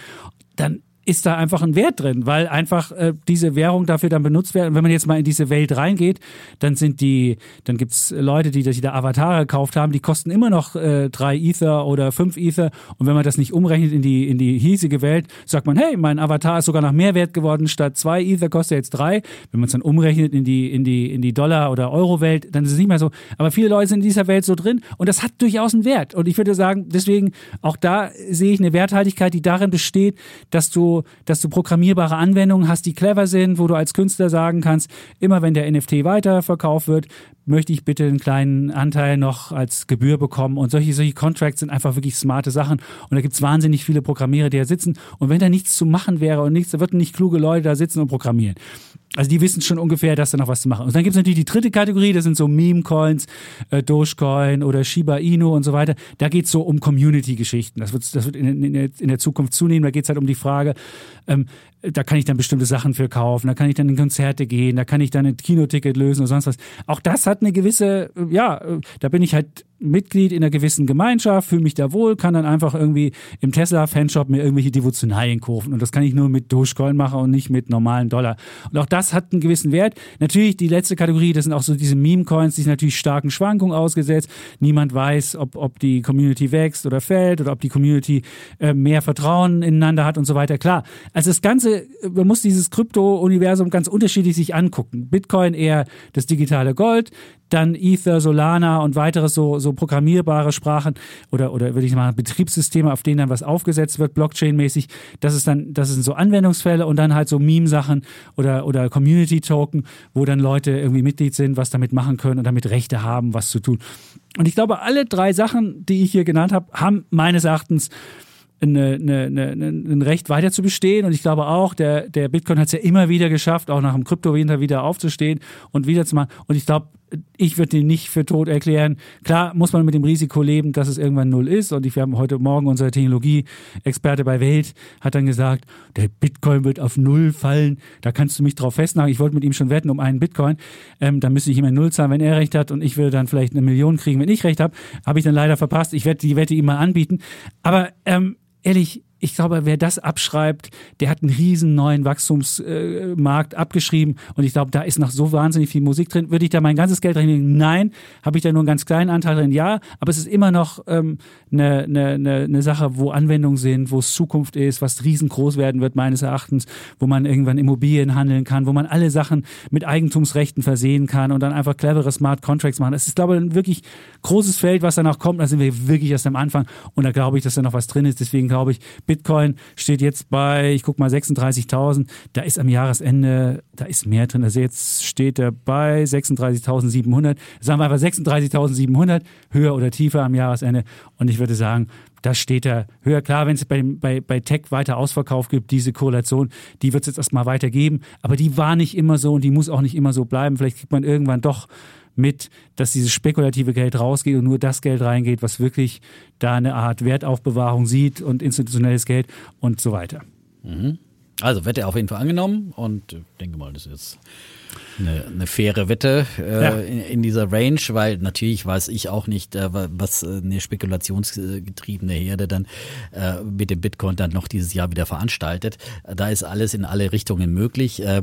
dann ist da einfach ein Wert drin, weil einfach äh, diese Währung dafür dann benutzt wird. Und wenn man jetzt mal in diese Welt reingeht, dann sind die, dann gibt's Leute, die sich da Avatare gekauft haben, die kosten immer noch äh, drei Ether oder fünf Ether. Und wenn man das nicht umrechnet in die, in die hiesige Welt, sagt man, hey, mein Avatar ist sogar noch mehr wert geworden, statt zwei Ether kostet er jetzt drei. Wenn man es dann umrechnet in die, in die, in die Dollar- oder Euro-Welt, dann ist es nicht mehr so. Aber viele Leute sind in dieser Welt so drin und das hat durchaus einen Wert. Und ich würde sagen, deswegen, auch da sehe ich eine Werthaltigkeit, die darin besteht, dass du dass du programmierbare Anwendungen hast, die clever sind, wo du als Künstler sagen kannst, immer wenn der NFT weiterverkauft wird, möchte ich bitte einen kleinen Anteil noch als Gebühr bekommen. Und solche, solche Contracts sind einfach wirklich smarte Sachen. Und da gibt es wahnsinnig viele Programmierer, die da sitzen. Und wenn da nichts zu machen wäre und nichts, da würden nicht kluge Leute da sitzen und programmieren. Also die wissen schon ungefähr, dass da noch was zu machen. Und dann gibt es natürlich die dritte Kategorie, das sind so Meme-Coins, äh, Dogecoin oder Shiba Inu und so weiter. Da geht es so um Community-Geschichten. Das wird, das wird in, in, der, in der Zukunft zunehmen. Da geht es halt um die Frage, ähm, da kann ich dann bestimmte Sachen für kaufen, da kann ich dann in Konzerte gehen, da kann ich dann ein Kinoticket lösen oder sonst was. Auch das hat eine gewisse, ja, da bin ich halt Mitglied in einer gewissen Gemeinschaft, fühle mich da wohl, kann dann einfach irgendwie im Tesla-Fanshop mir irgendwelche Devotionalien kaufen. Und das kann ich nur mit Dogecoin machen und nicht mit normalen Dollar. Und auch das hat einen gewissen Wert. Natürlich, die letzte Kategorie, das sind auch so diese Meme-Coins, die sind natürlich starken Schwankungen ausgesetzt. Niemand weiß, ob, ob die Community wächst oder fällt oder ob die Community äh, mehr Vertrauen ineinander hat und so weiter. Klar, also das Ganze, man muss dieses Krypto-Universum ganz unterschiedlich sich angucken. Bitcoin eher das digitale Gold, dann Ether, Solana und weitere so, so programmierbare Sprachen oder, oder würde ich mal Betriebssysteme, auf denen dann was aufgesetzt wird, Blockchain-mäßig. Das ist dann, das sind so Anwendungsfälle und dann halt so Meme-Sachen oder, oder Community-Token, wo dann Leute irgendwie Mitglied sind, was damit machen können und damit Rechte haben, was zu tun. Und ich glaube, alle drei Sachen, die ich hier genannt habe, haben meines Erachtens eine, eine, eine, ein Recht weiter zu bestehen. Und ich glaube auch, der, der Bitcoin hat es ja immer wieder geschafft, auch nach dem Kryptowinter wieder aufzustehen und wieder zu machen. Und ich glaube, ich würde ihn nicht für tot erklären. Klar muss man mit dem Risiko leben, dass es irgendwann null ist. Und ich, wir haben heute Morgen unser Technologie-Experte bei Welt hat dann gesagt, der Bitcoin wird auf null fallen. Da kannst du mich drauf festnageln. Ich wollte mit ihm schon wetten um einen Bitcoin. Ähm, dann müsste ich ihm ein Null zahlen, wenn er recht hat. Und ich würde dann vielleicht eine Million kriegen, wenn ich recht habe. Habe ich dann leider verpasst. Ich werde die Wette ihm mal anbieten. Aber ähm, ehrlich, ich glaube, wer das abschreibt, der hat einen riesen neuen Wachstumsmarkt abgeschrieben und ich glaube, da ist noch so wahnsinnig viel Musik drin. Würde ich da mein ganzes Geld reinlegen? Nein. Habe ich da nur einen ganz kleinen Anteil drin? Ja. Aber es ist immer noch ähm, eine, eine, eine, Sache, wo Anwendungen sind, wo es Zukunft ist, was riesengroß werden wird meines Erachtens, wo man irgendwann Immobilien handeln kann, wo man alle Sachen mit Eigentumsrechten versehen kann und dann einfach clevere Smart Contracts machen. Das ist, glaube ich, ein wirklich großes Feld, was danach kommt. Da sind wir wirklich erst am Anfang und da glaube ich, dass da noch was drin ist. Deswegen glaube ich, Bitcoin steht jetzt bei, ich guck mal, 36.000. Da ist am Jahresende, da ist mehr drin. Also jetzt steht er bei 36.700. Sagen wir einfach 36.700, höher oder tiefer am Jahresende. Und ich würde sagen, da steht er höher. Klar, wenn es bei, bei, bei Tech weiter Ausverkauf gibt, diese Korrelation, die wird es jetzt erstmal weitergeben. Aber die war nicht immer so und die muss auch nicht immer so bleiben. Vielleicht kriegt man irgendwann doch mit, dass dieses spekulative Geld rausgeht und nur das Geld reingeht, was wirklich da eine Art Wertaufbewahrung sieht und institutionelles Geld und so weiter. Mhm. Also wird er auf jeden Fall angenommen und ich denke mal, das ist jetzt eine, eine faire Wette äh, ja. in, in, dieser Range, weil natürlich weiß ich auch nicht, äh, was äh, eine spekulationsgetriebene Herde dann äh, mit dem Bitcoin dann noch dieses Jahr wieder veranstaltet. Da ist alles in alle Richtungen möglich, äh, äh,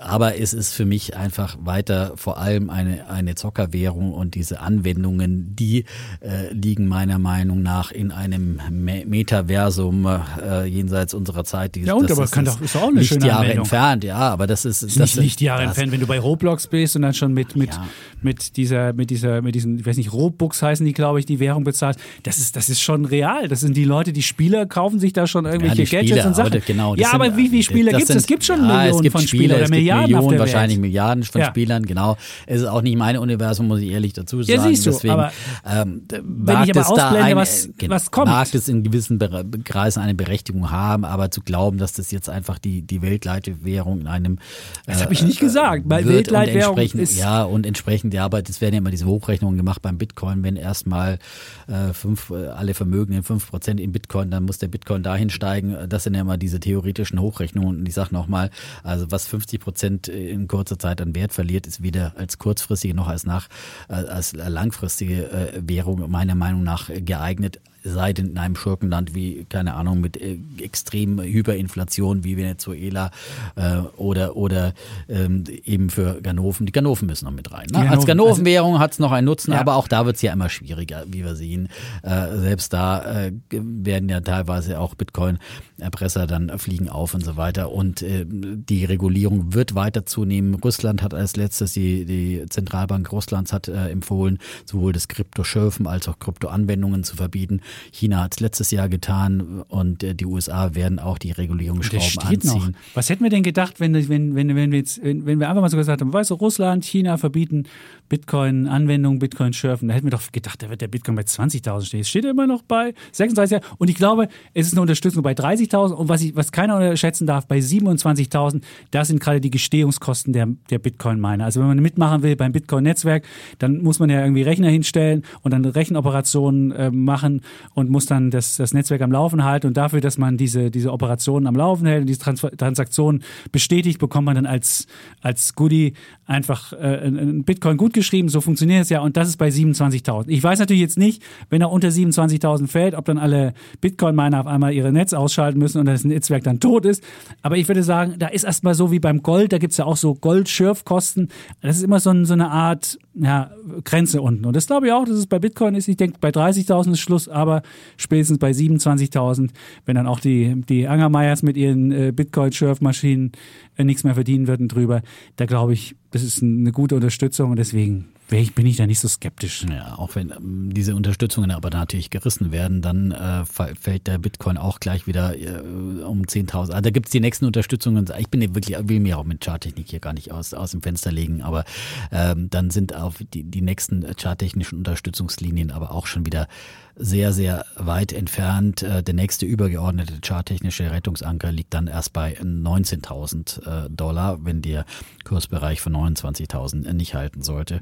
aber es ist für mich einfach weiter vor allem eine, eine Zockerwährung und diese Anwendungen, die äh, liegen meiner Meinung nach in einem Metaversum äh, jenseits unserer Zeit. Die, ja, und aber ist, kann doch, ist auch eine Lichtjahre schöne Anwendung. entfernt, ja, aber das ist, ist das nicht Lichtjahre entfernt wenn du bei Roblox bist und dann schon mit, mit, Ja. mit dieser, mit dieser, mit diesen, ich weiß nicht, Robux heißen die, glaube ich, die Währung bezahlt. Das ist, das ist schon real. Das sind die Leute, die Spieler kaufen sich da schon irgendwelche die Gadgets Spieler, und Sachen. aber genau, ja, sind- aber wie viele Spieler gibt es? Es gibt schon ja, Millionen gibt von Spieler, Spielern oder es gibt Milliarden Millionen, wahrscheinlich. Milliarden von Ja. Spielern, genau. Es ist auch nicht mein Universum, muss ich ehrlich dazu sagen. Ja, siehst du, Deswegen, aber ähm, wenn mag ich aber ausblende, eine, was- genau, was kommt. Mag es in gewissen Kreisen eine Berechtigung haben, aber zu glauben, dass das jetzt einfach die, die Weltleitwährung in einem Das habe ich nicht gesagt, weil wird und Weltleitwährung ist. ja und entsprechend ja, aber es werden ja immer diese Hochrechnungen gemacht beim Bitcoin, wenn erstmal äh, fünf, äh, alle Vermögen in fünf Prozent in Bitcoin, dann muss der Bitcoin dahin steigen. Das sind ja immer diese theoretischen Hochrechnungen. Und ich sage nochmal, also was 50 Prozent in kurzer Zeit an Wert verliert, ist weder als kurzfristige noch als nach äh, als langfristige äh, Währung meiner Meinung nach geeignet sei denn in einem Schurkenland wie, keine Ahnung, mit äh, extrem Hyperinflation wie Venezuela äh, oder, oder ähm, eben für Ganoven. Die Ganoven müssen noch mit rein. Ne? Die Als Ganoven, Ganovenwährung hat es noch einen Nutzen, Ja. aber auch da wird es ja immer schwieriger, wie wir sehen. Äh, selbst da äh, werden ja teilweise auch Bitcoin-Erpresser dann fliegen auf und so weiter. Und äh, die Regulierung wird weiter zunehmen. Russland hat als letztes, die, die Zentralbank Russlands hat äh, empfohlen, sowohl das Kryptoschürfen als auch Kryptoanwendungen zu verbieten. China hat es letztes Jahr getan und äh, die USA werden auch die Regulierungsschrauben steht noch. anziehen. Was hätten wir denn gedacht, wenn, wenn, wenn, wenn, wir, jetzt, wenn, wir einfach mal so gesagt haben, weißt du, Russland, China verbieten Bitcoin-Anwendungen, Bitcoin-Schürfen. Da hätten wir doch gedacht, da wird der Bitcoin bei 20.000 stehen. Jetzt steht er immer noch bei 36.000. Und ich glaube, es ist eine Unterstützung bei 30.000. Und was, ich, was keiner unterschätzen darf, bei 27.000, das sind gerade die Gestehungskosten der, der Bitcoin-Miner. Also wenn man mitmachen will beim Bitcoin-Netzwerk, dann muss man ja irgendwie Rechner hinstellen und dann Rechenoperationen äh, machen und muss dann das, das Netzwerk am Laufen halten. Und dafür, dass man diese, diese Operationen am Laufen hält und diese Trans Transaktionen bestätigt, bekommt man dann als, als Goodie einfach äh, ein Bitcoin gut geschrieben. So funktioniert es ja. Und das ist bei 27.000. Ich weiß natürlich jetzt nicht, wenn er unter 27.000 fällt, ob dann alle Bitcoin-Miner auf einmal ihre Netz ausschalten müssen und das Netzwerk dann tot ist. Aber ich würde sagen, da ist erstmal so wie beim Gold, da gibt es ja auch so Goldschürfkosten. Das ist immer so, so eine Art ja, Grenze unten. Und das glaube ich auch, dass es bei Bitcoin ist. Ich denke, bei 30.000 ist Schluss, aber spätestens bei 27.000, wenn dann auch die, die Angermeyers mit ihren äh, Bitcoin-Schürfmaschinen äh, nichts mehr verdienen würden drüber, da glaube ich, das ist eine gute Unterstützung und deswegen bin ich da nicht so skeptisch. Ja, auch wenn ähm, diese Unterstützungen aber natürlich gerissen werden, dann äh, fällt der Bitcoin auch gleich wieder äh, um 10.000. Also da gibt's die nächsten Unterstützungen. Ich bin wirklich, will mir auch mit Charttechnik hier gar nicht aus, aus dem Fenster legen, aber ähm, dann sind auf die, die nächsten charttechnischen Unterstützungslinien aber auch schon wieder sehr, sehr weit entfernt. Äh, Der nächste übergeordnete charttechnische Rettungsanker liegt dann erst bei 19.000 äh, Dollar, wenn der Kursbereich von 29.000 nicht halten sollte.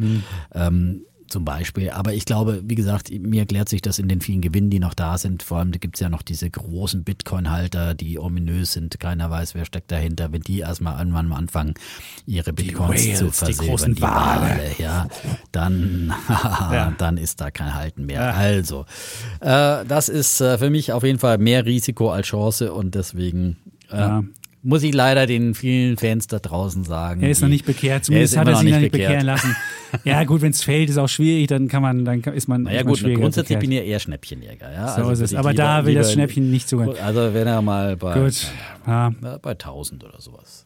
Ähm, Zum Beispiel. Aber ich glaube, wie gesagt, mir erklärt sich das in den vielen Gewinnen, die noch da sind. Vor allem gibt es ja noch diese großen Bitcoin-Halter, die ominös sind. Keiner weiß, wer steckt dahinter. Wenn die erstmal irgendwann mal anfangen, ihre Bitcoins Whales, zu die versilbern, großen Wale. ja, dann, <laughs> dann ist da kein Halten mehr. Also, äh, das ist äh, für mich auf jeden Fall mehr Risiko als Chance und deswegen äh, Ja. Muss ich leider den vielen Fans da draußen sagen. Er ist noch nicht bekehrt, Er ist zumindest hat immer er sich noch nicht bekehrt. bekehren lassen. <laughs> Ja, gut, wenn es fällt, ist auch schwierig, dann kann man, dann ist man. Naja ist man gut, grundsätzlich bin bekehrt. ich eher Schnäppchenjäger. Ja? So ist würde es. Aber lieber- da will das Schnäppchen nicht so. Also wenn er mal bei, Gut. Ja, bei 1000 oder sowas.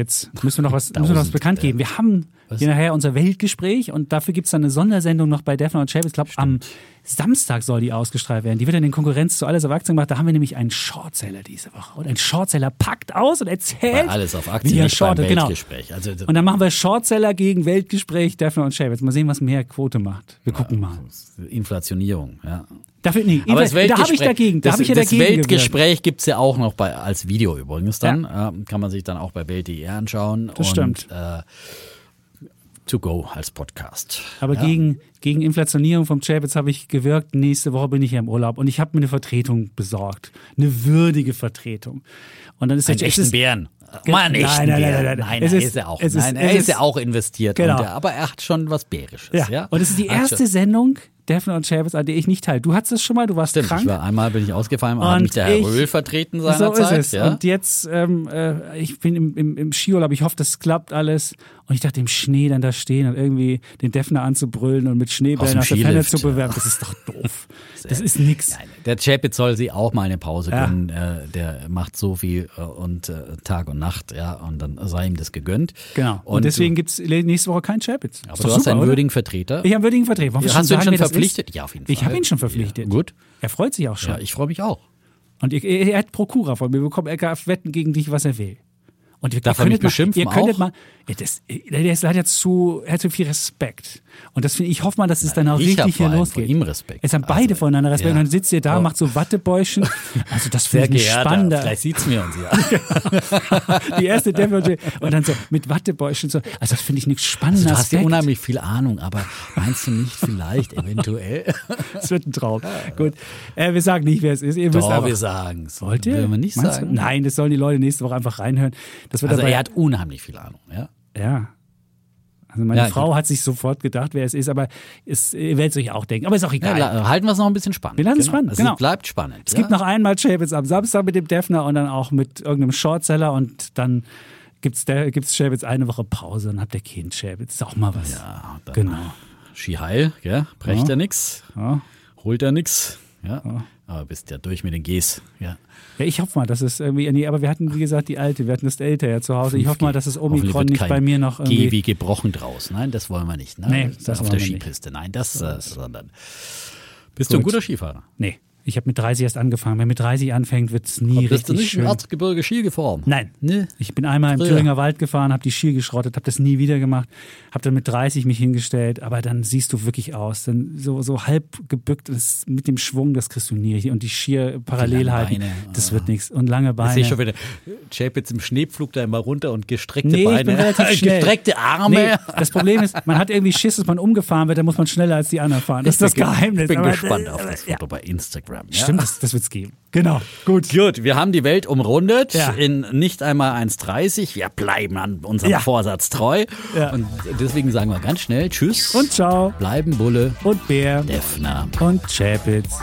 Jetzt müssen wir noch was, müssen wir noch was bekannt ja. geben. Wir haben hier nachher unser Weltgespräch und dafür gibt es dann eine Sondersendung noch bei Defner und Chapitz. Ich glaube, am Samstag soll die ausgestrahlt werden. Die wird dann in Konkurrenz zu Alles auf Aktien gemacht. Da haben wir nämlich einen Shortseller diese Woche. Und ein Shortseller packt aus und erzählt, Bei alles auf wie Aktien, er nicht beim shortet. Genau. Weltgespräch. Also Und dann machen wir Shortseller gegen Weltgespräch, Defner und Chapitz. Mal sehen, was mehr Quote macht. Wir gucken mal. Inflationierung, ja. Dafür, nee, Aber das da habe ich dagegen. Da das, ich ja das dagegen. Weltgespräch gibt's ja auch noch bei, als Video übrigens dann. Äh, kann man sich dann auch bei Welt.de anschauen. Das und, stimmt. Äh, to go als Podcast. Aber ja. gegen, gegen Inflationierung vom Chapitz habe ich gewirkt. Nächste Woche bin ich ja im Urlaub und ich habe mir eine Vertretung besorgt. Eine würdige Vertretung. Und dann ist es echten Bären. Einen Nein, nein, nein, nein, nein. Nein, Es er ist- ist ja auch. ist- Nein, er ist ist- ja auch investiert. Genau. Und, er- aber er hat schon was Bärisches. Ja. Ja. Und es ist die erste schon- Sendung, Defner und Chapitz, an der ich nicht teile. Du hattest es schon mal, du warst Stimmt, krank. ich war einmal bin ich ausgefallen, aber hat mich der Herr Röhl vertreten so seinerzeit. ist es. Ja? Und jetzt, ähm, äh, ich bin im, im, im Skiurlaub, ich hoffe, das klappt alles. Und ich dachte, im Schnee dann da stehen und irgendwie den Defner anzubrüllen und mit Schneebällen Aus aus, der Ferne zu bewerben, das ist doch <laughs> doof. das ist nix. Nein, der Chapitz soll sie auch mal eine Pause Ja. gönnen. Äh, der macht so viel äh, und äh, Tag und Nacht, ja, und dann sei ihm das gegönnt. Genau. Und, Und deswegen gibt es nächste Woche keinen Chapitz. aber du doch hast super, einen oder? würdigen Vertreter. Ich habe einen würdigen Vertreter. Wollen wir Hast du ihn schon verpflichtet? Ja, auf jeden Fall. Ich habe ihn schon verpflichtet. Ja, gut. Er freut sich auch schon. Ja, ich freue mich auch. Und er, er hat Prokura von mir bekommen. Er darf wetten gegen dich, was er will. Und ihr, Darf ihr er könntet mal, Ihr könntet mal, ja, das, der ist leider zu, er hat zu viel Respekt. Und das finde ich, ich hoffe mal, dass es dann auch ich richtig hier losgeht. vor ihm Respekt. Jetzt haben beide Also, voneinander Respekt. ja. Und dann sitzt ihr da, Oh. macht so Wattebäuschen. Also das finde ich geehrter, spannender. vielleicht sieht's mir uns ja. <laughs> Die erste Demo und dann so mit Wattebäuschen so. Also das finde ich nichts spannender. Also, du hast ja unheimlich viel Ahnung, aber meinst du nicht vielleicht eventuell? <laughs> Das wird ein Traum. Gut. Äh, wir sagen nicht, wer es ist. Ihr müsst Doch, einfach, wir sagen es. Wollt ihr? Man nicht Meinst du? sagen? Nein, das sollen die Leute nächste Woche einfach reinhören. Das wird Also er hat unheimlich viel Ahnung, ja. ja. Also meine Ja, Frau gut. hat sich sofort gedacht, wer es ist, aber es, ihr werdet es euch auch denken. Aber ist auch ja egal. la- halten wir es noch ein bisschen spannend. Wir lassen es genau. spannend, Also genau. Es bleibt spannend. es ja? gibt noch einmal Chapitz am Samstag mit dem Defner und dann auch mit irgendeinem Shortseller und dann gibt's der gibt's Chapitz eine Woche Pause und habt ihr keinen Chapitz. Ist auch mal was. Ja, genau. Ski heil, gell? brecht Ja. er nix, Ja. holt er nix. Ja. Aber bist ja durch mit den Gs. Ja. Ja, ich hoffe mal, dass es irgendwie, nee, aber wir hatten, wie gesagt, die alte, wir hatten das älter ja zu Hause. Ich hoffe mal, dass es Omikron nicht bei mir noch G irgendwie. wie gebrochen draus. Nein, das wollen wir nicht. Ne? Nee, das auf wollen der wir nicht. Skipiste. Nein, das, äh, sondern. Bist du ein Gut. guter Skifahrer? Nee, ich habe mit 30 erst angefangen. Wer mit 30 anfängt, wird es nie Bist du richtig nicht schön. im Erzgebirge Ski gefahren? Nein. Nee. Ich bin einmal im. Thüringer Wald gefahren, habe die Skier geschrottet, habe das nie wieder gemacht, habe dann mit 30 mich hingestellt, aber dann siehst du wirklich aus, dann so, so halb gebückt mit dem Schwung, das kriegst du nie richtig. und die Skier parallel lange halten, Beine. das wird nichts und lange Ich sehe Beine. schon wieder Chapitz im Schneepflug da immer runter und gestreckte Nee, ich Beine. bin relativ <laughs> schnell. Gestreckte Arme. Nee, das Problem ist, man hat irgendwie Schiss, dass man umgefahren wird, dann muss man schneller als die anderen fahren. Das ist das Ich Geheimnis. Ich bin Aber- gespannt auf das Ja. Foto bei Instagram. Ja? Stimmt, das, das wird es geben. Genau, gut. Gut, wir haben die Welt umrundet Ja. in nicht einmal 1,30. Wir bleiben an unserem Ja. Vorsatz treu. Ja. Und deswegen sagen wir ganz schnell Tschüss. Und ciao. bleiben Bulle, Und Bär. Defner. Und Chapitz.